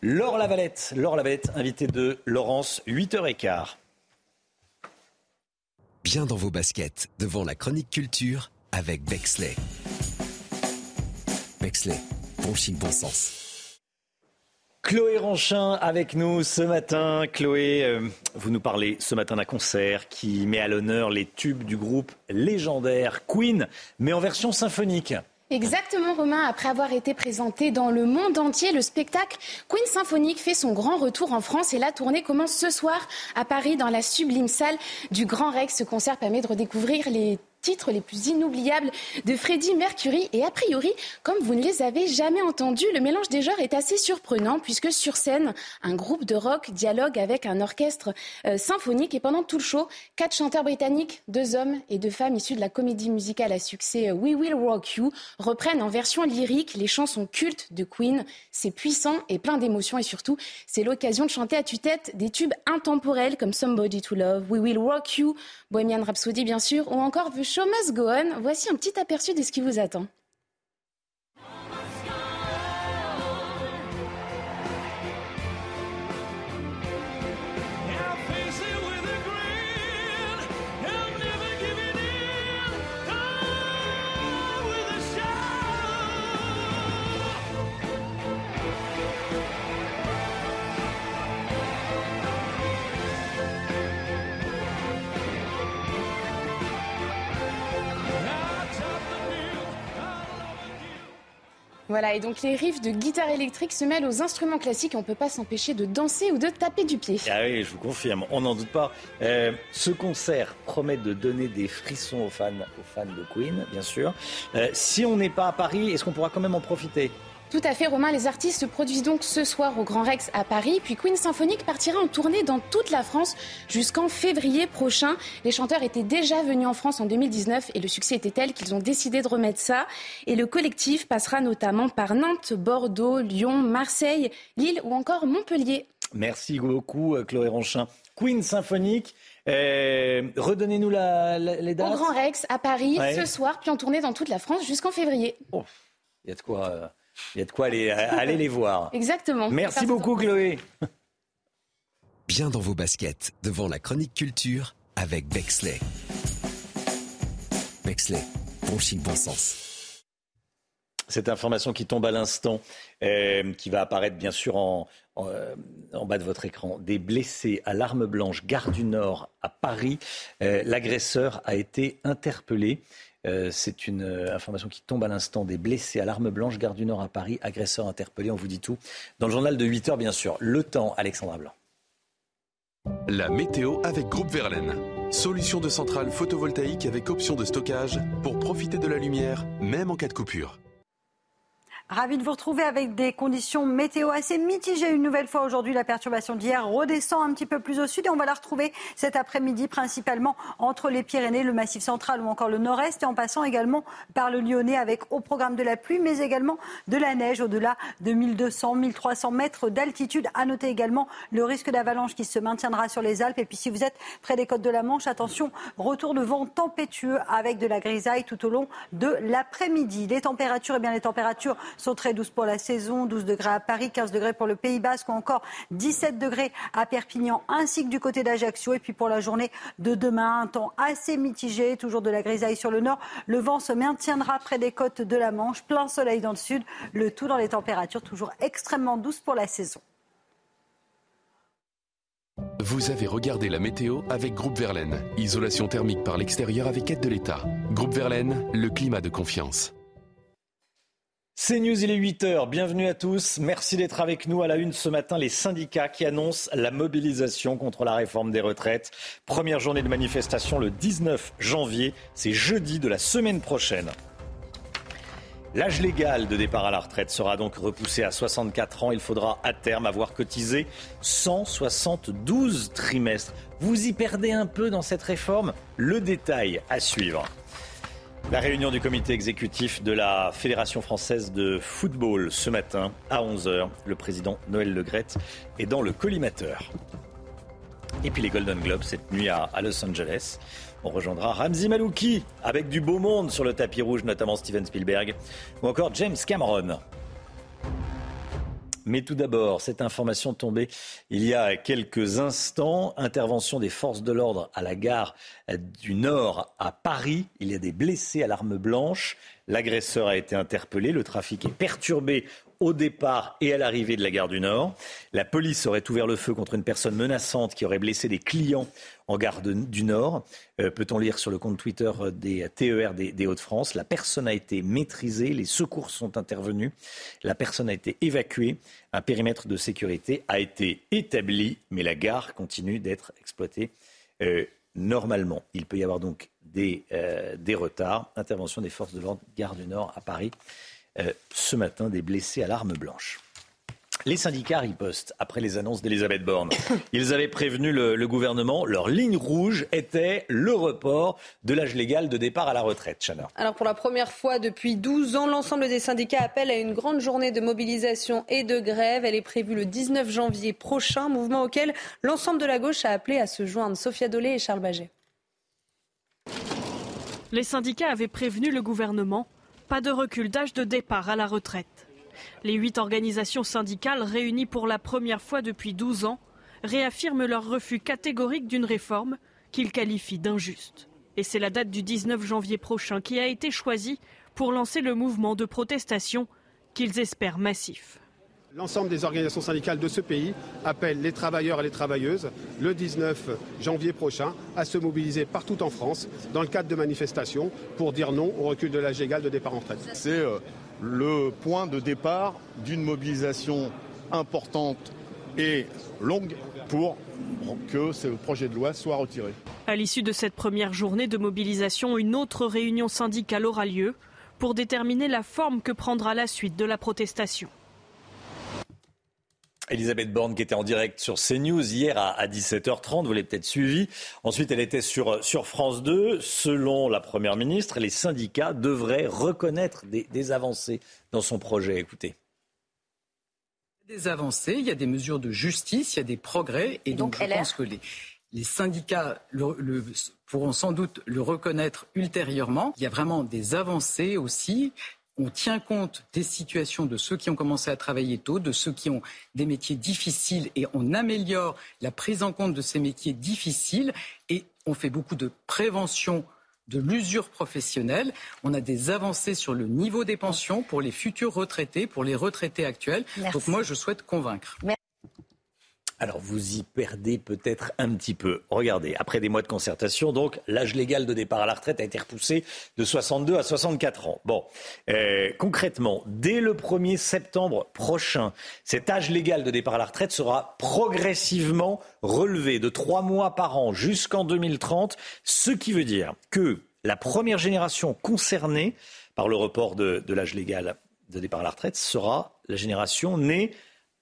Laure Lavalette. Laure Lavalette, invitée de Laurence, 8h15 bien dans vos baskets devant la chronique culture avec Bexley. Bexley, bon chic, bon sens. Chloé Ranchin avec nous ce matin. Chloé, euh, vous nous parlez ce matin d'un concert qui met à l'honneur les tubes du groupe légendaire Queen, mais en version symphonique. Exactement, Romain. Après avoir été présenté dans le monde entier, le spectacle Queen Symphonique fait son grand retour en France et la tournée commence ce soir à Paris dans la sublime salle du Grand Rex. Ce concert permet de redécouvrir les titres les plus inoubliables de Freddie Mercury. Et a priori, comme vous ne les avez jamais entendus, le mélange des genres est assez surprenant puisque sur scène, un groupe de rock dialogue avec un orchestre euh, symphonique. Et pendant tout le show, quatre chanteurs britanniques, deux hommes et deux femmes issus de la comédie musicale à succès euh, We Will Rock You, reprennent en version lyrique les chansons cultes de Queen. C'est puissant et plein d'émotions et surtout, c'est l'occasion de chanter à tue-tête des tubes intemporels comme Somebody to Love, We Will Rock You, Bohemian Rhapsody bien sûr, ou encore The Show Must Go On. Voici un petit aperçu de ce qui vous attend. Voilà, et donc les riffs de guitare électrique se mêlent aux instruments classiques et on ne peut pas s'empêcher de danser ou de taper du pied. Ah oui, je vous confirme, on n'en doute pas. Euh, ce concert promet de donner des frissons aux fans, aux fans de Queen, bien sûr. Euh, si on n'est pas à Paris, est-ce qu'on pourra quand même en profiter? Tout à fait, Romain. Les artistes se produisent donc ce soir au Grand Rex à Paris. Puis Queen Symphonique partira en tournée dans toute la France jusqu'en février prochain. Les chanteurs étaient déjà venus en France en 2019 et le succès était tel qu'ils ont décidé de remettre ça. Et le collectif passera notamment par Nantes, Bordeaux, Lyon, Marseille, Lille ou encore Montpellier. Merci beaucoup, euh, Chloé Ronchin. Queen Symphonique. Euh, redonnez-nous les dates. Au Grand Rex à Paris ce soir, puis en tournée dans toute la France jusqu'en février. Il y a de quoi. Euh, il y a de quoi aller, aller les voir. Exactement. Merci beaucoup, Chloé. Bien dans vos baskets, devant la chronique culture avec Bexley. Bexley, bon chic, bon sens. Cette information qui tombe à l'instant, euh, qui va apparaître bien sûr en, euh, en, bas de votre écran. Des blessés à l'arme blanche, gare du Nord à Paris. Euh, l'agresseur a été interpellé. Euh, c'est une euh, information qui tombe à l'instant des blessés à l'arme blanche, gare du Nord à Paris, agresseur interpellé, on vous dit tout. Dans le journal de 8 heures, bien sûr. Le temps, Alexandra Blanc. La météo avec Groupe Verlaine. Solution de centrale photovoltaïque avec option de stockage pour profiter de la lumière, même en cas de coupure. Ravi de vous retrouver avec des conditions météo assez mitigées. Une nouvelle fois aujourd'hui, la perturbation d'hier redescend un petit peu plus au sud et on va la retrouver cet après-midi principalement entre les Pyrénées, le Massif central ou encore le nord-est et en passant également par le Lyonnais avec au programme de la pluie mais également de la neige au-delà de 1200, 1300 mètres d'altitude. À noter également le risque d'avalanche qui se maintiendra sur les Alpes et puis si vous êtes près des côtes de la Manche, attention, retour de vent tempétueux avec de la grisaille tout au long de l'après-midi. Les températures, eh bien les températures très douces pour la saison. 12 degrés à Paris, 15 degrés pour le Pays Basque ou encore 17 degrés à Perpignan ainsi que du côté d'Ajaccio. Et puis pour la journée de demain, un temps assez mitigé, toujours de la grisaille sur le nord. Le vent se maintiendra près des côtes de la Manche, plein soleil dans le sud, le tout dans les températures toujours extrêmement douces pour la saison. Vous avez regardé la météo avec Groupe Verlaine. Isolation thermique par l'extérieur avec aide de l'État. Groupe Verlaine, le climat de confiance. C'est News, il est 8h. Bienvenue à tous. Merci d'être avec nous à la une ce matin. Les syndicats qui annoncent la mobilisation contre la réforme des retraites. Première journée de manifestation le 19 janvier. C'est jeudi de la semaine prochaine. L'âge légal de départ à la retraite sera donc repoussé à 64 ans. Il faudra à terme avoir cotisé 172 trimestres. Vous y perdez un peu dans cette réforme? Le détail à suivre. La réunion du comité exécutif de la Fédération française de football ce matin à 11h. Le président Noël Legrette est dans le collimateur. Et puis les Golden Globes cette nuit à, Los Angeles. On rejoindra Ramzi Malouki avec du beau monde sur le tapis rouge, notamment Steven Spielberg ou encore James Cameron. Mais tout d'abord, cette information tombée il y a quelques instants. Intervention des forces de l'ordre à la gare du Nord à Paris. Il y a des blessés à l'arme blanche. L'agresseur a été interpellé. Le trafic est perturbé au départ et à l'arrivée de la gare du Nord. La police aurait ouvert le feu contre une personne menaçante qui aurait blessé des clients en gare du Nord. Euh, peut-on lire sur le compte Twitter des TER des, Hauts-de-France La personne a été maîtrisée, les secours sont intervenus, la personne a été évacuée, un périmètre de sécurité a été établi, mais la gare continue d'être exploitée euh, normalement. Il peut y avoir donc des, euh, des retards. Intervention des forces de l'ordre, gare du Nord à Paris. Euh, ce matin des blessés à l'arme blanche. Les syndicats ripostent après les annonces d'Elisabeth Borne. Ils avaient prévenu le, gouvernement. Leur ligne rouge était le report de l'âge légal de départ à la retraite. Chana. Alors pour la première fois depuis 12 ans, l'ensemble des syndicats appellent à une grande journée de mobilisation et de grève. Elle est prévue le 19 janvier prochain, mouvement auquel l'ensemble de la gauche a appelé à se joindre. Sophia Dolé et Charles Baget. Les syndicats avaient prévenu le gouvernement pas de recul d'âge de départ à la retraite. Les huit organisations syndicales réunies pour la première fois depuis 12 ans réaffirment leur refus catégorique d'une réforme qu'ils qualifient d'injuste. Et c'est la date du 19 janvier prochain qui a été choisie pour lancer le mouvement de protestation qu'ils espèrent massif. L'ensemble des organisations syndicales de ce pays appellent les travailleurs et les travailleuses le 19 janvier prochain à se mobiliser partout en France dans le cadre de manifestations pour dire non au recul de l'âge légal de départ en retraite. C'est euh, le point de départ d'une mobilisation importante et longue pour que ce projet de loi soit retiré. À l'issue de cette première journée de mobilisation, une autre réunion syndicale aura lieu pour déterminer la forme que prendra la suite de la protestation. Elisabeth Borne qui était en direct sur CNews hier à, 17h30, vous l'avez peut-être suivi. Ensuite, elle était sur, sur France 2. Selon la Première ministre, les syndicats devraient reconnaître des, avancées dans son projet. Écoutez des avancées, il y a des mesures de justice, il y a des progrès, et, donc, je pense que les, les syndicats pourront sans doute le reconnaître ultérieurement. Il y a vraiment des avancées aussi on tient compte des situations de ceux qui ont commencé à travailler tôt, de ceux qui ont des métiers difficiles et on améliore la prise en compte de ces métiers difficiles et on fait beaucoup de prévention de l'usure professionnelle. On a des avancées sur le niveau des pensions pour les futurs retraités, pour les retraités actuels. Donc moi, je souhaite convaincre. Alors vous y perdez peut-être un petit peu. Regardez, après des mois de concertation, donc l'âge légal de départ à la retraite a été repoussé de 62 à 64 ans. Bon, euh, concrètement, dès le 1er septembre prochain, cet âge légal de départ à la retraite sera progressivement relevé de trois mois par an jusqu'en 2030, ce qui veut dire que la première génération concernée par le report de l'âge légal de départ à la retraite sera la génération née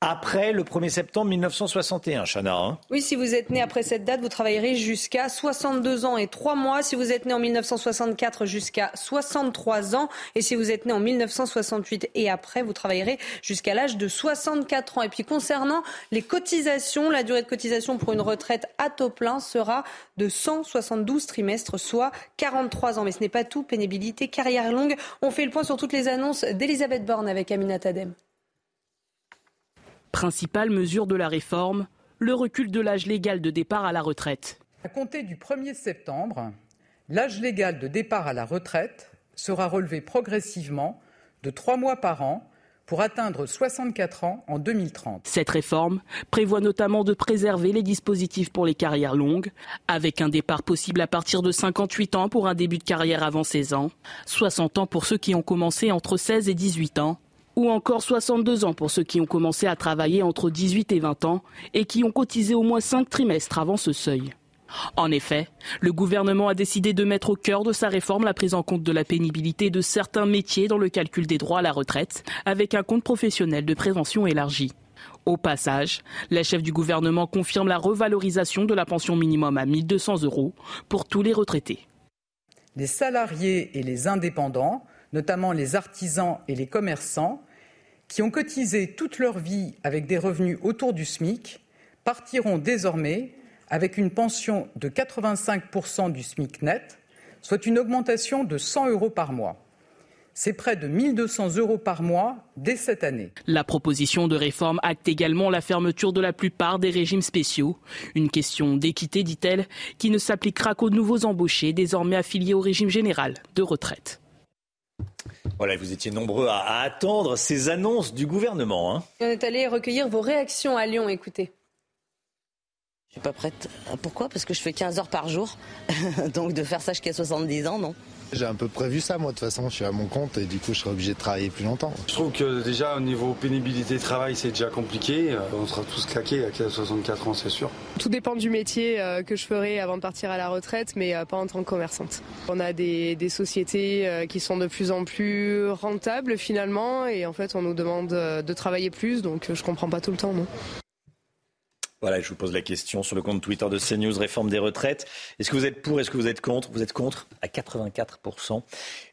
après le 1er septembre 1961, Chana. Hein. oui, si vous êtes né après cette date, vous travaillerez jusqu'à 62 ans et 3 mois. Si vous êtes né en 1964, jusqu'à 63 ans. Et si vous êtes né en 1968 et après, vous travaillerez jusqu'à l'âge de 64 ans. Et puis concernant les cotisations, la durée de cotisation pour une retraite à taux plein sera de 172 trimestres, soit 43 ans. Mais ce n'est pas tout. Pénibilité, carrière longue. On fait le point sur toutes les annonces d'Elisabeth Borne avec Amina Tadem. Principale mesure de la réforme, le recul de l'âge légal de départ à la retraite. À compter du 1er septembre, l'âge légal de départ à la retraite sera relevé progressivement de trois mois par an pour atteindre 64 ans en 2030. Cette réforme prévoit notamment de préserver les dispositifs pour les carrières longues, avec un départ possible à partir de 58 ans pour un début de carrière avant 16 ans, 60 ans pour ceux qui ont commencé entre 16 et 18 ans, ou encore 62 ans pour ceux qui ont commencé à travailler entre 18 et 20 ans et qui ont cotisé au moins 5 trimestres avant ce seuil. En effet, le gouvernement a décidé de mettre au cœur de sa réforme la prise en compte de la pénibilité de certains métiers dans le calcul des droits à la retraite, avec un compte professionnel de prévention élargi. Au passage, la chef du gouvernement confirme la revalorisation de la pension minimum à 1200 euros pour tous les retraités. Les salariés et les indépendants, notamment les artisans et les commerçants, qui ont cotisé toute leur vie avec des revenus autour du SMIC partiront désormais avec une pension de 85% du SMIC net, soit une augmentation de 100 euros par mois. C'est près de 1200 euros par mois dès cette année. La proposition de réforme acte également la fermeture de la plupart des régimes spéciaux. Une question d'équité, dit-elle, qui ne s'appliquera qu'aux nouveaux embauchés désormais affiliés au régime général de retraite. Voilà, vous étiez nombreux à, attendre ces annonces du gouvernement. Hein. On est allé recueillir vos réactions à Lyon, écoutez. Je suis pas prête. Pourquoi? Parce que je fais 15 heures par jour. Donc de faire ça jusqu'à 70 ans, non? J'ai un peu prévu ça, moi, de toute façon, je suis à mon compte et du coup, je serai obligé de travailler plus longtemps. Je trouve que déjà, au niveau pénibilité de travail, c'est déjà compliqué. Euh, on sera tous claqués à 64 ans, c'est sûr. Tout dépend du métier euh, que je ferai avant de partir à la retraite, mais euh, pas en tant que commerçante. On a des, des sociétés qui sont de plus en plus rentables finalement, et en fait, on nous demande de travailler plus, donc je comprends pas tout le temps, non. Voilà, je vous pose la question sur le compte Twitter de CNews, réforme des retraites. Est-ce que vous êtes pour, est-ce que vous êtes contre? Vous êtes contre à 84%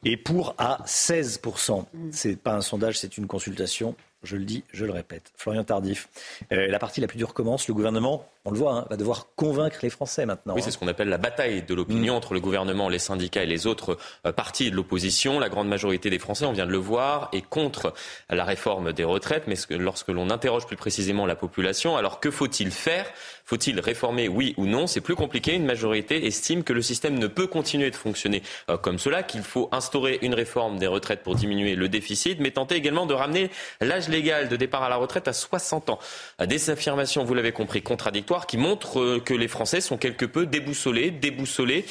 et pour à 16%. C'est pas un sondage, c'est une consultation. Je le dis, je le répète. Florian Tardif, euh, la partie la plus dure commence. Le gouvernement, on le voit, hein, va devoir convaincre les Français maintenant. Oui, c'est hein. ce qu'on appelle la bataille de l'opinion mm. entre le gouvernement, les syndicats et les autres euh, partis de l'opposition. La grande majorité des Français, on vient de le voir, est contre la réforme des retraites. Mais lorsque l'on interroge plus précisément la population, alors que faut-il faire faut-il réformer, oui ou non? C'est plus compliqué. Une majorité estime que le système ne peut continuer de fonctionner euh, comme cela, qu'il faut instaurer une réforme des retraites pour diminuer le déficit, mais tenter également de ramener l'âge légal de départ à la retraite à 60 ans. Des affirmations, vous l'avez compris, contradictoires qui montrent que les Français sont quelque peu déboussolés, déboussolés,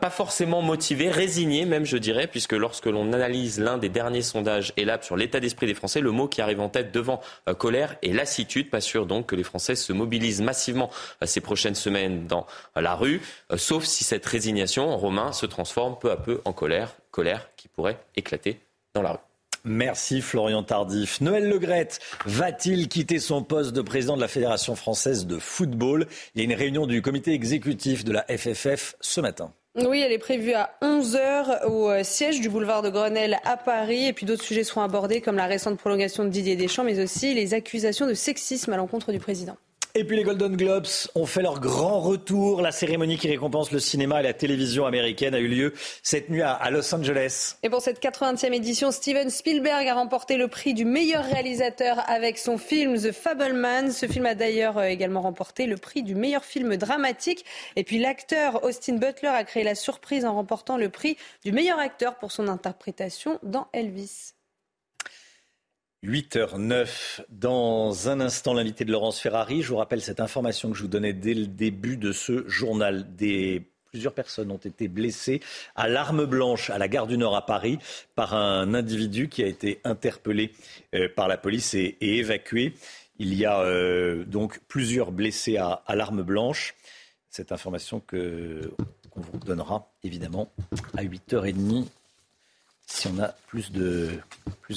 pas forcément motivés, résignés même, je dirais, puisque lorsque l'on analyse l'un des derniers sondages ELAB sur l'état d'esprit des Français, le mot qui arrive en tête devant euh, colère et lassitude. Pas sûr donc que les Français se mobilisent massivement euh, ces prochaines semaines dans la rue, sauf si cette résignation, Romain, se transforme peu à peu en colère, colère qui pourrait éclater dans la rue. Merci Florian Tardif. Noël Legrette va-t-il quitter son poste de président de la Fédération française de football? Il y a une réunion du comité exécutif de la FFF ce matin. Oui, elle est prévue à 11h au euh, siège du boulevard de Grenelle à Paris. Et puis d'autres sujets seront abordés comme la récente prolongation de Didier Deschamps, mais aussi les accusations de sexisme à l'encontre du président. Et puis les Golden Globes ont fait leur grand retour. La cérémonie qui récompense le cinéma et la télévision américaine a eu lieu cette nuit à Los Angeles. Et pour cette 80e édition, Steven Spielberg a remporté le prix du meilleur réalisateur avec son film The Fableman. Ce film a d'ailleurs euh, également remporté le prix du meilleur film dramatique. Et puis l'acteur Austin Butler a créé la surprise en remportant le prix du meilleur acteur pour son interprétation dans Elvis. 8h09. Dans un instant, l'invité de Laurence Ferrari. Je vous rappelle cette information que je vous donnais dès le début de ce journal. Plusieurs personnes ont été blessées à l'arme blanche à la gare du Nord à Paris par un individu qui a été interpellé euh, par la police et, évacué. Il y a euh, donc plusieurs blessés à, à l'arme blanche. Cette information que qu'on vous donnera évidemment à 8h30 si on a plus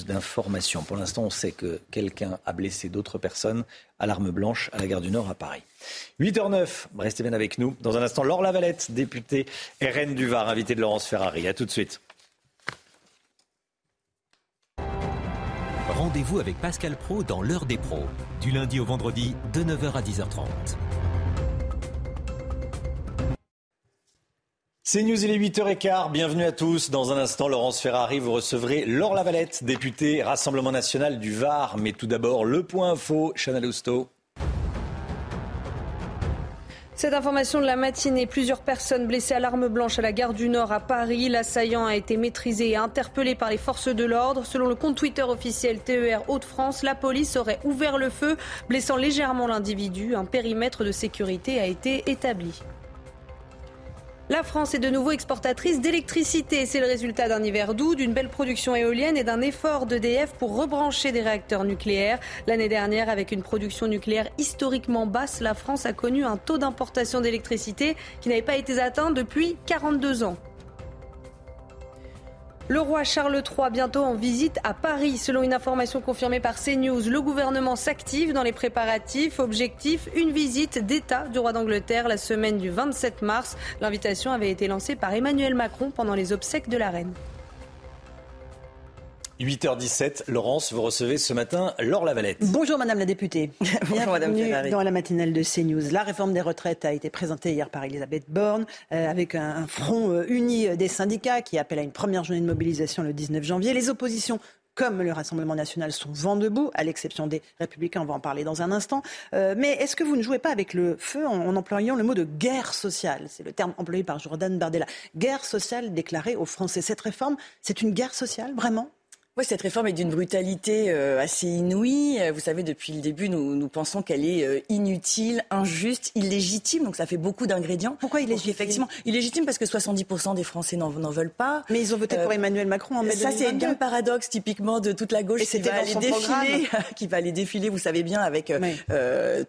d'informations. Pour l'instant, on sait que quelqu'un a blessé d'autres personnes à l'arme blanche à la gare du Nord à Paris. 8h09, restez bien avec nous. Dans un instant, Laure Lavalette, députée RN du Var, invitée de Laurence Ferrari. A tout de suite. Rendez-vous avec Pascal Pro dans l'heure des pros, du lundi au vendredi de 9h à 10h30. C'est News, il est 8h15. Bienvenue à tous. Dans un instant, Laurence Ferrari, vous recevrez Laure Lavalette, députée Rassemblement national du Var. Mais tout d'abord, le point info, Chanel Housteau. Cette information de la matinée, plusieurs personnes blessées à l'arme blanche à la gare du Nord à Paris. L'assaillant a été maîtrisé et interpellé par les forces de l'ordre. Selon le compte Twitter officiel TER Hauts-de-France, la police aurait ouvert le feu, blessant légèrement l'individu. Un périmètre de sécurité a été établi. La France est de nouveau exportatrice d'électricité. C'est le résultat d'un hiver doux, d'une belle production éolienne et d'un effort d'EDF pour rebrancher des réacteurs nucléaires. L'année dernière, avec une production nucléaire historiquement basse, la France a connu un taux d'importation d'électricité qui n'avait pas été atteint depuis 42 ans. Le roi Charles III bientôt en visite à Paris. Selon une information confirmée par CNews, le gouvernement s'active dans les préparatifs. Objectif, une visite d'État du roi d'Angleterre la semaine du 27 mars. L'invitation avait été lancée par Emmanuel Macron pendant les obsèques de la reine. 8h17, Laurence, vous recevez ce matin Laure Lavalette. Bonjour Madame la députée. Bonjour Madame Bienvenue dans la matinale de CNews. La réforme des retraites a été présentée hier par Elisabeth Borne euh, avec un, front euh, uni des syndicats qui appelle à une première journée de mobilisation le 19 janvier. Les oppositions comme le Rassemblement national sont vent debout, à l'exception des Républicains, on va en parler dans un instant. Euh, mais est-ce que vous ne jouez pas avec le feu en, en employant le mot de guerre sociale? C'est le terme employé par Jordan Bardella. Guerre sociale déclarée aux Français. Cette réforme, c'est une guerre sociale, vraiment? Oui, cette réforme est d'une brutalité euh, assez inouïe. Euh, vous savez, depuis le début, nous, nous pensons qu'elle est euh, inutile, injuste, illégitime. Donc ça fait beaucoup d'ingrédients. Pourquoi illégitime? Effectivement, illégitime parce que 70% des Français n'en veulent pas. Mais ils ont voté pour Emmanuel Macron en mai Ça, c'est le paradoxe typiquement de toute la gauche qui va aller défiler, qui va aller défiler, vous savez bien, avec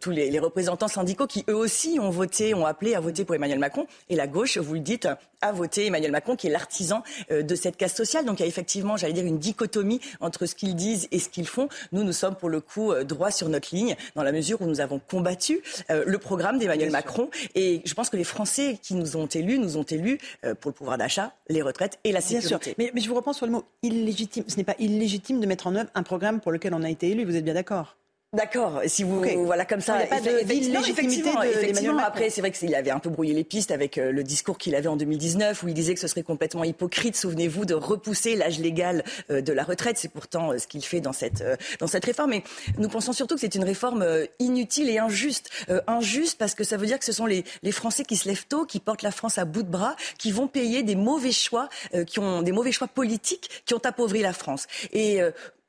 tous les, les, représentants syndicaux qui eux aussi ont voté, ont appelé à voter pour Emmanuel Macron. Et la gauche, vous le dites, a voté Emmanuel Macron, qui est l'artisan de cette casse sociale. Donc il y a effectivement, j'allais dire, une dichotomie entre ce qu'ils disent et ce qu'ils font. Nous, nous sommes pour le coup euh, droit sur notre ligne, dans la mesure où nous avons combattu euh, le programme d'Emmanuel Macron. Et je pense que les Français qui nous ont élus, nous ont élus euh, pour le pouvoir d'achat, les retraites et la sécurité. Mais, mais je vous reprends sur le mot illégitime. Ce n'est pas illégitime de mettre en œuvre un programme pour lequel on a été élu. Vous êtes bien d'accord? D'accord. Si vous voilà comme ça, il n'y a pas de effectivement, effectivement après, c'est vrai qu'il avait un peu brouillé les pistes avec euh, le discours qu'il avait en 2019 où il disait que ce serait complètement hypocrite, souvenez-vous, de repousser l'âge légal euh, de la retraite. C'est pourtant euh, ce qu'il fait dans cette dans cette réforme. Mais nous pensons surtout que c'est une réforme inutile et injuste. injuste parce que ça veut dire que ce sont les, les Français qui se lèvent tôt, qui portent la France à bout de bras, qui vont payer des mauvais choix, qui ont des mauvais choix politiques, qui ont appauvri la France. Et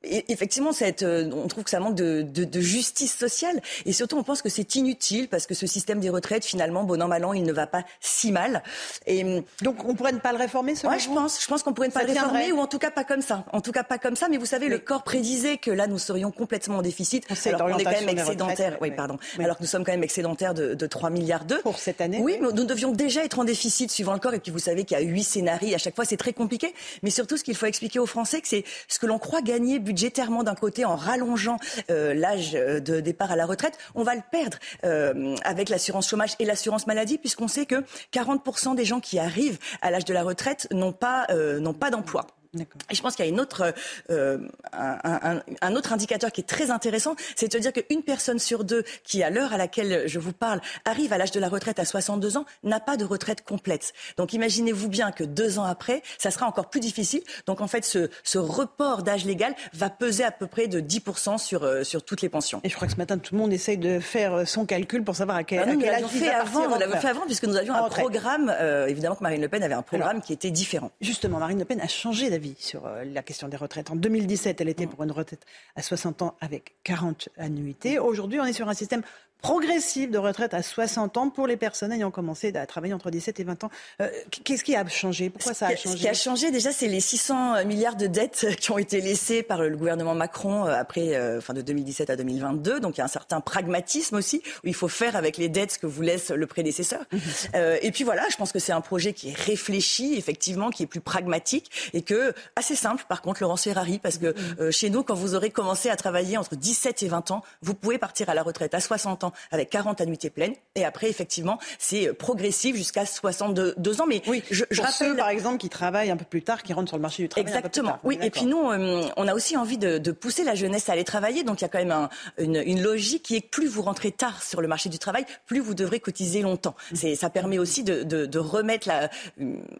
effectivement, cette, euh, on trouve que ça manque de, de, de, justice sociale. Et surtout, on pense que c'est inutile parce que ce système des retraites, finalement, bon an, mal an, il ne va pas si mal. Et, hum, Donc, on pourrait ne pas le réformer, selon ouais, je pense. Je pense qu'on pourrait ne pas le réformer, ou en tout cas pas comme ça. En tout cas pas comme ça. Mais vous savez, le corps prédisait que là, nous serions complètement en déficit. On alors qu'on est quand même excédentaire. Oui, pardon. Alors que nous sommes quand même excédentaires de, de 3 milliards d'euros. Pour cette année Oui, mais nous devions déjà être en déficit suivant le corps. Et puis, vous savez qu'il y a huit scénarios. À chaque fois, c'est très compliqué. Mais surtout, ce qu'il faut expliquer aux Français, c'est ce que l'on croit gagner budgétairement d'un côté en rallongeant euh, l'âge de départ à la retraite, on va le perdre euh, avec l'assurance chômage et l'assurance maladie, puisqu'on sait que 40% des gens qui arrivent à l'âge de la retraite n'ont euh, n'ont pas d'emploi. Et je pense qu'il y a une autre, euh, un, un, un, autre indicateur qui est très intéressant, c'est de dire qu'une personne sur deux qui, à l'heure à laquelle je vous parle, arrive à l'âge de la retraite à 62 ans, n'a pas de retraite complète. Donc imaginez-vous bien que deux ans après, ça sera encore plus difficile. Donc en fait, ce, ce report d'âge légal va peser à peu près de 10% sur, euh, sur toutes les pensions. Et je crois que ce matin, tout le monde essaye de faire son calcul pour savoir à quel, ah non, à quel âge il fait avant, On l'avait fait avant, puisque nous avions un programme, euh, évidemment que Marine Le Pen avait un programme Alors, qui était différent. Justement, Marine Le Pen a changé d'avis sur euh, la question des retraites. En 2017, elle était pour une retraite à 60 ans avec 40 annuités. Aujourd'hui, on est sur un système progressive de retraite à 60 ans pour les personnes ayant commencé à travailler entre 17 et 20 ans. Euh, Qu'est-ce qui a changé? Pourquoi ça a changé Ce qui a changé déjà, c'est les 600 milliards de dettes qui ont été laissées par le gouvernement Macron euh, après, euh, enfin de 2017 à 2022. Donc il y a un certain pragmatisme aussi où il faut faire avec les dettes ce que vous laisse le prédécesseur. Mhm. euh, et puis voilà, je pense que c'est un projet qui est réfléchi, effectivement, qui est plus pragmatique et que assez simple. Par contre, Laurence Ferrari, parce que mhm. euh, chez nous, quand vous aurez commencé à travailler entre 17 et 20 ans, vous pouvez partir à la retraite à 60 ans avec 40 annuités pleines. Et après, effectivement, c'est progressif jusqu'à 62 ans. Mais oui, je, je rappelle, ceux, par exemple, qui travaillent un peu plus tard, qui rentrent sur le marché du travail. Exactement. Un peu plus tard. Oui. Et puis nous, euh, on a aussi envie de, de, pousser la jeunesse à aller travailler. Donc il y a quand même un, une, une, logique qui est que plus vous rentrez tard sur le marché du travail, plus vous devrez cotiser longtemps. Mmh. Ça permet aussi de, de, de remettre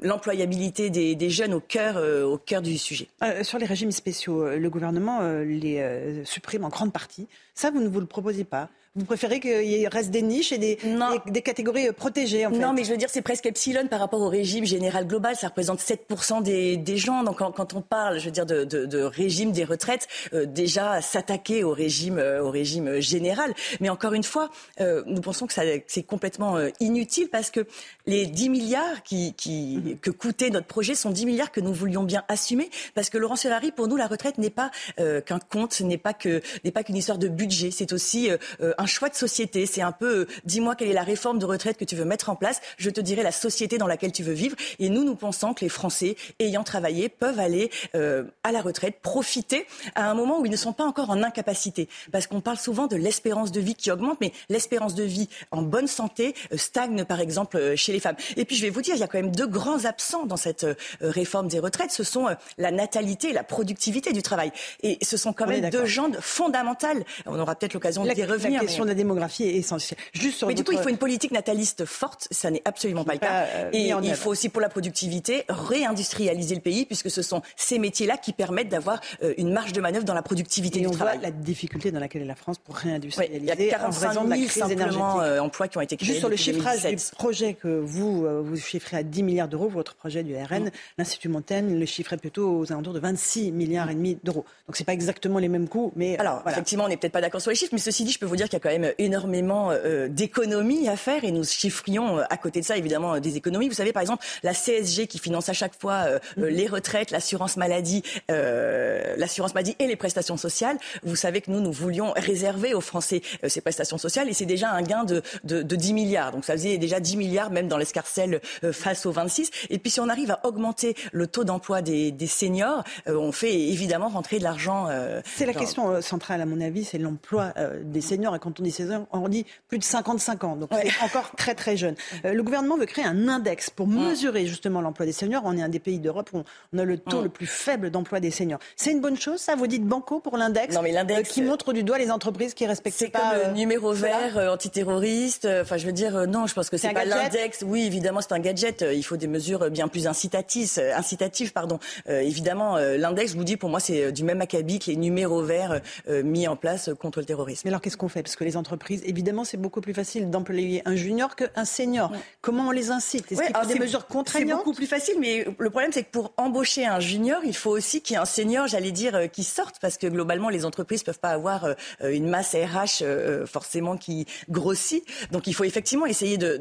l'employabilité des, des, jeunes au cœur, euh, au cœur du sujet. Euh, sur les régimes spéciaux, le gouvernement euh, les euh, supprime en grande partie. Ça, vous ne vous le proposez pas vous préférez qu'il reste des niches et des, des, des catégories protégées en fait. Non, mais je veux dire, c'est presque epsilon par rapport au régime général global. Ça représente 7% des, des gens. Donc quand, quand, on parle, je veux dire, de, de, de régime des retraites, euh, déjà s'attaquer au régime, euh, au régime général. Mais encore une fois, euh, nous pensons que c'est complètement euh, inutile parce que les 10 milliards qui, qui, mmh. que coûtait notre projet sont 10 milliards que nous voulions bien assumer. Parce que Laurent Ferrari, pour nous, la retraite n'est pas euh, qu'un compte, n'est pas que n'est pas qu'une histoire de budget. C'est aussi un choix de société. C'est un peu, euh, dis-moi quelle est la réforme de retraite que tu veux mettre en place. Je te dirai la société dans laquelle tu veux vivre. Et nous, nous pensons que les Français ayant travaillé peuvent aller euh, à la retraite, profiter à un moment où ils ne sont pas encore en incapacité. Parce qu'on parle souvent de l'espérance de vie qui augmente, mais l'espérance de vie en bonne santé euh, stagne, par exemple, euh, chez les femmes. Et puis, je vais vous dire, il y a quand même deux grands absents dans cette euh, réforme des retraites. Ce sont euh, la natalité et la productivité du travail. Et ce sont quand même deux jambes fondamentales. On aura peut-être l'occasion d'y revenir. Question de la démographie est essentielle. Juste sur mais du coup, il faut une politique nataliste forte. Ça n'est absolument pas le cas. Euh, et il faut aussi, pour la productivité, réindustrialiser le pays, puisque ce sont ces métiers-là qui permettent d'avoir euh, une marge de manœuvre dans la productivité et du on travail. Voit la difficulté dans laquelle est la France pour réindustrialiser. Oui, il y a 45 000 de la crise simplement euh, emplois qui ont été créés. Juste sur le chiffrage du projet que vous euh, vous chiffrez à 10 milliards d'euros, votre projet du RN, mmh. l'Institut Montaigne le chiffrait plutôt aux alentours de 26 milliards et demi d'euros. Donc c'est pas exactement les mêmes coûts, mais alors voilà. effectivement on n'est peut-être pas d'accord sur les chiffres, mais ceci dit, je peux vous dire qu'il a quand même énormément euh, d'économies à faire et nous chiffrions euh, à côté de ça évidemment euh, des économies. Vous savez par exemple la CSG qui finance à chaque fois euh, mmh. les retraites, l'assurance maladie, euh, l'assurance maladie et les prestations sociales. Vous savez que nous nous voulions réserver aux Français ces prestations sociales et c'est déjà un gain de, de, de 10 milliards. Donc ça faisait déjà 10 milliards même dans l'escarcelle face aux 26. Et puis si on arrive à augmenter le taux d'emploi des, des, seniors, on fait évidemment rentrer de l'argent. c'est la question centrale à mon avis, c'est l'emploi des seniors. Et quand on dit seniors, on dit plus de 55 ans, donc ouais. c'est encore très très jeune. Euh, le gouvernement veut créer un index pour mesurer justement l'emploi des seniors. On est un des pays d'Europe où on a le taux le plus faible d'emploi des seniors. C'est une bonne chose, ça Vous dites banco pour l'index Non, mais l'index euh, qui montre du doigt les entreprises qui respectent c'est pas. C'est comme le numéro vert euh, antiterroriste. Enfin, je veux dire, non, je pense que c'est pas l'index. Oui, évidemment, c'est un gadget. Il faut des mesures bien plus incitatives, incitatives, pardon. Euh, évidemment, l'index, je vous dis, pour moi, c'est du même acabit que les numéros verts mis en place contre le terrorisme. Mais alors, qu'est-ce qu'on fait? Parce que les entreprises, évidemment, c'est beaucoup plus facile d'employer un junior qu'un senior. Comment on les incite? Est-ce qu'il y a des mesures contraignantes? C'est beaucoup plus facile, mais le problème, c'est que pour embaucher un junior, il faut aussi qu'il y ait un senior, j'allais dire, euh, qui sorte, parce que globalement, les entreprises peuvent pas avoir euh, une masse RH euh, forcément qui grossit. Donc, il faut effectivement essayer de,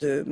de,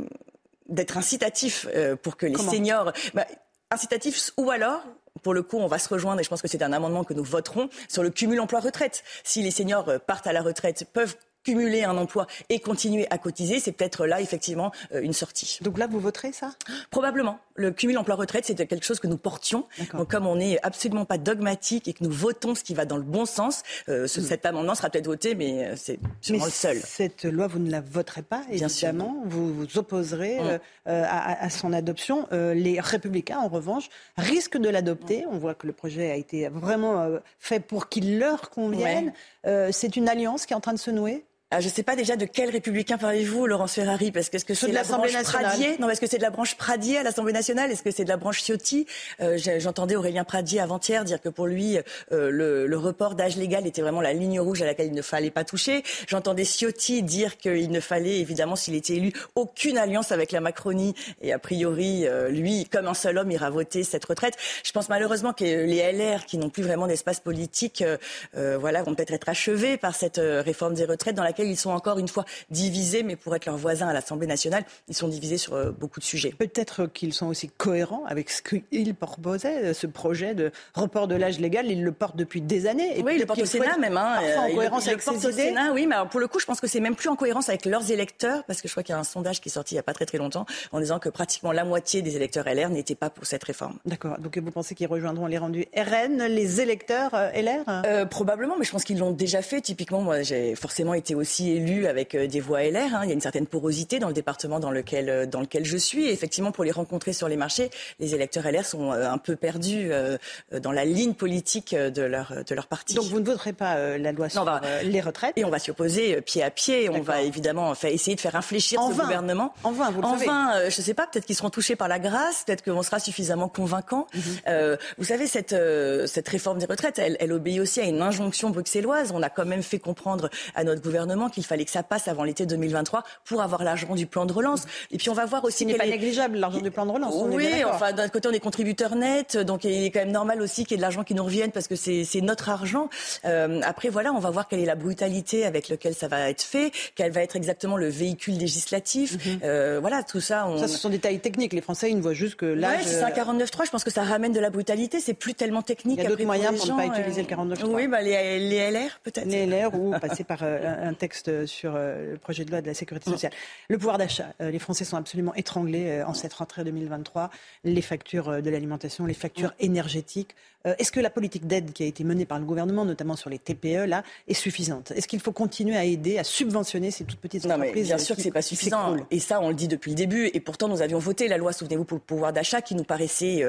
d'être incitatif pour que les seniors. Bah, incitatif ou alors pour le coup, on va se rejoindre et je pense que c'est un amendement que nous voterons sur le cumul emploi-retraite. Si les seniors euh, partent à la retraite, peuvent cumuler un emploi et continuer à cotiser, c'est peut-être là effectivement euh, une sortie. Donc là, vous voterez ça? Probablement. Le cumul emploi-retraite, c'était quelque chose que nous portions. Donc comme on n'est absolument pas dogmatique et que nous votons ce qui va dans le bon sens, euh, ce, hmm. cet amendement sera peut-être voté, mais euh, c'est sûrement le seul. Cette loi, vous ne la voterez pas, évidemment. Vous vous opposerez hmm. à, à, son adoption. les républicains, en revanche, risquent de l'adopter. On voit que le projet a été vraiment fait pour qu'il leur convienne. c'est une alliance qui est en train de se nouer? Je ne sais pas déjà de quel républicain parlez-vous, Laurence Ferrari, parce que est-ce que c'est de la branche Pradier? Non, est-ce que c'est de la branche Pradier à l'Assemblée nationale? Est-ce que c'est de la branche Ciotti? Euh, J'entendais Aurélien Pradier avant-hier dire que pour lui, euh, le, le, report d'âge légal était vraiment la ligne rouge à laquelle il ne fallait pas toucher. J'entendais Ciotti dire qu'il ne fallait évidemment, s'il était élu, aucune alliance avec la Macronie. Et a priori, euh, lui, comme un seul homme, ira voter cette retraite. Je pense malheureusement que les LR, qui n'ont plus vraiment d'espace politique, voilà, vont peut-être être achevés par cette réforme des retraites dans laquelle ils sont encore une fois divisés, mais pour être leurs voisins à l'Assemblée nationale, ils sont divisés sur euh, beaucoup de sujets. Peut-être qu'ils sont aussi cohérents avec ce qu'ils proposaient, euh, ce projet de report de l'âge légal. Ils le portent depuis des années. Et oui, ils le portent au Sénat même. Hein, en euh, cohérence avec ses idées. Sénat, oui, mais pour le coup, je pense que c'est même plus en cohérence avec leurs électeurs, parce que je crois qu'il y a un sondage qui est sorti il n'y a pas très très longtemps, en disant que pratiquement la moitié des électeurs LR n'étaient pas pour cette réforme. D'accord. Donc vous pensez qu'ils rejoindront les rendus RN, les électeurs LR Probablement, mais je pense qu'ils l'ont déjà fait. Typiquement, moi, j'ai forcément été aussi élu avec euh, des voix LR. Hein. Il y a une certaine porosité dans le département dans lequel, euh, dans lequel je suis. Et effectivement, pour les rencontrer sur les marchés, les électeurs LR sont euh, un peu perdus dans la ligne politique de leur, de leur parti. Donc vous ne voterez pas la loi sur les retraites? Et on va s'y opposer pied à pied. On va évidemment essayer de faire infléchir ce gouvernement. En vain, vous le En vain, je ne sais pas, peut-être qu'ils seront touchés par la grâce, peut-être qu'on sera suffisamment convaincant. Mhm. vous savez, cette, cette réforme des retraites, elle, elle obéit aussi à une injonction bruxelloise. On a quand même fait comprendre à notre gouvernement qu'il fallait que ça passe avant l'été 2023 pour avoir l'argent du plan de relance. Et puis on va voir aussi. Ce n'est pas négligeable l'argent du plan de relance. Oui, enfin d'un côté on est contributeur net, donc il est quand même normal aussi qu'il y ait de l'argent qui nous revienne parce que c'est notre argent. Euh, après voilà, on va voir quelle est la brutalité avec laquelle ça va être fait, quel va être exactement le véhicule législatif. Mhm. euh, voilà, tout ça. Ça, ce sont des détails techniques. Les Français, ils ne voient juste que là. Ouais, c'est un 49.3. Je pense que ça ramène de la brutalité. C'est plus tellement technique. Il y a d'autres moyens pour, ne pas utiliser le 49.3. Oui, bah, les, les LR peut-être. Les LR ou passer par euh, un texte sur le projet de loi de la sécurité sociale. Le pouvoir d'achat, euh, les Français sont absolument étranglés euh, en cette rentrée 2023. Les factures euh, de l'alimentation, les factures énergétiques. Est-ce que la politique d'aide qui a été menée par le gouvernement, notamment sur les TPE, là, est suffisante? Est-ce qu'il faut continuer à aider, à subventionner ces toutes petites entreprises non, Bien sûr que c'est pas suffisant. Et ça, on le dit depuis le début. Et pourtant, nous avions voté la loi, souvenez-vous, pour le pouvoir d'achat, qui nous paraissait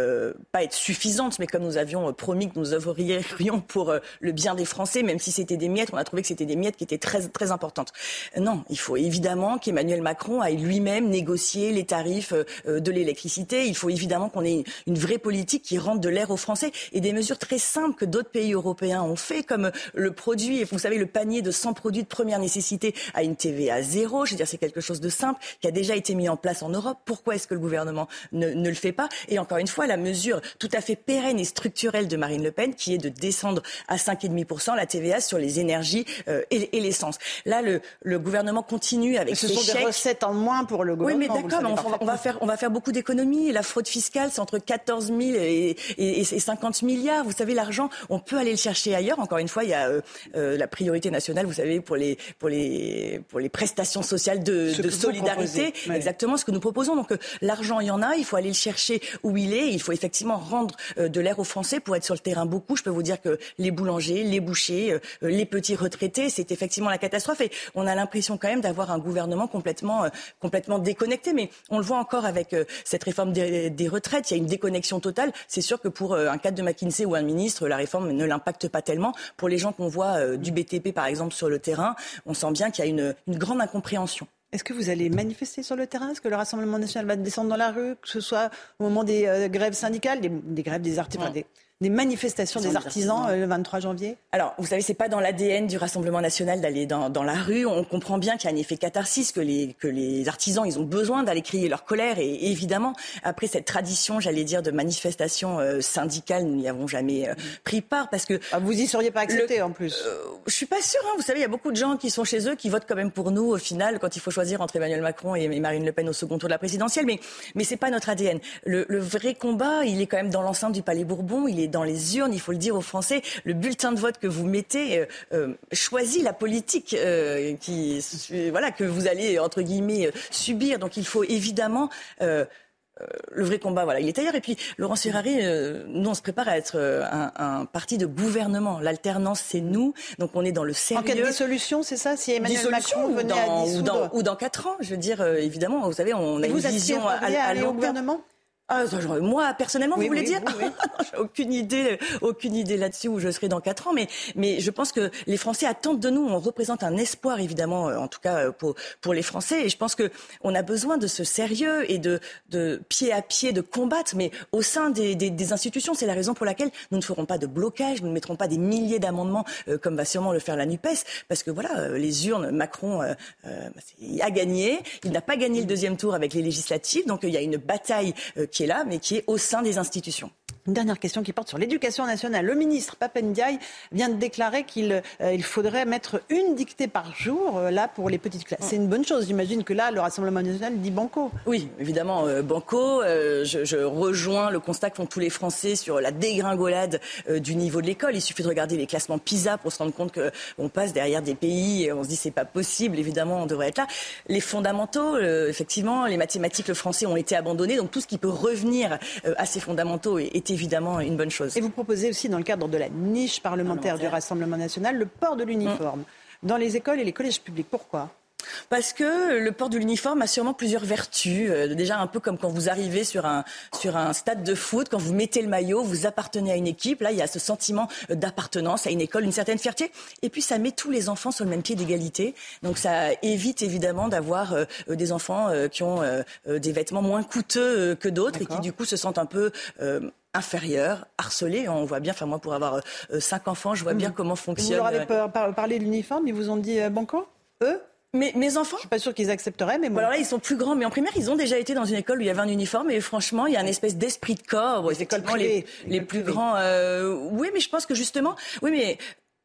pas être suffisante, mais comme nous avions promis que nous œuvrerions pour le bien des Français, même si c'était des miettes, on a trouvé que c'était des miettes qui étaient très très importantes. Non, il faut évidemment qu'Emmanuel Macron aille lui-même négocier les tarifs euh, de l'électricité. Il faut évidemment qu'on ait une vraie politique qui rende de l'air aux Français et des mesures très simples que d'autres pays européens ont fait, comme le produit, vous savez, le panier de 100 produits de première nécessité à une TVA zéro. Je veux dire, c'est quelque chose de simple qui a déjà été mis en place en Europe. Pourquoi est-ce que le gouvernement ne, ne le fait pas? Et encore une fois, la mesure tout à fait pérenne et structurelle de Marine Le Pen, qui est de descendre à 5,5% la TVA sur les énergies euh, et, et l'essence. Là, le, le gouvernement continue avec ce sont des recettes en moins pour le gouvernement. Oui, mais d'accord, on, va faire, on va faire beaucoup d'économies. La fraude fiscale, c'est entre 14 000 et, et, 50 milliards. Vous savez, l'argent, on peut aller le chercher ailleurs. Encore une fois, il y a euh, euh, la priorité nationale, vous savez, pour les, pour les, pour les prestations sociales de, de solidarité. Exactement ce que nous proposons. Donc, euh, l'argent, il y en a. Il faut aller le chercher où il est. Il faut effectivement rendre de l'air aux Français pour être sur le terrain beaucoup. Je peux vous dire que les boulangers, les bouchers, les petits retraités, c'est effectivement la catastrophe. Et on a l'impression quand même d'avoir un gouvernement complètement, complètement déconnecté. Mais on le voit encore avec cette réforme des, retraites. Il y a une déconnexion totale. C'est sûr que pour un cadre de McKinsey ou un ministre, la réforme ne l'impacte pas tellement. Pour les gens qu'on voit du BTP, par exemple, sur le terrain, on sent bien qu'il y a une, grande incompréhension. Est-ce que vous allez manifester sur le terrain? Est-ce que le Rassemblement national va descendre dans la rue, que ce soit au moment des grèves syndicales, des, grèves des artistes, des manifestations des artisans le 23 janvier Alors, vous savez, c'est pas dans l'ADN du Rassemblement national d'aller dans, dans, la rue. On comprend bien qu'il y a un effet catharsis, que les, que les artisans, ils ont besoin d'aller crier leur colère. Et, évidemment, après cette tradition, j'allais dire, de manifestations syndicales, nous n'y avons jamais pris part parce que... Ah, vous y seriez pas accepté en plus Je suis pas sûre. Hein. Vous savez, il y a beaucoup de gens qui sont chez eux, qui votent quand même pour nous au final quand il faut choisir entre Emmanuel Macron et Marine Le Pen au second tour de la présidentielle. Mais, mais c'est pas notre ADN. Le, le vrai combat, il est quand même dans l'enceinte du Palais Bourbon. Il est dans les urnes, il faut le dire aux Français, le bulletin de vote que vous mettez euh, euh, choisit la politique euh, qui, voilà, que vous allez, entre guillemets, subir. Donc il faut évidemment le vrai combat, voilà, il est ailleurs. Et puis, Laurence Ferrari, nous, on se prépare à être un, parti de gouvernement. L'alternance, c'est nous. Donc, on est dans le sérieux. En cas de dissolution, c'est ça Si Emmanuel Macron venait à dissoudre... ou, dans, quatre ans, je veux dire, évidemment, vous savez, on a une vision à, à, à, long gouvernement? Ah, moi, personnellement, vous voulez dire J'ai aucune idée, aucune idée là-dessus où je serai dans quatre ans. Mais, mais je pense que les Français attendent de nous. On représente un espoir, évidemment, euh, en tout cas euh, pour, pour les Français. Et je pense que on a besoin de ce sérieux et de, de pied à pied de combattre, mais au sein des, des, institutions. C'est la raison pour laquelle nous ne ferons pas de blocage, nous ne mettrons pas des milliers d'amendements euh, comme va sûrement le faire la Nupes, parce que voilà, les urnes, Macron a gagné. Il n'a pas gagné le deuxième tour avec les législatives, donc il y a une bataille qui est là, mais qui est au sein des institutions. Une dernière question qui porte sur l'éducation nationale. Le ministre Papendiaï vient de déclarer qu'il euh, il faudrait mettre une dictée par jour euh, là pour les petites classes. C'est une bonne chose. J'imagine que là, le Rassemblement national dit banco. Oui, évidemment, euh, banco. Je, rejoins le constat que font tous les Français sur la dégringolade du niveau de l'école. Il suffit de regarder les classements PISA pour se rendre compte qu'on passe derrière des pays et on se dit c'est pas possible. Évidemment, on devrait être là. Les fondamentaux, effectivement, les mathématiques, le français ont été abandonnés. Donc tout ce qui peut revenir à ces fondamentaux est évidemment une bonne chose. Et vous proposez aussi, dans le cadre de la niche parlementaire, du Rassemblement national, le port de l'uniforme mm. dans les écoles et les collèges publics. Pourquoi? Parce que le port de l'uniforme a sûrement plusieurs vertus. Euh, déjà un peu comme quand vous arrivez sur un, sur un stade de foot, quand vous mettez le maillot, vous appartenez à une équipe. Là, il y a ce sentiment d'appartenance à une école, une certaine fierté. Et puis ça met tous les enfants sur le même pied d'égalité. Donc ça évite évidemment d'avoir euh, des enfants euh, qui ont des vêtements moins coûteux que d'autres et qui du coup se sentent un peu inférieur, harcelé. On voit bien, enfin moi pour avoir euh, cinq enfants, je vois bien mm. comment fonctionne. Vous leur avez parlé de l'uniforme, ils vous ont dit euh, banco Eux? Mais mes enfants? Je suis pas sûre qu'ils accepteraient, mais bon. Alors là, ils sont plus grands, mais en primaire, ils ont déjà été dans une école où il y avait un uniforme, et franchement, il y a une espèce d'esprit de corps. Les écoles les, les, plus grands. Euh, oui, mais je pense que justement, oui, mais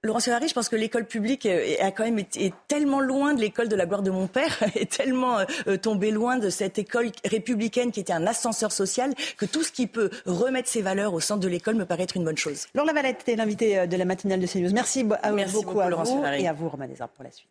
Laurent Ferrari, je pense que l'école publique a quand même été tellement loin de l'école de la gloire de mon père, est tellement euh, euh, tombé loin de cette école républicaine qui était un ascenseur social, que tout ce qui peut remettre ses valeurs au centre de l'école me paraît être une bonne chose. Laure Lavalette est l'invité euh, de la matinale de CNews. Merci, beaucoup, à vous et à vous, Romain Desarts, pour la suite.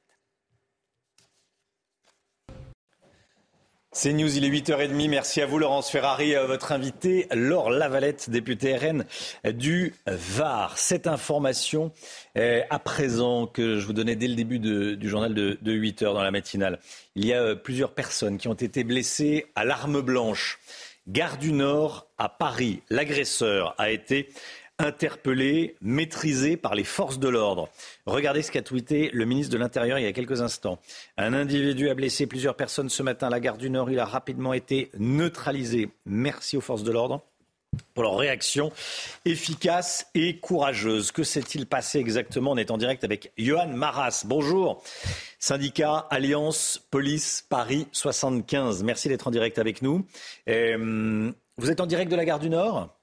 C'est News, il est 8h30. Merci à vous, Laurence Ferrari, votre invité, Laure Lavalette, députée RN du Var. Cette information, à présent, que je vous donnais dès le début du journal de, 8h dans la matinale. Il y a euh, plusieurs personnes qui ont été blessées à l'arme blanche. Gare du Nord à Paris. L'agresseur a été interpellé, maîtrisé par les forces de l'ordre. Regardez ce qu'a tweeté le ministre de l'Intérieur il y a quelques instants. Un individu a blessé plusieurs personnes ce matin à la gare du Nord. Il a rapidement été neutralisé. Merci aux forces de l'ordre pour leur réaction efficace et courageuse. Que s'est-il passé exactement? On est en direct avec Johan Maras. Bonjour. Syndicat Alliance Police Paris 75. Merci d'être en direct avec nous. Euh, vous êtes en direct de la gare du Nord?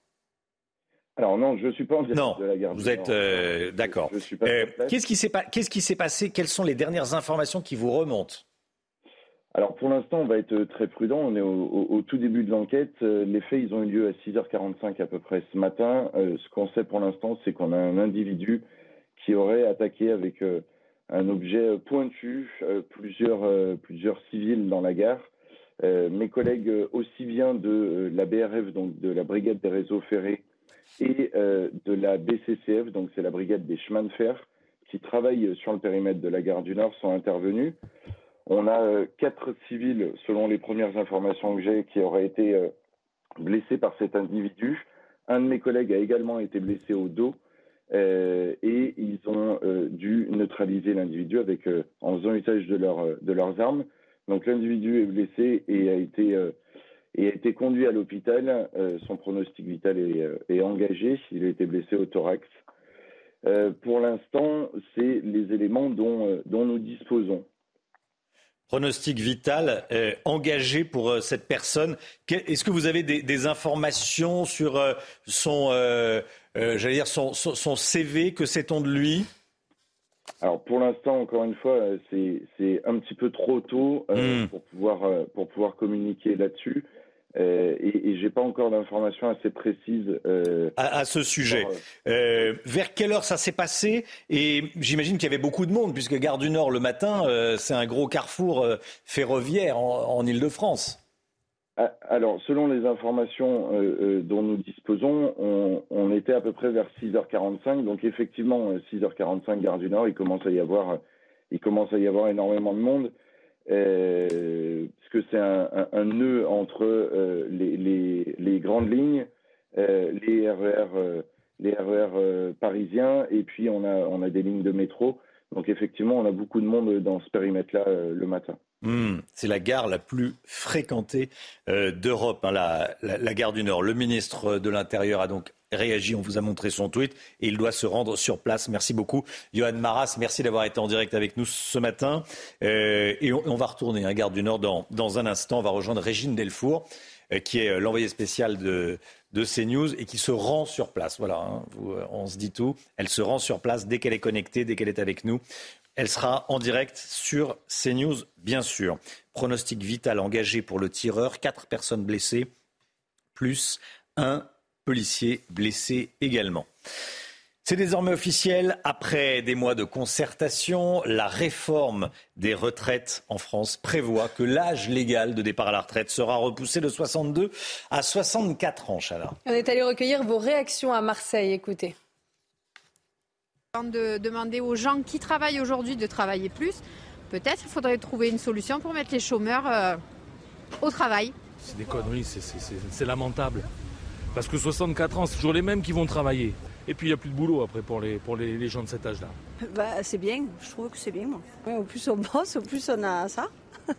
Alors non, je ne suis pas en non, de la. Vous êtes euh, d'accord. Euh, qu'est-ce qui s'est passé? Quelles sont les dernières informations qui vous remontent? Alors pour l'instant, on va être très prudent. On est au, tout début de l'enquête. Euh, les faits, ils ont eu lieu à 6h45 à peu près ce matin. ce qu'on sait pour l'instant, c'est qu'on a un individu qui aurait attaqué avec un objet pointu plusieurs, plusieurs civils dans la gare. mes collègues, aussi bien de la BRF, donc de la Brigade des réseaux ferrés, et euh, de la BCCF, donc c'est la brigade des chemins de fer, qui travaille sur le périmètre de la gare du Nord, sont intervenus. On a euh, quatre civils, selon les premières informations que j'ai, qui auraient été euh, blessés par cet individu. Un de mes collègues a également été blessé au dos et ils ont dû neutraliser l'individu avec en faisant usage de, leur, de leurs armes. Donc l'individu est blessé et a été et a été conduit à l'hôpital. son pronostic vital est, est, engagé. Il a été blessé au thorax. pour l'instant, c'est les éléments dont, dont nous disposons pronostic vital euh, engagé pour euh, cette personne. Est-ce que vous avez des, informations sur euh, son, j'allais dire son, son, CV Que sait-on de lui? Alors pour l'instant, encore une fois, c'est un petit peu trop tôt hmm. pour pouvoir pour pouvoir communiquer là-dessus. Euh, et, et j'ai pas encore d'informations assez précises euh, à, ce sujet. Euh, vers quelle heure ça s'est passé? Et j'imagine qu'il y avait beaucoup de monde puisque Gare du Nord le matin, c'est un gros carrefour ferroviaire en, en Île-de-France. Ah, alors, selon les informations dont nous disposons, on, on, était à peu près vers 6h45. Donc, effectivement, 6h45, Gare du Nord, il commence à y avoir, il commence à y avoir énormément de monde. Euh, parce que c'est un, nœud entre euh, les, grandes lignes, euh, les RER, les RER parisiens, et puis on a des lignes de métro. Donc effectivement, on a beaucoup de monde dans ce périmètre-là le matin. Hmm, c'est la gare la plus fréquentée d'Europe, hein, la, gare du Nord. Le ministre de l'Intérieur a donc réagi. On vous a montré son tweet et il doit se rendre sur place. Merci beaucoup, Johan Maras. Merci d'avoir été en direct avec nous ce matin. Euh, et on, va retourner à hein, Garde du Nord dans, dans un instant. On va rejoindre Régine Delfour, euh, qui est euh, l'envoyée spéciale de, de CNews et qui se rend sur place. Voilà, hein, on se dit tout. Elle se rend sur place dès qu'elle est connectée, dès qu'elle est avec nous. Elle sera en direct sur CNews, bien sûr. Pronostic vital engagé pour le tireur, quatre personnes blessées, plus un policiers blessés également. C'est désormais officiel, après des mois de concertation, la réforme des retraites en France prévoit que l'âge légal de départ à la retraite sera repoussé de 62 à 64 ans. On est allé recueillir vos réactions à Marseille, écoutez. Avant de demander aux gens qui travaillent aujourd'hui de travailler plus, peut-être il faudrait trouver une solution pour mettre les chômeurs euh, au travail. C'est des conneries, c'est lamentable. Parce que 64 ans, c'est toujours les mêmes qui vont travailler. Et puis il n'y a plus de boulot après pour les, pour les, gens de cet âge-là. Bah, c'est bien, je trouve que c'est bien. Moi. au plus on bosse, au plus on a ça. à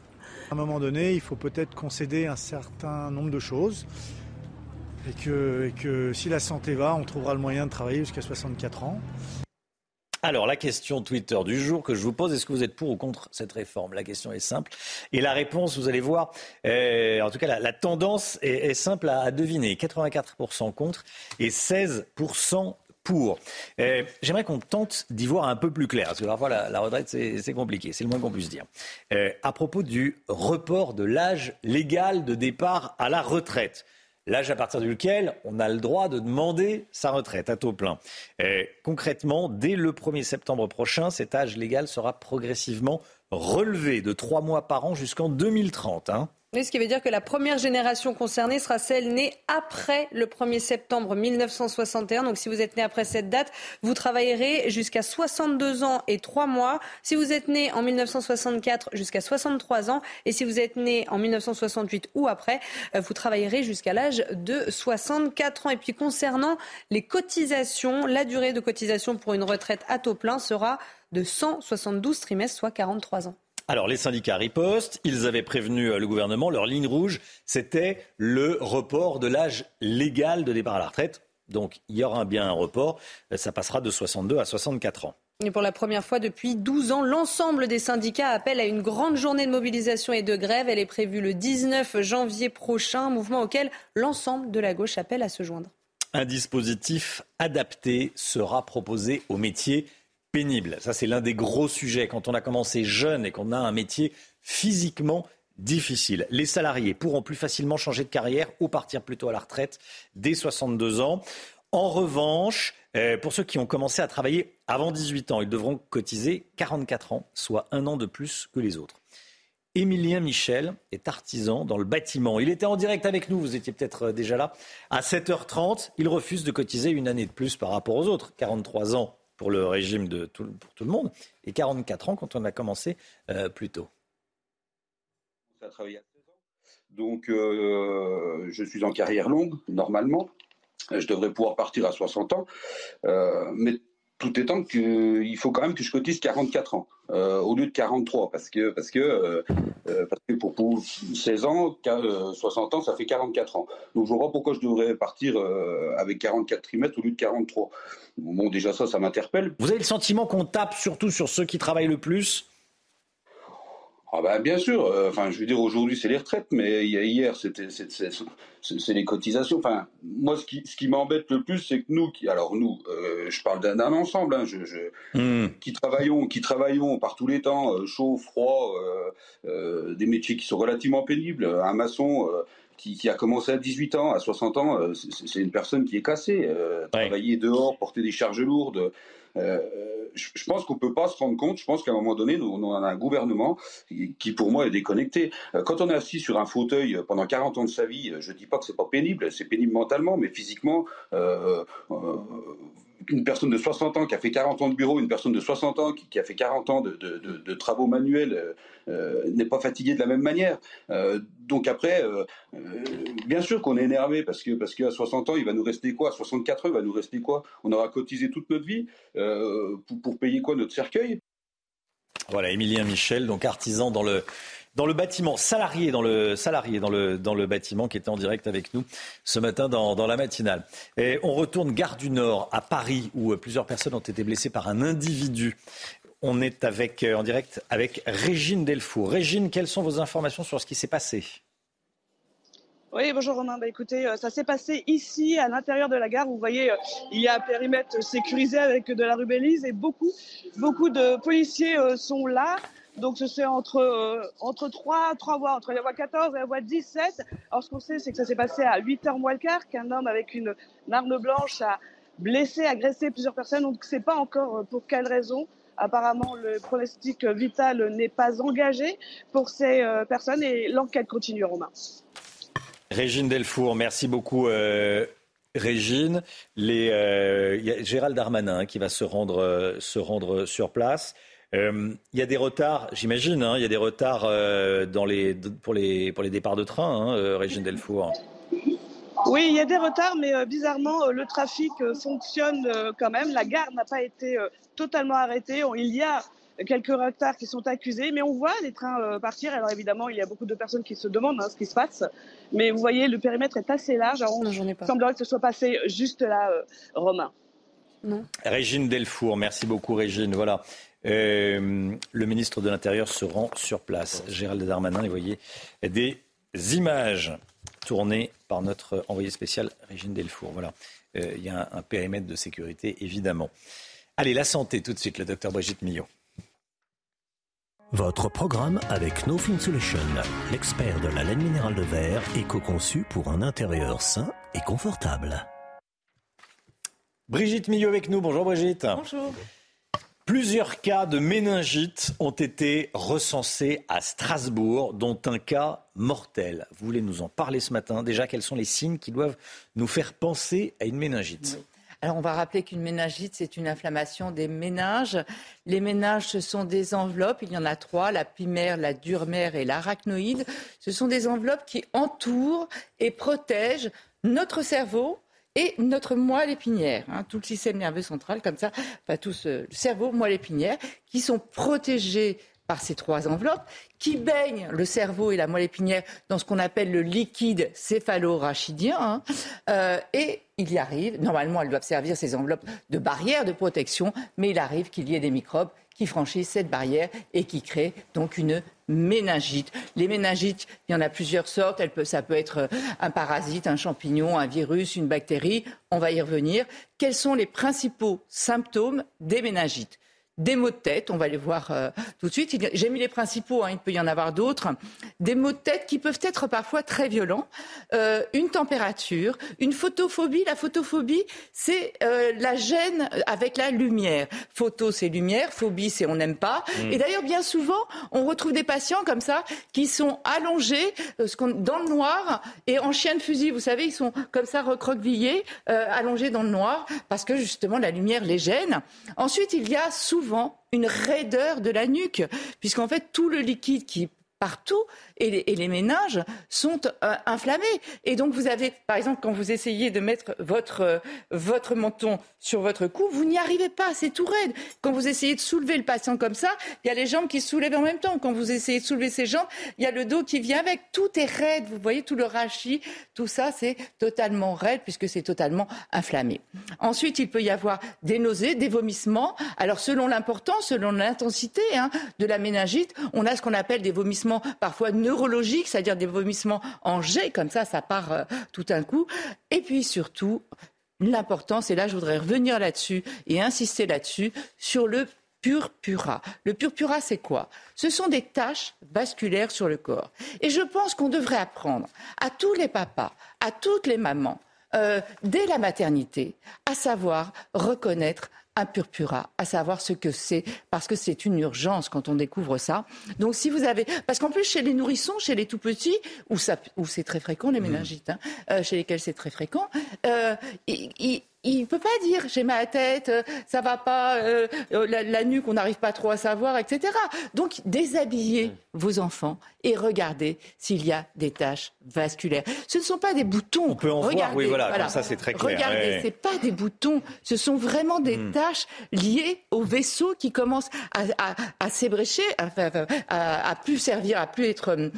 un moment donné, il faut peut-être concéder un certain nombre de choses. Et que, et que si la santé va, on trouvera le moyen de travailler jusqu'à 64 ans. Alors, la question Twitter du jour que je vous pose, est-ce que vous êtes pour ou contre cette réforme? La question est simple. Et la réponse, vous allez voir, euh, en tout cas, la, tendance est, simple à, deviner. 84% contre et 16% pour. Euh, j'aimerais qu'on tente d'y voir un peu plus clair, parce que parfois la, retraite, c'est compliqué, c'est le moins qu'on puisse dire. Euh, à propos du report de l'âge légal de départ à la retraite l'âge à partir duquel on a le droit de demander sa retraite à taux plein. concrètement, dès le 1er septembre prochain, cet âge légal sera progressivement relevé de trois mois par an jusqu'en 2030 ce qui veut dire que la première génération concernée sera celle née après le 1er septembre 1961. Donc si vous êtes né après cette date, vous travaillerez jusqu'à 62 ans et 3 mois. Si vous êtes né en 1964, jusqu'à 63 ans. Et si vous êtes né en 1968 ou après, euh, vous travaillerez jusqu'à l'âge de 64 ans. Et puis concernant les cotisations, la durée de cotisation pour une retraite à taux plein sera de 172 trimestres, soit 43 ans. Alors les syndicats ripostent, ils avaient prévenu euh, le gouvernement, leur ligne rouge, c'était le report de l'âge légal de départ à la retraite. Donc il y aura bien un report, euh, ça passera de 62 à 64 ans. Et pour la première fois depuis 12 ans, l'ensemble des syndicats appellent à une grande journée de mobilisation et de grève. Elle est prévue le 19 janvier prochain, mouvement auquel l'ensemble de la gauche appelle à se joindre. Un dispositif adapté sera proposé aux métiers pénible. Ça, c'est l'un des gros sujets. Quand on a commencé jeune et qu'on a un métier physiquement difficile, les salariés pourront plus facilement changer de carrière ou partir plutôt à la retraite dès 62 ans. En revanche, euh, pour ceux qui ont commencé à travailler avant 18 ans, ils devront cotiser 44 ans, soit un an de plus que les autres. Émilien Michel est artisan dans le bâtiment. Il était en direct avec nous, vous étiez peut-être euh, déjà là. À 7h30, il refuse de cotiser une année de plus par rapport aux autres. 43 ans pour le régime de tout, pour tout le monde, et 44 ans quand on a commencé euh, plus tôt. Ça à 16 ans. Donc, euh, je suis en carrière longue, normalement. Je devrais pouvoir partir à 60 ans. Euh, mais tout étant qu'il faut quand même que je cotise 44 ans euh, au lieu de 43 parce que parce que euh, euh, parce que pour, pour 16 ans 60 ans ça fait 44 ans. Donc je vois pourquoi je devrais partir avec 44 trimestres au lieu de 43 bon déjà ça ça m'interpelle. Vous avez le sentiment qu'on tape surtout sur ceux qui travaillent le plus? Ah ben, bien sûr. Euh, enfin, je veux dire, aujourd'hui c'est les retraites, mais hier c'était c'est les cotisations. Enfin, moi ce qui ce qui m'embête le plus, c'est que nous, qui, alors nous, euh, je parle d'un ensemble, hein, je, je hmm. qui travaillons, qui travaillons par tous les temps, euh, chaud, froid, des métiers qui sont relativement pénibles. Un maçon. Qui, qui, a commencé à 18 ans, à 60 ans, c'est une personne qui est cassée. Travailler dehors, porter des charges lourdes, euh, je pense qu'on peut pas se rendre compte. Je pense qu'à un moment donné, nous, on a un gouvernement qui, pour moi, est déconnecté. Euh, quand on est assis sur un fauteuil pendant 40 ans de sa vie, je dis pas que c'est pas pénible, c'est pénible mentalement, mais physiquement, euh, une personne de 60 ans qui a fait 40 ans de bureau, une personne de 60 ans qui, a fait 40 ans de, travaux manuels euh, euh, n'est pas fatiguée de la même manière. Euh, donc après, bien sûr qu'on est énervé parce que parce qu'à 60 ans, il va nous rester quoi? À 64 ans, il va nous rester quoi? On aura cotisé toute notre vie pour, pour payer quoi? Notre cercueil? Voilà, Émilien Michel, donc artisan dans le dans le bâtiment, salarié dans le, salarié dans le, dans le bâtiment qui était en direct avec nous ce matin dans, dans la matinale. Et on retourne gare du Nord à Paris où plusieurs personnes ont été blessées par un individu. On est avec, euh, en direct avec Régine Delfour. Régine, quelles sont vos informations sur ce qui s'est passé? Oui, bonjour Romain. Bah, écoutez, euh, ça s'est passé ici, à l'intérieur de la gare. Vous voyez, euh, il y a un périmètre sécurisé avec de la rubellise et beaucoup, beaucoup de policiers sont là. Donc c'est entre euh, entre 3 trois voies, entre la voie 14 et la voie 17. Alors ce qu'on sait, c'est que ça s'est passé à 8 h moins le quart, qu'un homme avec une, arme blanche a blessé, agressé plusieurs personnes. Donc c'est pas encore euh, pour quelle raison. Apparemment, le pronostic vital n'est pas engagé pour ces euh, personnes et l'enquête continue, Romain. Régine Delfour, merci beaucoup. Régine, il y a Gérald Darmanin qui va se rendre, se rendre sur place. Euh, il y a des retards, j'imagine, hein, il y a des retards euh, dans les, pour, les, pour les départs de train, hein, euh, Régine Delfour. Oui, il y a des retards, mais bizarrement, le trafic fonctionne quand même. La gare n'a pas été totalement arrêtée. Il y a quelques retards qui sont accusés, mais on voit les trains partir. Alors évidemment, il y a beaucoup de personnes qui se demandent hein, ce qui se passe, mais vous voyez, le périmètre est assez large. Alors, on semblerait que ce soit passé juste là, Romain. Non. Régine Delfour, merci beaucoup Régine. Voilà. Euh, le ministre de l'Intérieur se rend sur place. Gérald Darmanin, vous voyez des images tournées par notre envoyé spécial Régine Delfour. Voilà, euh, il y a un, périmètre de sécurité, évidemment. Allez, la santé, tout de suite, le docteur Brigitte Millot. Votre programme avec No Film Solution, l'expert de la laine minérale de verre, éco-conçu pour un intérieur sain et confortable. Brigitte Millot avec nous. Bonjour Brigitte. Bonjour. Plusieurs cas de méningite ont été recensés à Strasbourg, dont un cas mortel. Vous voulez nous en parler ce matin? Déjà, quels sont les signes qui doivent nous faire penser à une méningite? Alors, on va rappeler qu'une méningite, c'est une inflammation des méninges. Les méninges, ce sont des enveloppes. Il y en a trois la primaire, la durmère et l'arachnoïde. Ce sont des enveloppes qui entourent et protègent notre cerveau et notre moelle épinière, hein, tout le système nerveux central, comme ça, pas tout le cerveau, moelle épinière, qui sont protégés par ces trois enveloppes, qui baignent le cerveau et la moelle épinière dans ce qu'on appelle le liquide céphalo-rachidien. Hein, euh, et il y arrive, normalement elles doivent servir ces enveloppes de barrière de protection, mais il arrive qu'il y ait des microbes qui franchissent cette barrière et qui créent donc une méningite. Les méningites, il y en a plusieurs sortes. ça peut être euh, un parasite, un champignon, un virus, une bactérie. On va y revenir. Quels sont les principaux symptômes des méningites? Des maux de tête, on va les voir euh, tout de suite. J'ai mis les principaux, hein, il peut y en avoir d'autres. Des maux de tête qui peuvent être parfois très violents. Euh, une température, une photophobie. La photophobie, c'est euh, la gêne avec la lumière. Photo, c'est lumière. Phobie, c'est on n'aime pas. Mm. Et d'ailleurs, bien souvent, on retrouve des patients comme ça qui sont allongés dans le noir et en chien de fusil. Vous savez, ils sont comme ça recroquevillés, allongés dans le noir parce que justement la lumière les gêne. Ensuite, il y a souvent une raideur de la nuque, puisqu'en fait tout le liquide qui partout et les, ménages sont euh, inflammés. Et donc vous avez, par exemple, quand vous essayez de mettre votre, euh, votre menton sur votre cou, vous n'y arrivez pas, c'est tout raide. Quand vous essayez de soulever le patient comme ça, il y a les jambes qui se soulèvent en même temps. Quand vous essayez de soulever ses jambes, il y a le dos qui vient avec. Tout est raide, vous voyez, tout le rachis, tout ça, c'est totalement raide puisque c'est totalement inflammé. Ensuite, il peut y avoir des nausées, des vomissements. Alors selon l'importance, selon l'intensité hein, de la méningite, on a ce qu'on appelle des vomissements parfois neurologiques, c'est-à-dire des vomissements en jet, comme ça, ça part euh, tout un coup. Et puis surtout, l'importance, et là je voudrais revenir là-dessus et insister là-dessus, sur le purpura. Le purpura, c'est quoi? Ce sont des taches vasculaires sur le corps. Et je pense qu'on devrait apprendre à tous les papas, à toutes les mamans, euh, dès la maternité, à savoir reconnaître un purpura, à savoir ce que c'est, parce que c'est une urgence quand on découvre ça. Donc si vous avez, parce qu'en plus chez les nourrissons, chez les tout petits, où, ça, où c'est très fréquent les méningites, hein, euh, chez lesquels c'est très fréquent, euh, il ne peut pas dire j'ai ma tête, euh, ça va pas, euh, euh, la, nuque, on n'arrive pas trop à savoir, etc. Donc déshabillez mm. vos enfants et regardez s'il y a des taches vasculaires. Ce ne sont pas des boutons. On peut en regardez, voir, oui, voilà, ça c'est très clair. Regardez, ce pas des boutons, ce sont vraiment des mm. taches liées au vaisseau qui commence à, s'ébrécher, à, à, plus servir, à plus être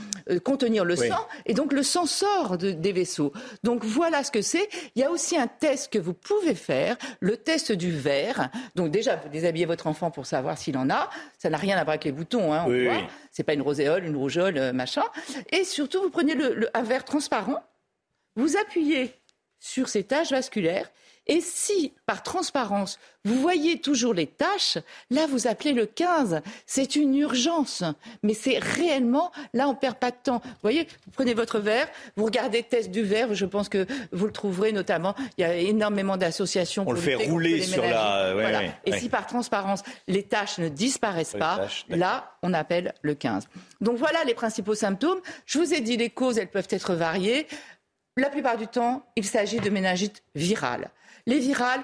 contenir le sang, et donc le sang sort des vaisseaux. Donc voilà ce que c'est. Il y a aussi un test que vous pouvez pouvez faire le test du verre. Donc déjà, vous déshabillez votre enfant pour savoir s'il en a. Ça n'a rien à voir avec les boutons, hein, on voit. C'est pas une roséole, une rougeole, euh, machin. Et surtout, vous prenez le, un verre transparent, vous appuyez sur ces taches vasculaires et si, par transparence, vous voyez toujours les tâches, là, vous appelez le 15. C'est une urgence. Mais c'est réellement, là, on ne perd pas de temps. Vous voyez, vous prenez votre verre, vous regardez le test du verre, je pense que vous le trouverez notamment. Il y a énormément d'associations. On le fait rouler sur la. Et si par transparence, les tâches ne disparaissent pas, là, on appelle le 15. Donc voilà les principaux symptômes. Je vous ai dit, les causes, elles peuvent être variées. La plupart du temps, il s'agit de méningite virale. Les virales,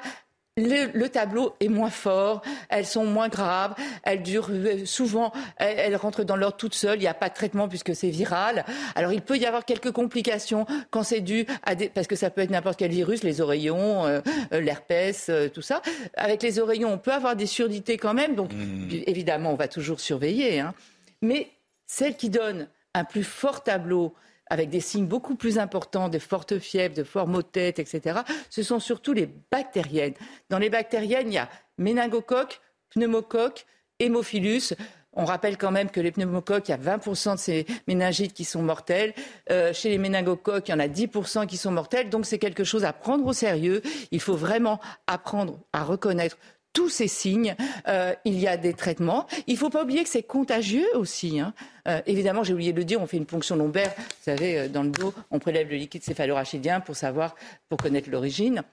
le, tableau est moins fort, elles sont moins graves, elles durent euh, souvent, elles, rentrent dans l'ordre toutes seules, il n'y a pas de traitement puisque c'est viral. Alors il peut y avoir quelques complications quand c'est dû à des, parce que ça peut être n'importe quel virus, les oreillons, euh, euh, l'herpès, tout ça. Avec les oreillons, on peut avoir des surdités quand même, donc mmh. évidemment on va toujours surveiller. Hein. Mais celle qui donne un plus fort tableau, avec des signes beaucoup plus importants de fortes fièvres, de forts maux de tête, etc., ce sont surtout les bactériennes. Dans les bactériennes, il y a méningocoque, pneumocoque, hémophilus. On rappelle quand même que les pneumocoques, il y a 20% de ces méningites qui sont mortelles. Euh, chez les méningocoques, il y en a 10% qui sont mortelles. Donc c'est quelque chose à prendre au sérieux. Il faut vraiment apprendre à reconnaître tous ces signes, euh, il y a des traitements. Il ne faut pas oublier que c'est contagieux aussi. Hein. Euh, évidemment, j'ai oublié de le dire, on fait une ponction lombaire. Vous savez, euh, dans le dos, on prélève le liquide céphalorachidien pour savoir, pour connaître l'origine.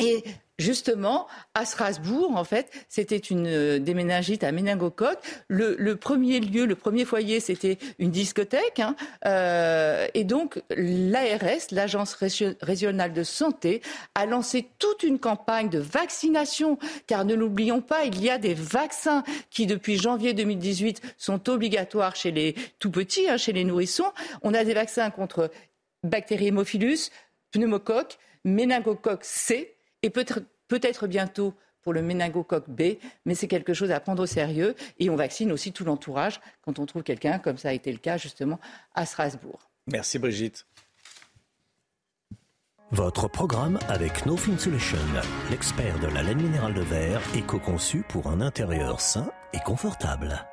Et justement, à Strasbourg, en fait, c'était une euh, déménagite à méningocoque. Le, le, premier lieu, le premier foyer, c'était une discothèque. Hein, euh, et donc, l'ARS, l'Agence régionale de santé, a lancé toute une campagne de vaccination. Car ne l'oublions pas, il y a des vaccins qui, depuis janvier 2018, sont obligatoires chez les tout petits, hein, chez les nourrissons. On a des vaccins contre bactéries hémophilus, pneumocoque, méningocoque C, et peut-être peut bientôt pour le méningocoque B, mais c'est quelque chose à prendre au sérieux et on vaccine aussi tout l'entourage quand on trouve quelqu'un, comme ça a été le cas justement à Strasbourg. Merci Brigitte. Votre programme avec No Fin Solution, l'expert de la laine minérale de verre, éco-conçu pour un intérieur sain et confortable.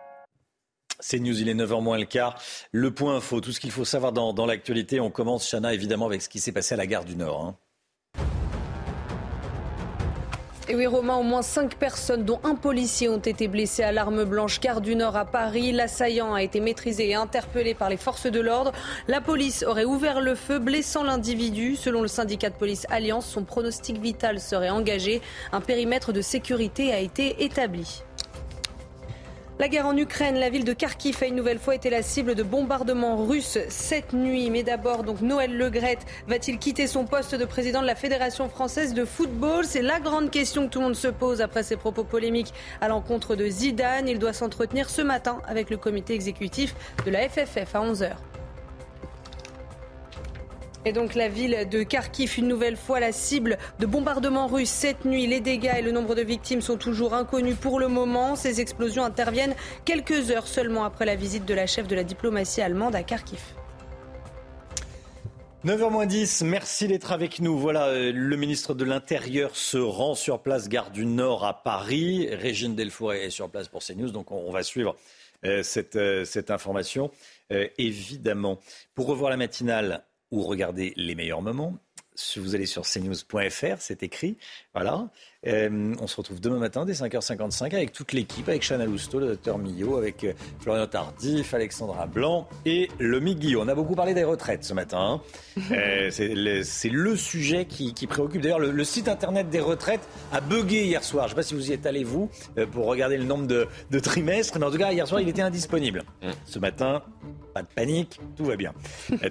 C'est News, il est 9h moins le quart. Le point info, tout ce qu'il faut savoir dans, l'actualité. On commence, Chana, évidemment, avec ce qui s'est passé à la gare du Nord. Hein. Et oui, Romain, au moins cinq personnes, dont un policier, ont été blessées à l'arme blanche, car du Nord à Paris. L'assaillant a été maîtrisé et interpellé par les forces de l'ordre. La police aurait ouvert le feu, blessant l'individu. Selon le syndicat de police Alliance, son pronostic vital serait engagé. Un périmètre de sécurité a été établi. La guerre en Ukraine, la ville de Kharkiv a une nouvelle fois été la cible de bombardements russes cette nuit. Mais d'abord, donc Noël Legrette va-t-il quitter son poste de président de la Fédération française de football? C'est la grande question que tout le monde se pose après ses propos polémiques à l'encontre de Zidane. Il doit s'entretenir ce matin avec le comité exécutif de la FFF à 11h. Et donc la ville de Kharkiv, une nouvelle fois la cible de bombardements russes cette nuit. Les dégâts et le nombre de victimes sont toujours inconnus pour le moment. Ces explosions interviennent quelques heures seulement après la visite de la chef de la diplomatie allemande à Kharkiv. 9h10, merci d'être avec nous. Voilà, euh, le ministre de l'Intérieur se rend sur place, gare du Nord à Paris. Régine Delfour est sur place pour CNews, donc on, va suivre euh, cette, euh, cette, information, évidemment. Pour revoir la matinale, ou regarder les meilleurs moments. Si vous allez sur cnews.fr, c'est écrit. Voilà. Euh, on se retrouve demain matin dès 5h55 avec toute l'équipe, avec Chana Lousteau, le docteur Millot, avec euh, Florian Tardif, Alexandra Blanc et Lomi Guillaume. On a beaucoup parlé des retraites ce matin. Hein. Euh, c'est le, sujet qui, préoccupe. D'ailleurs, le, site internet des retraites a bugué hier soir. Je ne sais pas si vous y êtes allé, vous, pour regarder le nombre de, de, trimestres, mais en tout cas, hier soir, il était indisponible. Mm. Ce matin, pas de panique, tout va bien.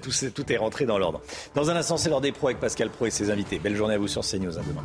tout, tout est rentré dans l'ordre. Dans un instant, c'est l'heure des pros avec Pascal Pro et ses invités. Belle journée à vous sur CNews. À demain.